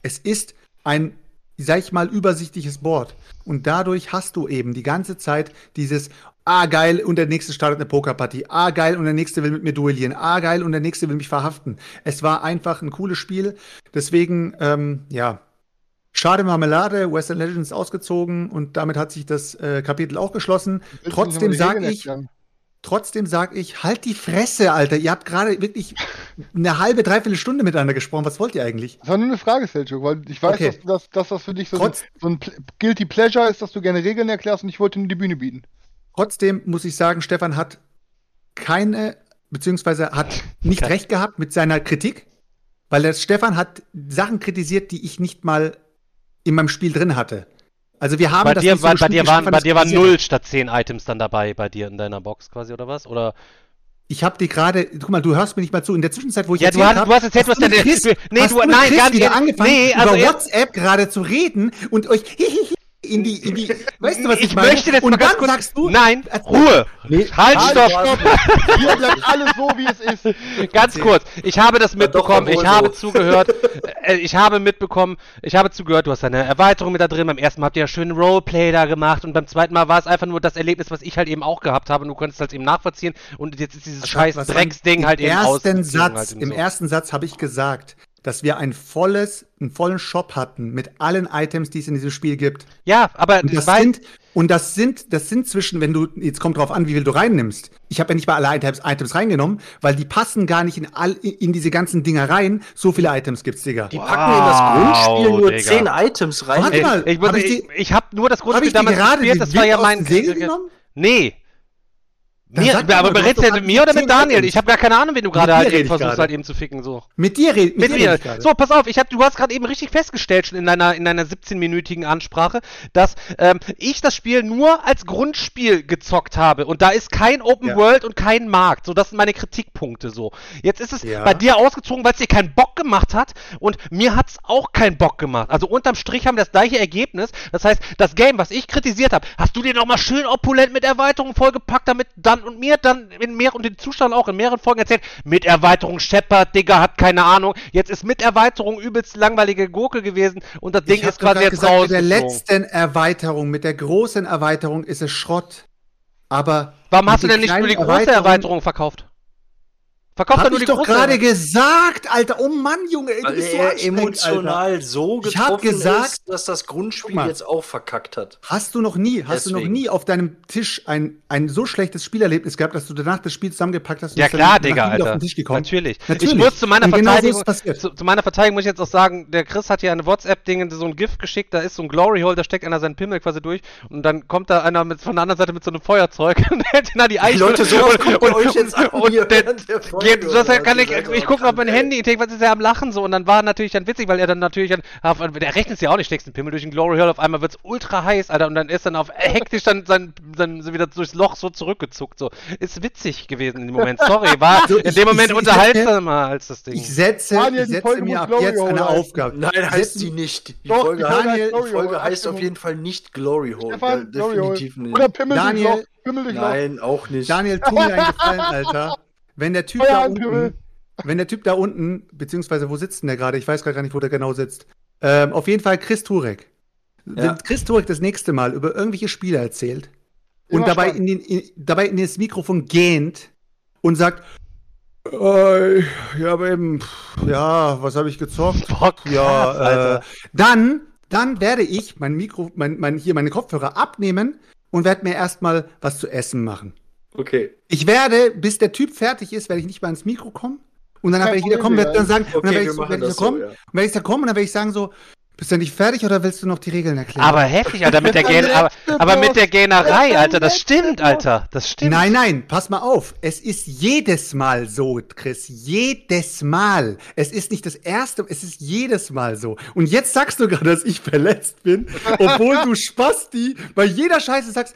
Es ist ein, sag ich mal, übersichtliches Board. Und dadurch hast du eben die ganze Zeit dieses, ah geil, und der nächste startet eine Pokerpartie. Ah geil, und der nächste will mit mir duellieren. Ah geil, und der nächste will mich verhaften. Es war einfach ein cooles Spiel. Deswegen, ähm, ja, Schade Marmelade, Western Legends ausgezogen und damit hat sich das äh, Kapitel auch geschlossen. Trotzdem sage ich, erklären? Trotzdem sage ich, halt die Fresse, Alter. Ihr habt gerade wirklich eine halbe, dreiviertel Stunde miteinander gesprochen. Was wollt ihr eigentlich? Das war nur eine Frage, Selchuk, weil ich weiß, Okay. dass, dass, dass das für dich so, Trotz- so ein Guilty Pleasure ist, dass du gerne Regeln erklärst und ich wollte nur die Bühne bieten. Trotzdem muss ich sagen, Stefan hat keine, beziehungsweise hat nicht Okay. recht gehabt mit seiner Kritik, weil der Stefan hat Sachen kritisiert, die ich nicht mal in meinem Spiel drin hatte. Also wir haben Bei das dir, nicht so bei dir waren, bei dir waren null statt zehn Items dann dabei bei dir in deiner Box quasi oder was? Oder? Ich habe die gerade, guck mal, du hörst mir nicht mal zu. In der Zwischenzeit, wo ich Ja, du erzählt hast- hab, du hast erzählt, was mit deine- Chris, nee, du- nein, Chris gar nicht. wieder angefangen, Nee, über also er- WhatsApp gerade zu reden und euch in die, in die, weißt du, was ich, ich meine? möchte jetzt und dann kurz. sagst du, Nein. Ruhe! Nee, Halt, Halt, stopp! Hier bleibt alles so, wie es ist. Ganz kurz, ich habe das mitbekommen, doch, ich habe zugehört, äh, ich habe mitbekommen, ich habe zugehört, du hast eine Erweiterung mit da drin, beim ersten Mal habt ihr ja schön Roleplay da gemacht und beim zweiten Mal war es einfach nur das Erlebnis, was ich halt eben auch gehabt habe und du konntest halt eben nachvollziehen und jetzt ist dieses Was scheiß was Drecksding halt eben ausgezogen Satz, halt eben Im so. ersten Satz habe ich gesagt, dass wir ein volles, einen vollen Shop hatten mit allen Items, die es in diesem Spiel gibt. Ja, aber Und das sind, und das sind, das sind zwischen, wenn du, jetzt kommt drauf an, wie viel du reinnimmst. Ich habe ja nicht mal alle Items, Items reingenommen, weil die passen gar nicht in all, in diese ganzen Dinger rein. So viele Items gibt's, Digga. Die packen in das Grundspiel Wow, nur Digga. 10 Items rein. Warte mal, ich, hab ich ich, ich habe nur das Habe Grundspiel ich dir damals gerade gespielt, die das war ja mein. Segel genommen? Nee. Mir, aber du redest mit mir oder mit Daniel? Ich habe gar keine Ahnung, wen du gerade dir halt eben versuchst halt eben zu ficken so. Mit dir reden, Mit dir rede ich gerade. So, pass auf, ich hab, du hast gerade eben richtig festgestellt schon in deiner, in deiner 17-minütigen Ansprache, dass ähm, ich das Spiel nur als Grundspiel gezockt habe und da ist kein Open Ja. World und kein Markt. So, das sind meine Kritikpunkte so. Jetzt ist es Ja. bei dir ausgezogen, weil es dir keinen Bock gemacht hat und mir hat's auch keinen Bock gemacht. Also unterm Strich haben wir das gleiche Ergebnis. Das heißt, das Game, was ich kritisiert habe, hast du dir nochmal schön opulent mit Erweiterung vollgepackt, damit dann und mir dann in mehr und den Zuschauern auch in mehreren Folgen erzählt, mit Erweiterung Shepard, Digga, hat keine Ahnung. Jetzt ist mit Erweiterung übelst langweilige Gurke gewesen und das Ding ist quasi jetzt gesagt, mit der letzten Erweiterung, mit der großen Erweiterung ist es Schrott. Aber Warum hast du den denn nicht nur die große Erweiterung verkauft? Verkauf doch Hab nur ich die doch gerade gesagt, Alter. Oh Mann, Junge, ey, du Weil bist so er emotional Alter. so Ich hab getroffen gesagt- ist, dass das Grundspiel mal. jetzt auch verkackt hat. Hast du noch nie, hast du noch Deswegen. nie auf deinem Tisch ein, ein so schlechtes Spielerlebnis gehabt, dass du danach das Spiel zusammengepackt hast und Ja klar, Digga, Alter. auf den Tisch gekommen? Natürlich. Natürlich. Ich muss zu meiner Und genau so Verteidigung, zu, zu meiner Verteidigung muss ich jetzt auch sagen, der Chris hat hier eine WhatsApp-Ding, so ein Gift geschickt, da ist so ein Glory Hole, da steckt einer seinen Pimmel quasi durch und dann kommt da einer mit, von der anderen Seite mit so einem Feuerzeug und hält ihn an die Eichel. Leute, sowas und, und, ihr euch jetzt an und, der, während der Geht, das kann ich, ich gucke auf mein. Handy, ich denke, was ist der am Lachen so und dann war natürlich dann witzig, weil er dann natürlich dann, auf, der rechnet ja auch nicht, steckst einen Pimmel durch den Glory Hole, auf einmal wird's ultra heiß, Alter, und dann ist dann auf hektisch dann, dann, dann so wieder durchs Loch so zurückgezuckt, so. Ist witzig gewesen in dem Moment, sorry, war Also in dem Moment unterhaltsamer als das Ding. Ich setze, Daniel, ich die setze Folge mir ab Glory jetzt Hole eine. Aufgabe. Nein, heißt sie nicht. Die Doch, Folge, Daniel- die Folge heißt auf jeden Fall nicht Glory Hole. Ja, definitiv nicht. Oder Pimmel Daniel-. Nein, auch nicht. Daniel, tu mir einen Gefallen, Alter. Wenn der Typ Feuer da unten, wenn der Typ da unten, beziehungsweise wo sitzt denn der gerade? Ich weiß gerade gar nicht, wo der genau sitzt. Ähm, auf jeden Fall Chris Turek. Wenn Ja. Chris Turek das nächste Mal über irgendwelche Spiele erzählt und Immer dabei spannend. in, den, in, dabei in das Mikrofon gähnt und sagt, Äh, ja, aber eben, ja, was habe ich gezockt? Krass, ja, äh, dann, dann werde ich mein Mikro, mein, mein, hier meine Kopfhörer abnehmen und werde mir erstmal was zu essen machen. Okay. Ich werde, bis der Typ fertig ist, werde ich nicht mal ans Mikro kommen. Und dann werde ich wieder kommen, werde dann sagen, und dann Okay, werde ich, so, werd ich da kommen, so, ja. und werde ich da kommen und dann werde ich sagen so, bist du nicht fertig oder willst du noch die Regeln erklären? Aber heftig, Alter, mit der, Gen aber, aber mit der Der Alter, das stimmt. Alter, das stimmt. Nein, nein, pass mal auf. Es ist jedes Mal so, Chris. Jedes Mal. Es ist nicht das erste, es ist jedes Mal so. Und jetzt sagst du gerade, dass ich verletzt bin, obwohl du Spasti bei jeder Scheiße sagst,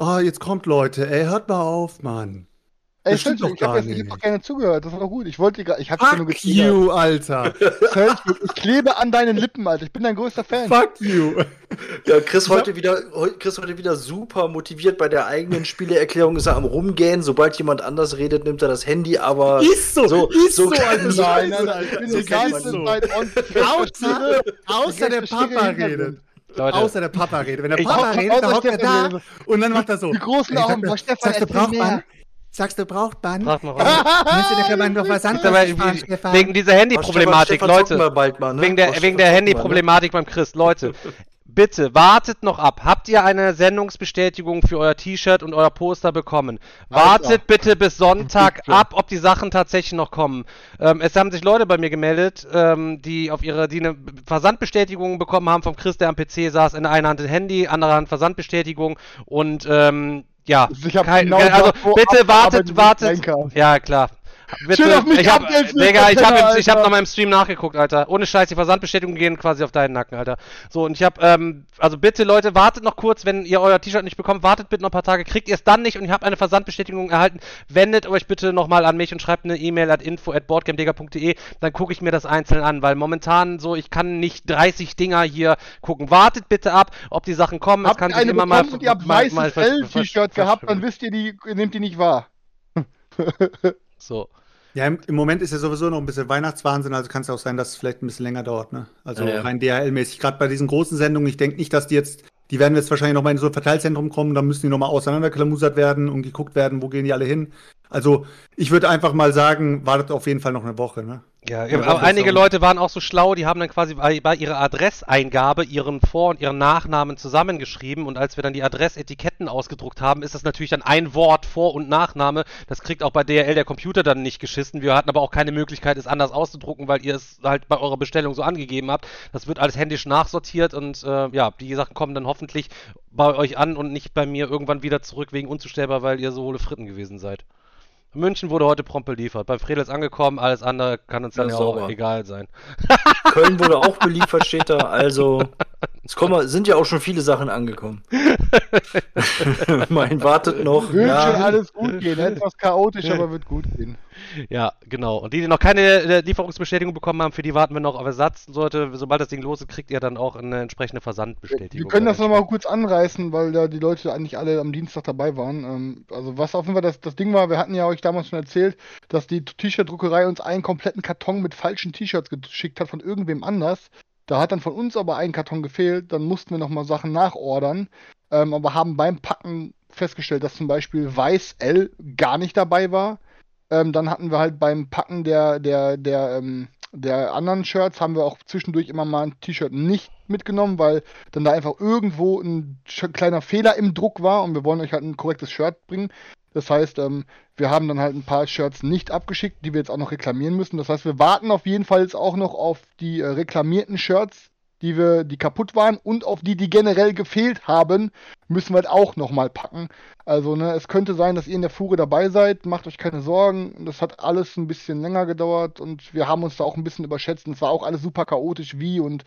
oh, jetzt kommt Leute, ey, hört mal auf, Mann. Ey, Das stimmt doch ich habe gar jetzt doch gerne zugehört, das war doch gut. Ich wollte gar, ich hab's ja nur Fuck getriggert. you, Alter. Ich klebe an deinen Lippen, Alter. Ich bin dein größter Fan. Fuck you. Ja, Chris heute wieder, Chris heute wieder super motiviert bei der eigenen Spieleerklärung ist er am rumgehen. Sobald jemand anders redet, nimmt er das Handy, aber Ist so, So- ist so so, Alter. Nein, nein, nein, ich bin So on. Außer, außer der Papa redet. Leute, Außer der Papa redet. Wenn der Papa redet, dann hockt er da und dann macht er so. Die großen Augen, boah, Stefan, Sagst du, braucht man? Sagst du, braucht man? frag mal Kannst du dir vielleicht noch was anderes sparen, Stefan? wegen dieser Handyproblematik, Stefan, Stefan, Leute. bald mal, ne? Wegen der, wegen der zocken wir, Handyproblematik beim Chris. Leute, bitte wartet noch ab. Habt ihr eine Sendungsbestätigung für euer T-Shirt und euer Poster bekommen? Wartet bitte bis Sonntag ab, ob die Sachen tatsächlich noch kommen. Ähm, es haben sich Leute bei mir gemeldet, ähm, die auf ihre, die eine Versandbestätigung bekommen haben vom Chris, der am PC saß, in der einen Hand ein Handy, andere Hand Versandbestätigung und ähm, ja, Ich hab kein, genau also bitte wartet, wartet. Ja, klar. Bitte, Schön auf mich ich hab, abgelst, Digga, ich habe ich hab mal im Stream nachgeguckt, Alter. Ohne Scheiß, die Versandbestätigung gehen quasi auf deinen Nacken, Alter. So, und ich habe, ähm, also bitte Leute, wartet noch kurz, wenn ihr euer T-Shirt nicht bekommt, wartet bitte noch ein paar Tage, kriegt ihr es dann nicht und ihr habt eine Versandbestätigung erhalten, wendet euch bitte nochmal an mich und schreibt eine E-Mail at info at boardgamedega.de, dann gucke ich mir das einzeln an, weil momentan so, ich kann nicht 30 Dinger hier gucken. Wartet bitte ab, ob die Sachen kommen. Habt kann ihr sich immer mal, und ihr habt weißes L-T-Shirt gehabt, dann wisst ihr, die nehmt die nicht wahr. So. Ja, im, im Moment ist ja sowieso noch ein bisschen Weihnachtswahnsinn, also kann es auch sein, dass es vielleicht ein bisschen länger dauert, ne? Also Ja, ja. rein DHL-mäßig. Gerade bei diesen großen Sendungen, ich denke nicht, dass die jetzt, die werden jetzt wahrscheinlich noch mal in so ein Verteilzentrum kommen, dann müssen die noch mal auseinanderklamusert werden und geguckt werden, wo gehen die alle hin. Also ich würde einfach mal sagen, wartet auf jeden Fall noch eine Woche, ne? Ja, Ja, aber einige Leute waren auch so schlau, die haben dann quasi bei, bei ihrer Adresseingabe ihren Vor- und ihren Nachnamen zusammengeschrieben und als wir dann die Adressetiketten ausgedruckt haben, ist das natürlich dann ein Wort Vor- und Nachname. Das kriegt auch bei DRL der Computer dann nicht geschissen. Wir hatten aber auch keine Möglichkeit, es anders auszudrucken, weil ihr es halt bei eurer Bestellung so angegeben habt. Das wird alles händisch nachsortiert und äh, ja, die Sachen kommen dann hoffentlich bei euch an und nicht bei mir irgendwann wieder zurück wegen unzustellbar, weil ihr so hohle Fritten gewesen seid. München wurde heute prompt beliefert. Beim Fredel ist angekommen, alles andere kann uns dann Ja, ja, auch egal sein. Köln wurde auch beliefert, steht da. Also, es kommen, sind ja auch schon viele Sachen angekommen. mein wartet noch. Wird Ja. schon alles gut gehen. Etwas chaotisch, aber wird gut gehen. Ja, genau. Und die, die noch keine äh, Lieferungsbestätigung bekommen haben, für die warten wir noch auf Ersatz. Sollte, sobald das Ding los ist, kriegt ihr dann auch eine entsprechende Versandbestätigung. Wir können das nochmal kurz anreißen, weil da die Leute eigentlich alle am Dienstag dabei waren. Ähm, also was auf jeden Fall das, das Ding war, wir hatten ja euch damals schon erzählt, dass die T-Shirt-Druckerei uns einen kompletten Karton mit falschen T-Shirts geschickt hat von irgendwem anders. Da hat dann von uns aber ein Karton gefehlt, dann mussten wir nochmal Sachen nachordern, ähm, aber haben beim Packen festgestellt, dass zum Beispiel Weiß L gar nicht dabei war. Ähm, dann hatten wir halt beim Packen der, der, der, ähm, der anderen Shirts haben wir auch zwischendurch immer mal ein T-Shirt nicht mitgenommen, weil dann da einfach irgendwo ein kleiner Fehler im Druck war und wir wollen euch halt ein korrektes Shirt bringen. Das heißt, ähm, wir haben dann halt ein paar Shirts nicht abgeschickt, die wir jetzt auch noch reklamieren müssen. Das heißt, wir warten auf jeden Fall jetzt auch noch auf die äh, reklamierten Shirts, die wir, die kaputt waren und auf die, die generell gefehlt haben, müssen wir halt auch nochmal packen. Also, ne, es könnte sein, dass ihr in der Fuhre dabei seid. Macht euch keine Sorgen. Das hat alles ein bisschen länger gedauert und wir haben uns da auch ein bisschen überschätzt. Und es war auch alles super chaotisch, wie und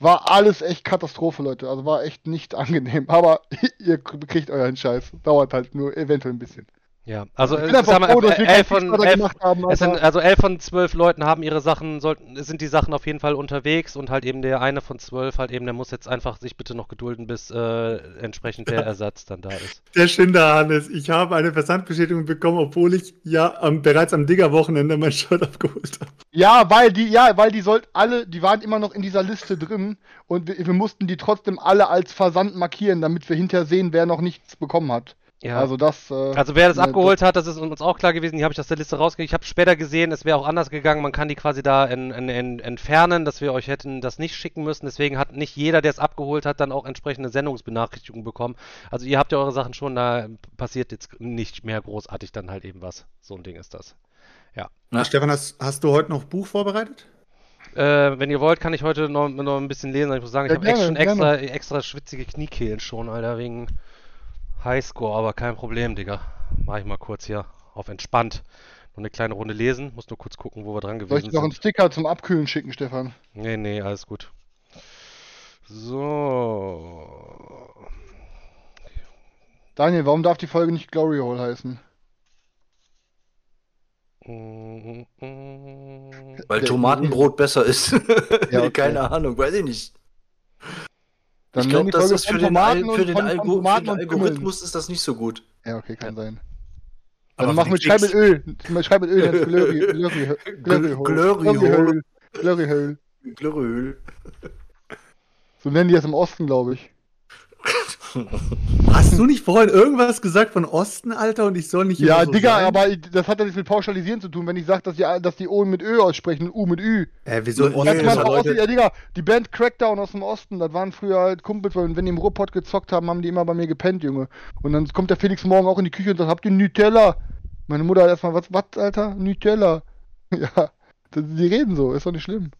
war alles echt Katastrophe, Leute. Also war echt nicht angenehm. Aber ihr kriegt euren Scheiß. Dauert halt nur eventuell ein bisschen. Ja, also Ich es bin einfach sagen wir, froh, dass wir elf von elf, gemacht haben. es sind, Alter. also elf von zwölf Leuten haben ihre Sachen, sollten, sind die Sachen auf jeden Fall unterwegs und halt eben der eine von zwölf halt eben, der muss jetzt einfach sich bitte noch gedulden, bis äh, entsprechend der Ersatz dann da ist. Der Schinder, Hannes, ich habe eine Versandbestätigung bekommen, obwohl ich ja am, bereits am Digger-Wochenende mein Shirt abgeholt habe. Ja, weil die, ja, weil die sollten alle, die waren immer noch in dieser Liste drin und wir, wir mussten die trotzdem alle als Versand markieren, damit wir hinterher sehen, wer noch nichts bekommen hat. Ja. Also das. Äh, also wer das ne, abgeholt hat, das ist uns auch klar gewesen. Die habe ich aus der Liste rausgekriegt. Ich habe später gesehen, es wäre auch anders gegangen. Man kann die quasi da in, in, in, entfernen, dass wir euch hätten das nicht schicken müssen. Deswegen hat nicht jeder, der es abgeholt hat, dann auch entsprechende Sendungsbenachrichtigungen bekommen. Also ihr habt ja eure Sachen schon, da passiert jetzt nicht mehr großartig dann halt eben was. So ein Ding ist das. Ja. Na, Stefan, hast, hast du heute noch Buch vorbereitet? Äh, wenn ihr wollt, kann ich heute noch, noch ein bisschen lesen. Ich muss sagen, ich ja, habe schon extra, extra schwitzige Kniekehlen schon, Alter, wegen Highscore, aber kein Problem, Digga. Mach ich mal kurz hier auf entspannt. Noch eine kleine Runde lesen. Muss nur kurz gucken, wo wir dran gewesen sind. Soll ich noch einen Sticker zum Abkühlen schicken, Stefan? Nee, nee, alles gut. So. Daniel, warum darf die Folge nicht Glory Hole heißen? Weil Tomatenbrot besser ist. Ja, okay. Keine Ahnung, weiß ich nicht. Dann ich glaube, das ist für den, Al für den, Algo für den Algorithmus ist das nicht so gut. Ja, okay, kann ja. sein. Dann mach mit Schreib mit Öl. Schreib mit Öl, Glöri Glöri Glöri So nennen die das im Osten, glaube ich. Hast du nicht vorhin irgendwas gesagt von Osten, Alter, und ich soll nicht Ja, so Digga, sein? aber das hat ja nichts mit Pauschalisieren zu tun, wenn ich sage, dass die, dass die O mit Ö aussprechen und U mit Ü. Äh, wieso Osten? Ja, Leute... ja, Digga, die Band Crackdown aus dem Osten, das waren früher halt Kumpels, und wenn die im Ruhrpott gezockt haben, haben die immer bei mir gepennt, Junge. Und dann kommt der Felix morgen auch in die Küche und sagt, habt ihr Nutella? Meine Mutter hat erstmal, was, was, Alter? Nutella. Ja, die reden so, ist doch nicht schlimm.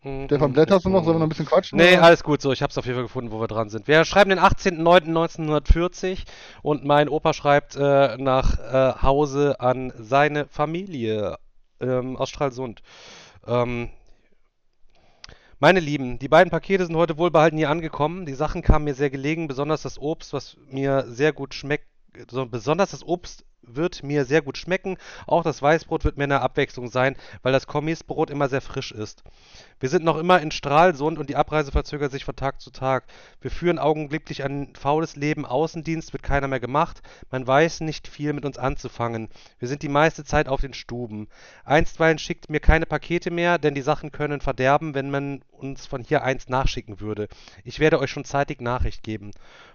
Stefan, blätterst du noch? Sollen wir noch ein bisschen quatschen? Nee, oder? alles gut so. Ich habe es auf jeden Fall gefunden, wo wir dran sind. Wir schreiben den 18.09.1940 und mein Opa schreibt äh, nach äh, Hause an seine Familie ähm, aus Stralsund. Ähm, meine Lieben, die beiden Pakete sind heute wohlbehalten hier angekommen. Die Sachen kamen mir sehr gelegen, besonders das Obst, was mir sehr gut schmeckt. besonders das Obst wird mir sehr gut schmecken. Auch das Weißbrot wird mir eine Abwechslung sein, weil das Kommisbrot immer sehr frisch ist. Wir sind noch immer in Stralsund und die Abreise verzögert sich von Tag zu Tag. Wir führen augenblicklich ein faules Leben. Außendienst wird keiner mehr gemacht. Man weiß nicht viel mit uns anzufangen. Wir sind die meiste Zeit auf den Stuben. Einstweilen schickt mir keine Pakete mehr, denn die Sachen können verderben, wenn man uns von hier eins nachschicken würde. Ich werde euch schon zeitig Nachricht geben.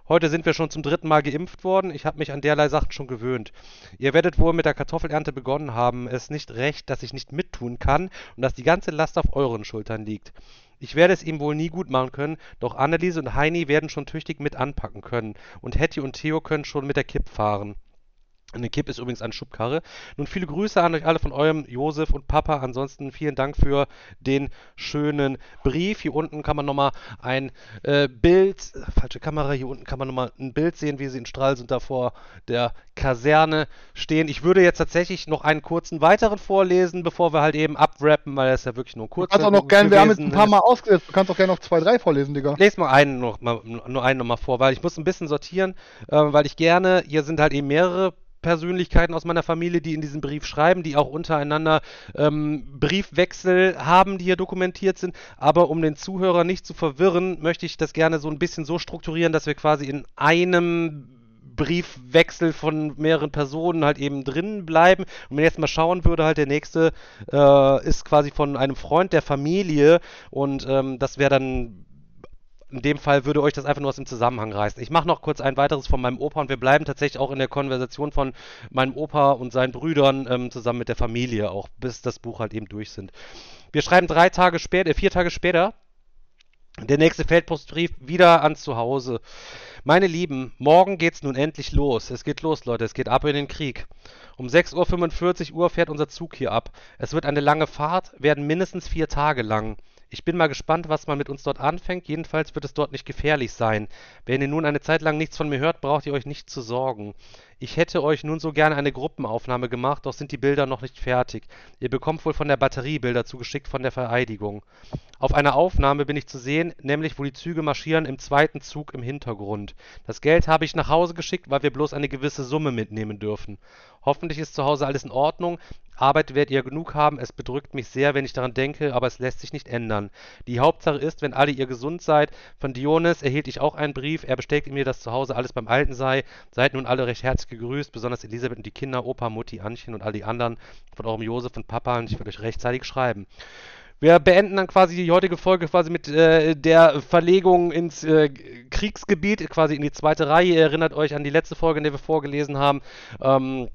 Heute sind wir schon zum dritten Mal geimpft worden. Ich habe mich an derlei Sachen schon gewöhnt. Ihr werdet wohl mit der Kartoffelernte begonnen haben. Es ist nicht recht, dass ich nicht mittun kann und dass die ganze Last auf euren Schultern liegt. Ich werde es ihm wohl nie gut machen können, doch Anneliese und Heini werden schon tüchtig mit anpacken können. Und Hetty und Theo können schon mit der Kipp fahren. Eine Kipp ist übrigens eine Schubkarre. Nun viele Grüße an euch alle von eurem Josef und Papa. Ansonsten vielen Dank für den schönen Brief. Hier unten kann man nochmal ein äh, Bild, falsche Kamera, hier unten kann man nochmal ein Bild sehen, wie sie in Stralsund da vor der Kaserne stehen. Ich würde jetzt tatsächlich noch einen kurzen weiteren vorlesen, bevor wir halt eben abwrappen, weil das ja wirklich nur kurz ist. Du kannst auch noch gerne, wir haben jetzt ein paar Mal ausgesetzt, du kannst auch gerne noch zwei, drei vorlesen, Digga. Lest mal einen noch mal, nur einen nochmal vor, weil ich muss ein bisschen sortieren, äh, weil ich gerne, hier sind halt eben mehrere Persönlichkeiten aus meiner Familie, die in diesem Brief schreiben, die auch untereinander ähm, Briefwechsel haben, die hier dokumentiert sind. Aber um den Zuhörer nicht zu verwirren, möchte ich das gerne so ein bisschen so strukturieren, dass wir quasi in einem Briefwechsel von mehreren Personen halt eben drin bleiben. Und wenn ich jetzt mal schauen würde, halt der nächste äh, ist quasi von einem Freund der Familie und ähm, das wäre dann in dem Fall würde euch das einfach nur aus dem Zusammenhang reißen. Ich mache noch kurz ein weiteres von meinem Opa und wir bleiben tatsächlich auch in der Konversation von meinem Opa und seinen Brüdern ähm, zusammen mit der Familie, auch bis das Buch halt eben durch sind. Wir schreiben drei Tage später, äh, vier Tage später, der nächste Feldpostbrief wieder ans Zuhause. Meine Lieben, morgen geht's nun endlich los. Es geht los, Leute. Es geht ab in den Krieg. Um 6.45 Uhr fährt unser Zug hier ab. Es wird eine lange Fahrt, werden mindestens vier Tage lang. Ich bin mal gespannt, was man mit uns dort anfängt. Jedenfalls wird es dort nicht gefährlich sein. Wenn ihr nun eine Zeit lang nichts von mir hört, braucht ihr euch nicht zu sorgen. Ich hätte euch nun so gerne eine Gruppenaufnahme gemacht, doch sind die Bilder noch nicht fertig. Ihr bekommt wohl von der Batterie Bilder zugeschickt von der Vereidigung. Auf einer Aufnahme bin ich zu sehen, nämlich wo die Züge marschieren im zweiten Zug im Hintergrund. Das Geld habe ich nach Hause geschickt, weil wir bloß eine gewisse Summe mitnehmen dürfen. Hoffentlich ist zu Hause alles in Ordnung. Arbeit werdet ihr genug haben. Es bedrückt mich sehr, wenn ich daran denke, aber es lässt sich nicht ändern. Die Hauptsache ist, wenn alle ihr gesund seid. Von Dionis erhielt ich auch einen Brief. Er bestätigt mir, dass zu Hause alles beim Alten sei. Seid nun alle recht herzlich gegrüßt, besonders Elisabeth und die Kinder, Opa, Mutti, Anchen und all die anderen von eurem Josef und Papa und ich werde euch rechtzeitig schreiben. Wir beenden dann quasi die heutige Folge quasi mit äh, der Verlegung ins äh, Kriegsgebiet, quasi in die zweite Reihe. Ihr erinnert euch an die letzte Folge, in der wir vorgelesen haben. Ähm,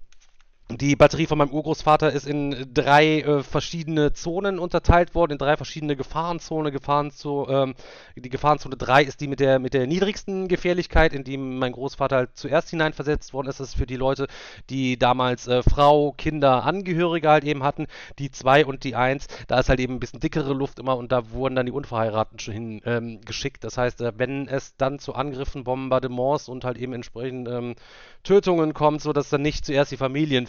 die Batterie von meinem Urgroßvater ist in drei äh, verschiedene Zonen unterteilt worden, in drei verschiedene Gefahrenzonen. Gefahrenzo ähm, die Gefahrenzone 3 ist die mit der, mit der niedrigsten Gefährlichkeit, in die mein Großvater halt zuerst hineinversetzt worden ist. Das ist für die Leute, die damals äh, Frau, Kinder, Angehörige halt eben hatten. Die 2 und die 1, da ist halt eben ein bisschen dickere Luft immer und da wurden dann die Unverheirateten schon hin ähm, geschickt. Das heißt, äh, wenn es dann zu Angriffen, Bombardements und halt eben entsprechend ähm, Tötungen kommt, sodass dann nicht zuerst die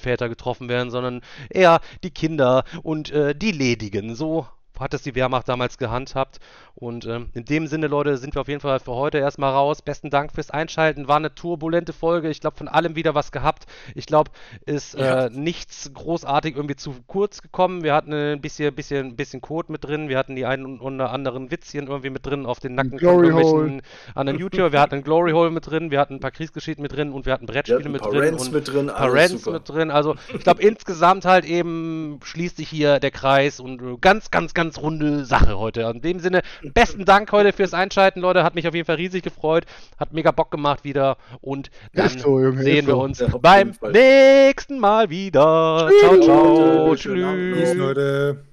Familienväter getroffen werden, sondern eher die Kinder und äh, die Ledigen. So hat es die Wehrmacht damals gehandhabt. Und äh, in dem Sinne, Leute, sind wir auf jeden Fall für heute erstmal raus. Besten Dank fürs Einschalten. War eine turbulente Folge. Ich glaube, von allem wieder was gehabt. Ich glaube, ist ja. äh, nichts großartig irgendwie zu kurz gekommen. Wir hatten ein bisschen, bisschen, bisschen Code mit drin. Wir hatten die einen oder anderen Witzchen irgendwie mit drin auf den Nacken Glory von irgendwelchen anderen YouTuber. Wir hatten ein Glory Hole mit drin. Wir hatten ein paar Kriegsgeschichten mit drin und wir hatten Brettspiele wir hatten mit drin. und mit drin. Rants mit drin. Also, ich glaube, insgesamt halt eben schließt sich hier der Kreis und äh, ganz, ganz, ganz runde Sache heute. In dem Sinne, besten Dank heute fürs Einschalten, Leute. Hat mich auf jeden Fall riesig gefreut. Hat mega Bock gemacht wieder. Und dann so, Junge, sehen wir uns ja, beim nächsten Mal wieder. Tschüss. Ciao, ciao. Tschüss. Tschüss. Leute.